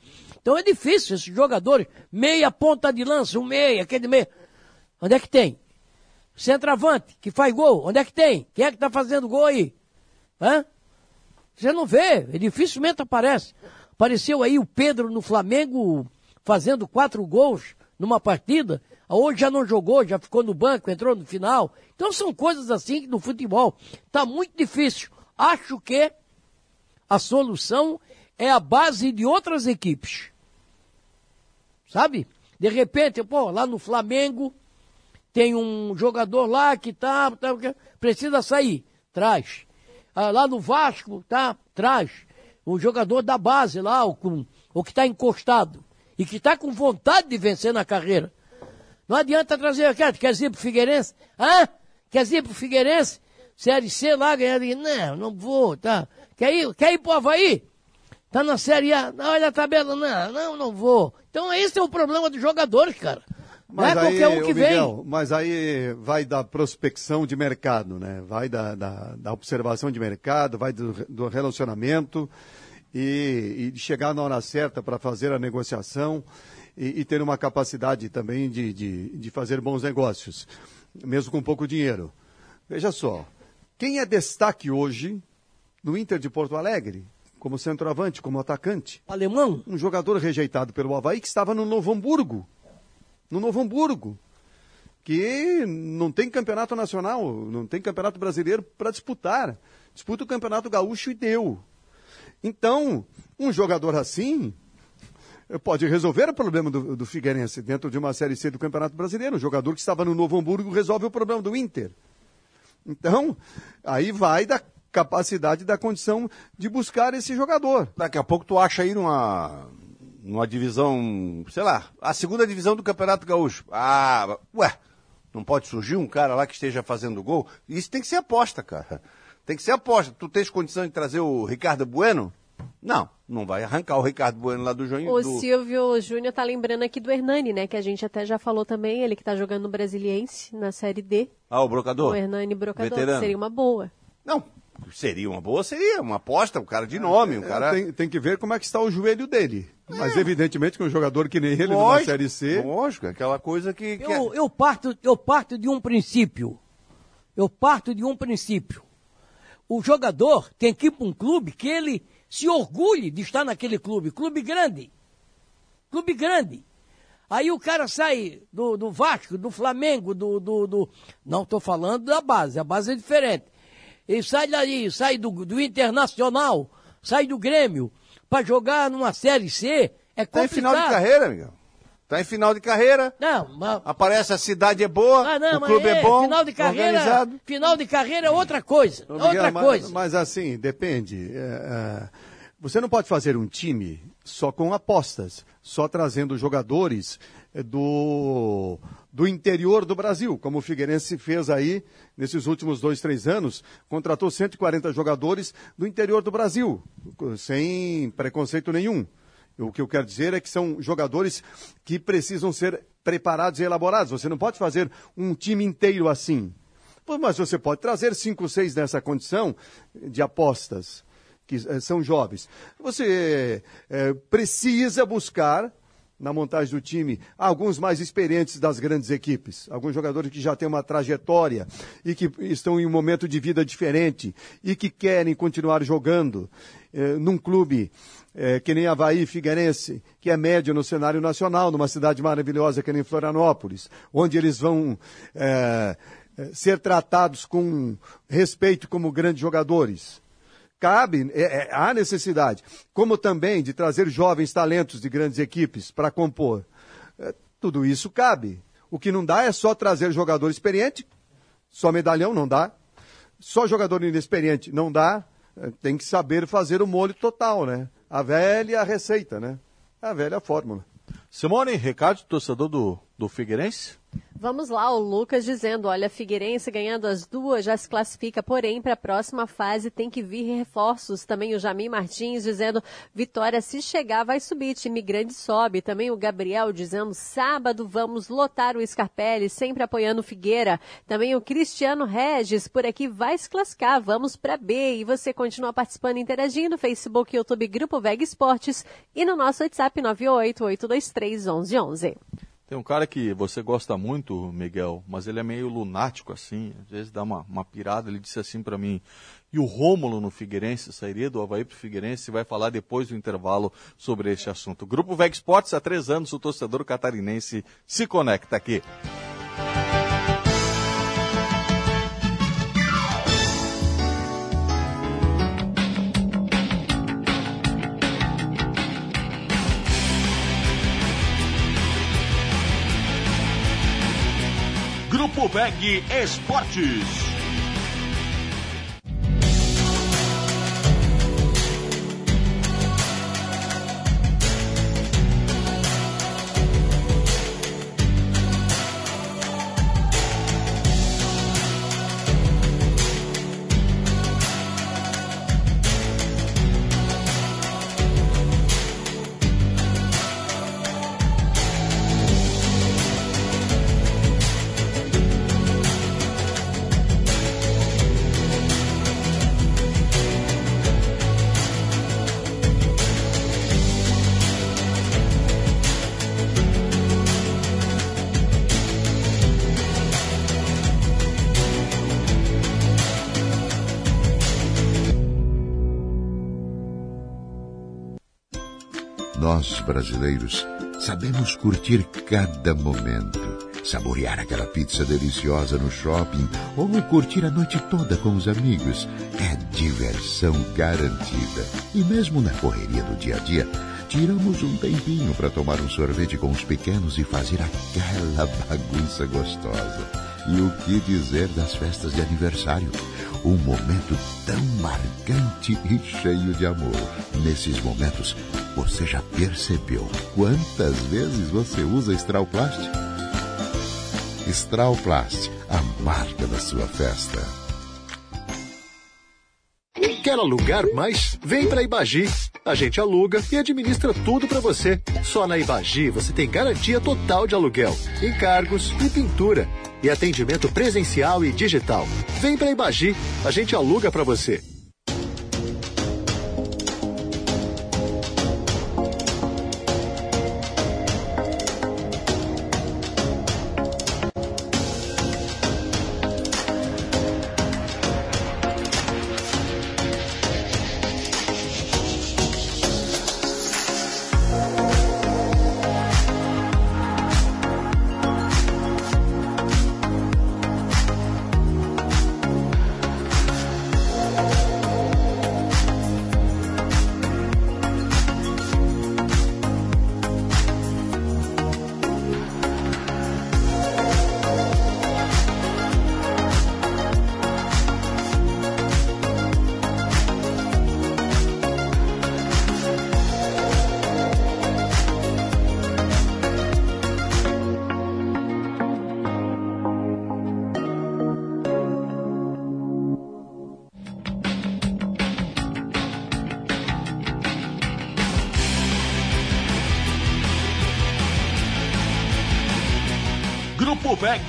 Então é difícil esses jogadores, meia ponta de lança, um meia, aquele meia. Onde é que tem? Centroavante, que faz gol, onde é que tem? Quem é que está fazendo gol aí? Hã? Você não vê, dificilmente aparece. Apareceu aí o Pedro no Flamengo fazendo quatro gols numa partida. Hoje já não jogou, já ficou no banco, entrou no final. Então são coisas assim que no futebol está muito difícil. Acho que a solução é a base de outras equipes. Sabe? De repente, pô, lá no Flamengo tem um jogador lá que tá, tá precisa sair, traz. Ah, lá no Vasco, tá, traz. O jogador da base lá, o, o que está encostado e que está com vontade de vencer na carreira. Não adianta trazer, quer, quer ir pro Figueirense? Hã? Quer ir pro Figueirense? Série C lá, ganhar dinheiro? Não, não vou, tá. Quer ir, quer ir pro Havaí? Tá na Série A? Olha a tabela. Não, não, não vou. Então esse é o problema dos jogadores, cara. Não é qualquer um que ô, vem. Miguel, mas aí vai da prospecção de mercado, né? Vai da, da, da observação de mercado, vai do, do relacionamento e, e chegar na hora certa para fazer a negociação e, e ter uma capacidade também de, de, de fazer bons negócios, mesmo com pouco dinheiro. Veja só, quem é destaque hoje no Inter de Porto Alegre, como centroavante, como atacante? Alemão? Um jogador rejeitado pelo Havaí que estava no Novo Hamburgo no Novo Hamburgo, que não tem campeonato nacional, não tem campeonato brasileiro para disputar. Disputa o campeonato gaúcho e deu. Então, um jogador assim pode resolver o problema do, do Figueirense dentro de uma Série C do Campeonato Brasileiro. Um jogador que estava no Novo Hamburgo resolve o problema do Inter. Então, aí vai da capacidade, da condição de buscar esse jogador. Daqui a pouco tu acha aí numa, numa divisão, sei lá, a segunda divisão do Campeonato Gaúcho. Ah, ué, não pode surgir um cara lá que esteja fazendo gol? Isso tem que ser aposta, cara. Tem que ser aposta. Tu tens condição de trazer o Ricardo Bueno? Não, não vai arrancar o Ricardo Bueno lá do Joinho. O do... Silvio Júnior tá lembrando aqui do Hernani, né? Que a gente até já falou também, ele que tá jogando no Brasiliense, na Série D. Ah, o brocador? O Hernani Brocador, Veterano. seria uma boa. Não, seria uma boa, seria uma aposta, um cara de nome, um cara... Tem, tem que ver como é que está o joelho dele. Mas evidentemente que um jogador que nem ele numa Lógico, Série C... Lógico, aquela coisa que... que é- Eu, eu, parto, eu parto de um princípio. Eu parto de um princípio. O jogador tem que ir para um clube que ele se orgulhe de estar naquele clube. Clube grande. Clube grande. Aí o cara sai do, do Vasco, do Flamengo, do. do, do- Não estou falando da base, a base é diferente. Ele sai daí, sai do, do Internacional, sai do Grêmio, para jogar numa Série C. É complicado. final de carreira, Miguel. Tá em final de carreira. Não, mas Aparece a cidade é boa, ah, não, o clube é, bom, final de carreira, organizado. final de carreira é outra coisa, Miguel, outra mas, coisa. Mas assim, depende. É, é, você não pode fazer um time só com apostas, só trazendo jogadores é, do, do interior do Brasil, como o Figueirense fez aí nesses últimos dois, três anos, contratou 140 jogadores do interior do Brasil, sem preconceito nenhum. O que eu quero dizer é que são jogadores que precisam ser preparados e elaborados. Você não pode fazer um time inteiro assim. Mas você pode trazer cinco, seis nessa condição de apostas, que eh, são jovens. Você eh, precisa buscar na montagem do time, alguns mais experientes das grandes equipes, alguns jogadores que já têm uma trajetória e que estão em um momento de vida diferente e que querem continuar jogando eh, num clube eh, que nem Havaí Figueirense, que é médio no cenário nacional, numa cidade maravilhosa que nem Florianópolis, onde eles vão eh, eh ser tratados com respeito como grandes jogadores cabe, é, é, há necessidade, como também de trazer jovens talentos de grandes equipes para compor. É, tudo isso cabe. O que não dá é só trazer jogador experiente, só medalhão não dá. Só jogador inexperiente não dá. É, tem que saber fazer o molho total, né? A velha receita, né? A velha fórmula. Simone, recado torcedor do, do Figueirense? Vamos lá, o Lucas dizendo, olha, Figueirense ganhando as duas já se classifica, porém para a próxima fase tem que vir reforços. Também o Jamim Martins dizendo, Vitória se chegar vai subir, time grande sobe. Também o Gabriel dizendo, sábado vamos lotar o Scarpelli, sempre apoiando o Figueira. Também o Cristiano Regis por aqui vai se classificar, vamos para B. E você continua participando, interagindo, Facebook, YouTube, Grupo Veg Esportes e no nosso WhatsApp 988231111. Tem um cara que você gosta muito, Miguel, mas ele é meio lunático assim, às vezes dá uma, uma pirada. Ele disse assim para mim: e o Rômulo no Figueirense sairia do Havaí para o Figueirense? Vai falar depois do intervalo sobre este assunto. Grupo Veg Sports, há três anos, o torcedor catarinense se conecta aqui. Grupo VEG Esportes. brasileiros, sabemos curtir cada momento. Saborear aquela pizza deliciosa no shopping ou curtir a noite toda com os amigos é diversão garantida. E mesmo na correria do dia a dia, tiramos um tempinho para tomar um sorvete com os pequenos e fazer aquela <laughs> bagunça gostosa. E o que dizer das festas de aniversário? Um momento tão marcante e cheio de amor. Nesses momentos, você já percebeu quantas vezes você usa Strauplast? Strauplast, a marca da sua festa. Quer alugar mais? Vem para Ibagi. A gente aluga e administra tudo para você. Só na Ibagi você tem garantia total de aluguel, encargos e pintura. E atendimento presencial e digital. Vem para Ibagi, a gente aluga para você.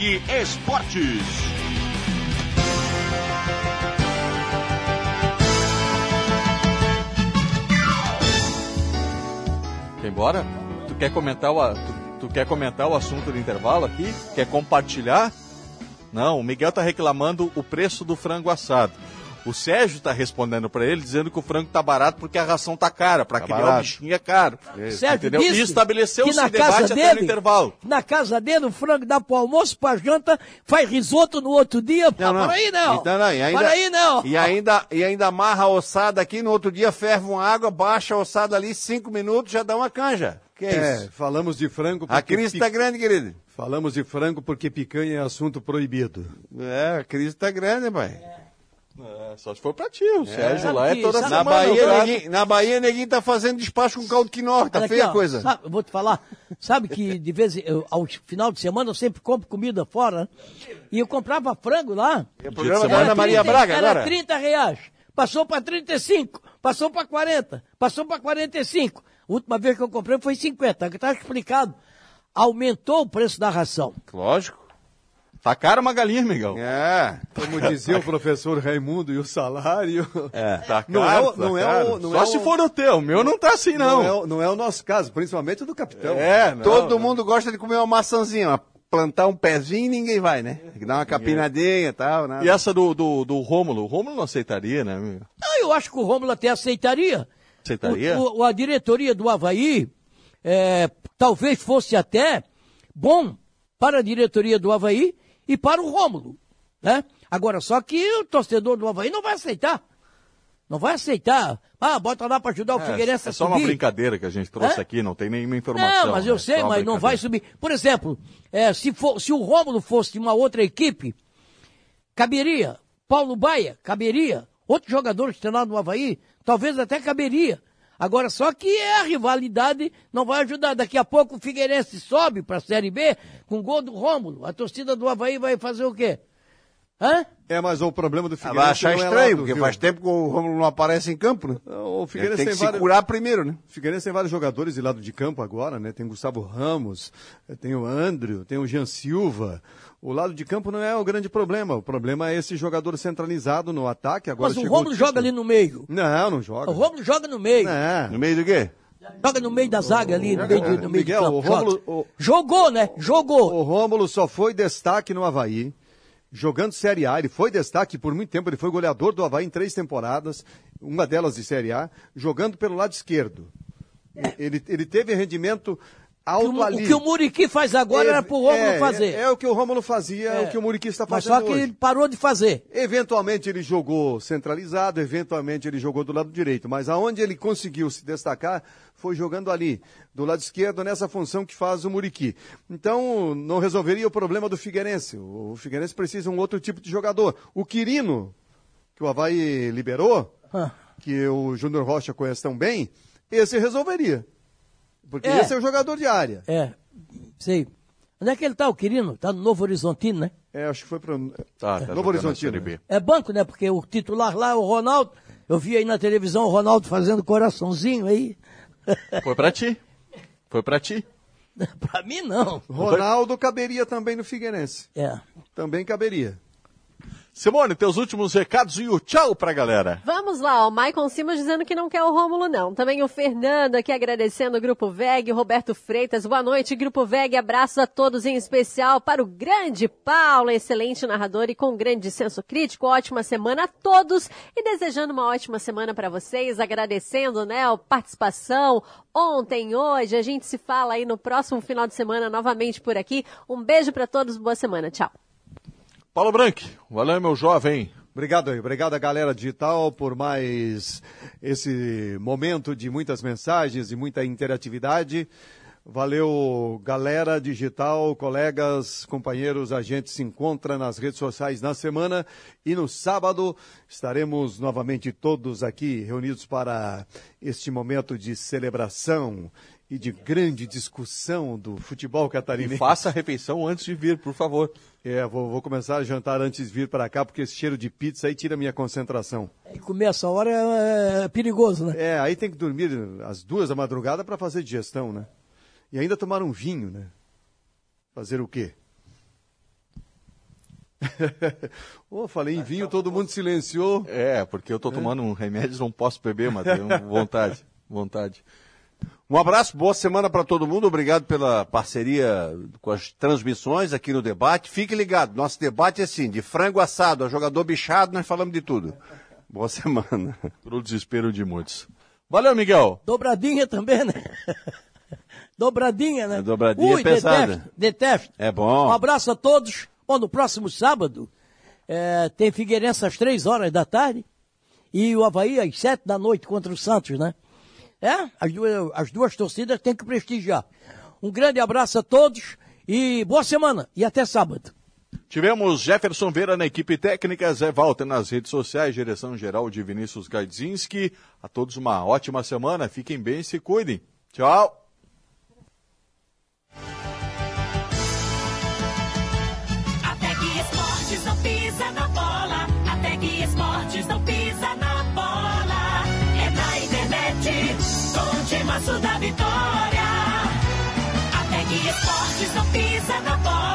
Esportes. Quer embora? Tu quer comentar o, tu, tu quer comentar o assunto do intervalo aqui? Quer compartilhar? Não, o Miguel tá reclamando o preço do frango assado. O Sérgio tá respondendo para ele dizendo que o frango tá barato porque a ração tá cara, para criar o barato. bichinho é caro. Sérgio Entendeu? disse E estabeleceu que na casa até dele, no intervalo. Na casa dele, o frango dá pro almoço, pra janta, faz risoto no outro dia. Ah, Para aí não. Então, não, e ainda, Para aí não. E ainda, e ainda amarra a ossada aqui, no outro dia ferve uma água, baixa a ossada ali, cinco minutos, já dá uma canja. Que é, É, isso? falamos de frango A crise pi- tá grande, querido. falamos de frango porque picanha é assunto proibido. É, a crise tá grande, pai. É, só se for pra ti, o Sérgio Sabe lá é toda sabe- Na semana. Bahia, tá? neguinho, na Bahia, neguinho tá fazendo despacho com caldo quinó, tá Olha feia aqui, a ó, coisa. sabe, eu vou te falar, sabe que de vez em eu, ao final de semana eu sempre compro comida fora, né? E eu comprava frango lá. É o programa semana. da Ana Maria 30, Braga era agora. 30 reais. Passou para 35, passou para 40, passou para 45. A última vez que eu comprei foi 50, que tá explicado. Aumentou o preço da ração. Lógico. Tá caro uma galinha, Miguel. É. Como dizia o professor Raimundo, e o salário. É. Tá Não caro, é o- não é o- não Só é se o- for o teu. O meu não tá assim, Não, não. é, o- não é o nosso caso, principalmente o do capitão. É, não, Todo não. mundo gosta de comer uma maçãzinha, uma- plantar um pezinho e ninguém vai, né? Tem que dar uma capinadinha e tal, né? E essa do, do, do Rômulo? O Rômulo não aceitaria, né? amigo? Ah, eu acho que o Rômulo até aceitaria. Aceitaria? O- o- a diretoria do Havaí é, talvez fosse até bom para a diretoria do Havaí e para o Rômulo. Né? Agora, só que o torcedor do Havaí não vai aceitar. Não vai aceitar. Ah, bota lá para ajudar o Figueirense É, só uma subir. brincadeira que a gente trouxe É? aqui, não tem nenhuma informação. Não, mas eu né? sei, uma mas não vai subir. Por exemplo, é, se, for, se o Rômulo fosse de uma outra equipe, caberia. Paulo Baia, caberia. Outros jogadores que estão lá no Havaí, talvez até caberia. Agora, só que a rivalidade não vai ajudar. Daqui a pouco o Figueirense sobe para a Série B com gol do Rômulo. A torcida do Havaí vai fazer o quê? Hã? É, mas o problema do Ah, Figueirense vai achar não é estranho, lado, porque viu? faz tempo que o Romulo não aparece em campo, né? Não, O Ele Figueirense tem que tem, se vários... curar primeiro, né? O Figueirense tem vários jogadores de lado de campo agora, né? Tem Gustavo Ramos, eh, tem o Andrew, tem o Jean Silva. O lado de campo não é o grande problema. O problema é esse jogador centralizado no ataque. Agora Mas o Tite. joga ali no meio. Não, não joga. O Rômulo joga no meio. É. No meio do quê? Joga no meio da zaga ali, no meio, de, no meio Miguel, campo. o Rômulo- joga. o- Jogou, né? Jogou. O Rômulo só foi destaque no Havaí, jogando Série A. Ele foi destaque por muito tempo. Ele foi goleador do Havaí em três temporadas, uma delas de Série A, jogando pelo lado esquerdo. Ele, ele teve rendimento O, o que o Muriqui faz agora era pro Rômulo é, fazer. É, é o que o Rômulo fazia, é, o que o Muriqui está Mas fazendo só que hoje. ele parou de fazer. Eventualmente ele jogou centralizado, eventualmente ele jogou do lado direito, mas aonde ele conseguiu se destacar foi jogando ali, do lado esquerdo, nessa função que faz o Muriqui. Então, não resolveria o problema do Figueirense. O Figueirense precisa de um outro tipo de jogador. O Quirino, que o Havaí liberou, Ah. que o Júnior Rocha conhece tão bem, esse resolveria. Porque É. esse é o jogador de área. É, sei. Onde é que ele tá, o Quirino? Tá no Novo Horizontino, né? É, acho que foi para Tá, tá Novo jogando Horizontino. É banco, né? Porque o titular lá é o Ronaldo. Eu vi aí na televisão o Ronaldo fazendo coraçãozinho aí. <laughs> Foi pra ti. Foi pra ti. pra mim, não. Ronaldo caberia também no Figueirense. É. Também caberia. Simone, teus últimos recados e o tchau pra galera. Vamos lá, o Maicon Simas dizendo que não quer o Rômulo, não. Também o Fernando aqui agradecendo o Grupo VEG, o Roberto Freitas, boa noite, Grupo VEG, abraços a todos, em especial para o grande Paulo, excelente narrador e com grande senso crítico. Ótima semana a todos e desejando uma ótima semana para vocês, agradecendo, né, a participação ontem, hoje. A gente se fala aí no próximo final de semana novamente por aqui. Um beijo para todos, boa semana, tchau. Paulo Branco, valeu, meu jovem. Obrigado aí, obrigado a galera digital por mais esse momento de muitas mensagens e muita interatividade. Valeu, galera digital, colegas, companheiros, a gente se encontra nas redes sociais na semana e no sábado estaremos novamente todos aqui reunidos para este momento de celebração e de grande discussão do futebol E catarinense. faça a refeição antes de vir, por favor. É, vou, vou começar a jantar antes de vir para cá, porque esse cheiro de pizza aí tira minha concentração. E comer essa hora é, é perigoso, né? É, aí tem que dormir às duas da madrugada para fazer digestão, né? E ainda tomar um vinho, né? Fazer o quê? <laughs> oh, falei em vinho, todo mundo silenciou. É, porque eu tô tomando um remédio, não posso beber, mas tenho vontade. <laughs> Vontade. Um abraço, boa semana para todo mundo. Obrigado pela parceria com as transmissões aqui no debate. Fique ligado, nosso debate é assim, de frango assado a jogador bichado, nós falamos de tudo. Boa semana. Pro desespero de muitos. Valeu, Miguel. Dobradinha também, né? <laughs> Dobradinha, né? É, dobradinha Ui, pesada. Detesto, detesto. É bom. Um abraço a todos. Bom, no próximo sábado é, tem Figueirense às três horas da tarde e o Havaí às sete da noite contra o Santos, né? É, as duas, as duas torcidas têm que prestigiar. Um grande abraço a todos e boa semana e até sábado. Tivemos Jefferson Vera na equipe técnica, Zé Walter nas redes sociais, direção geral de Vinícius Gaidzinski. A todos uma ótima semana, fiquem bem e se cuidem. Tchau. Da vitória. A Tec Esportes não pisa na bola.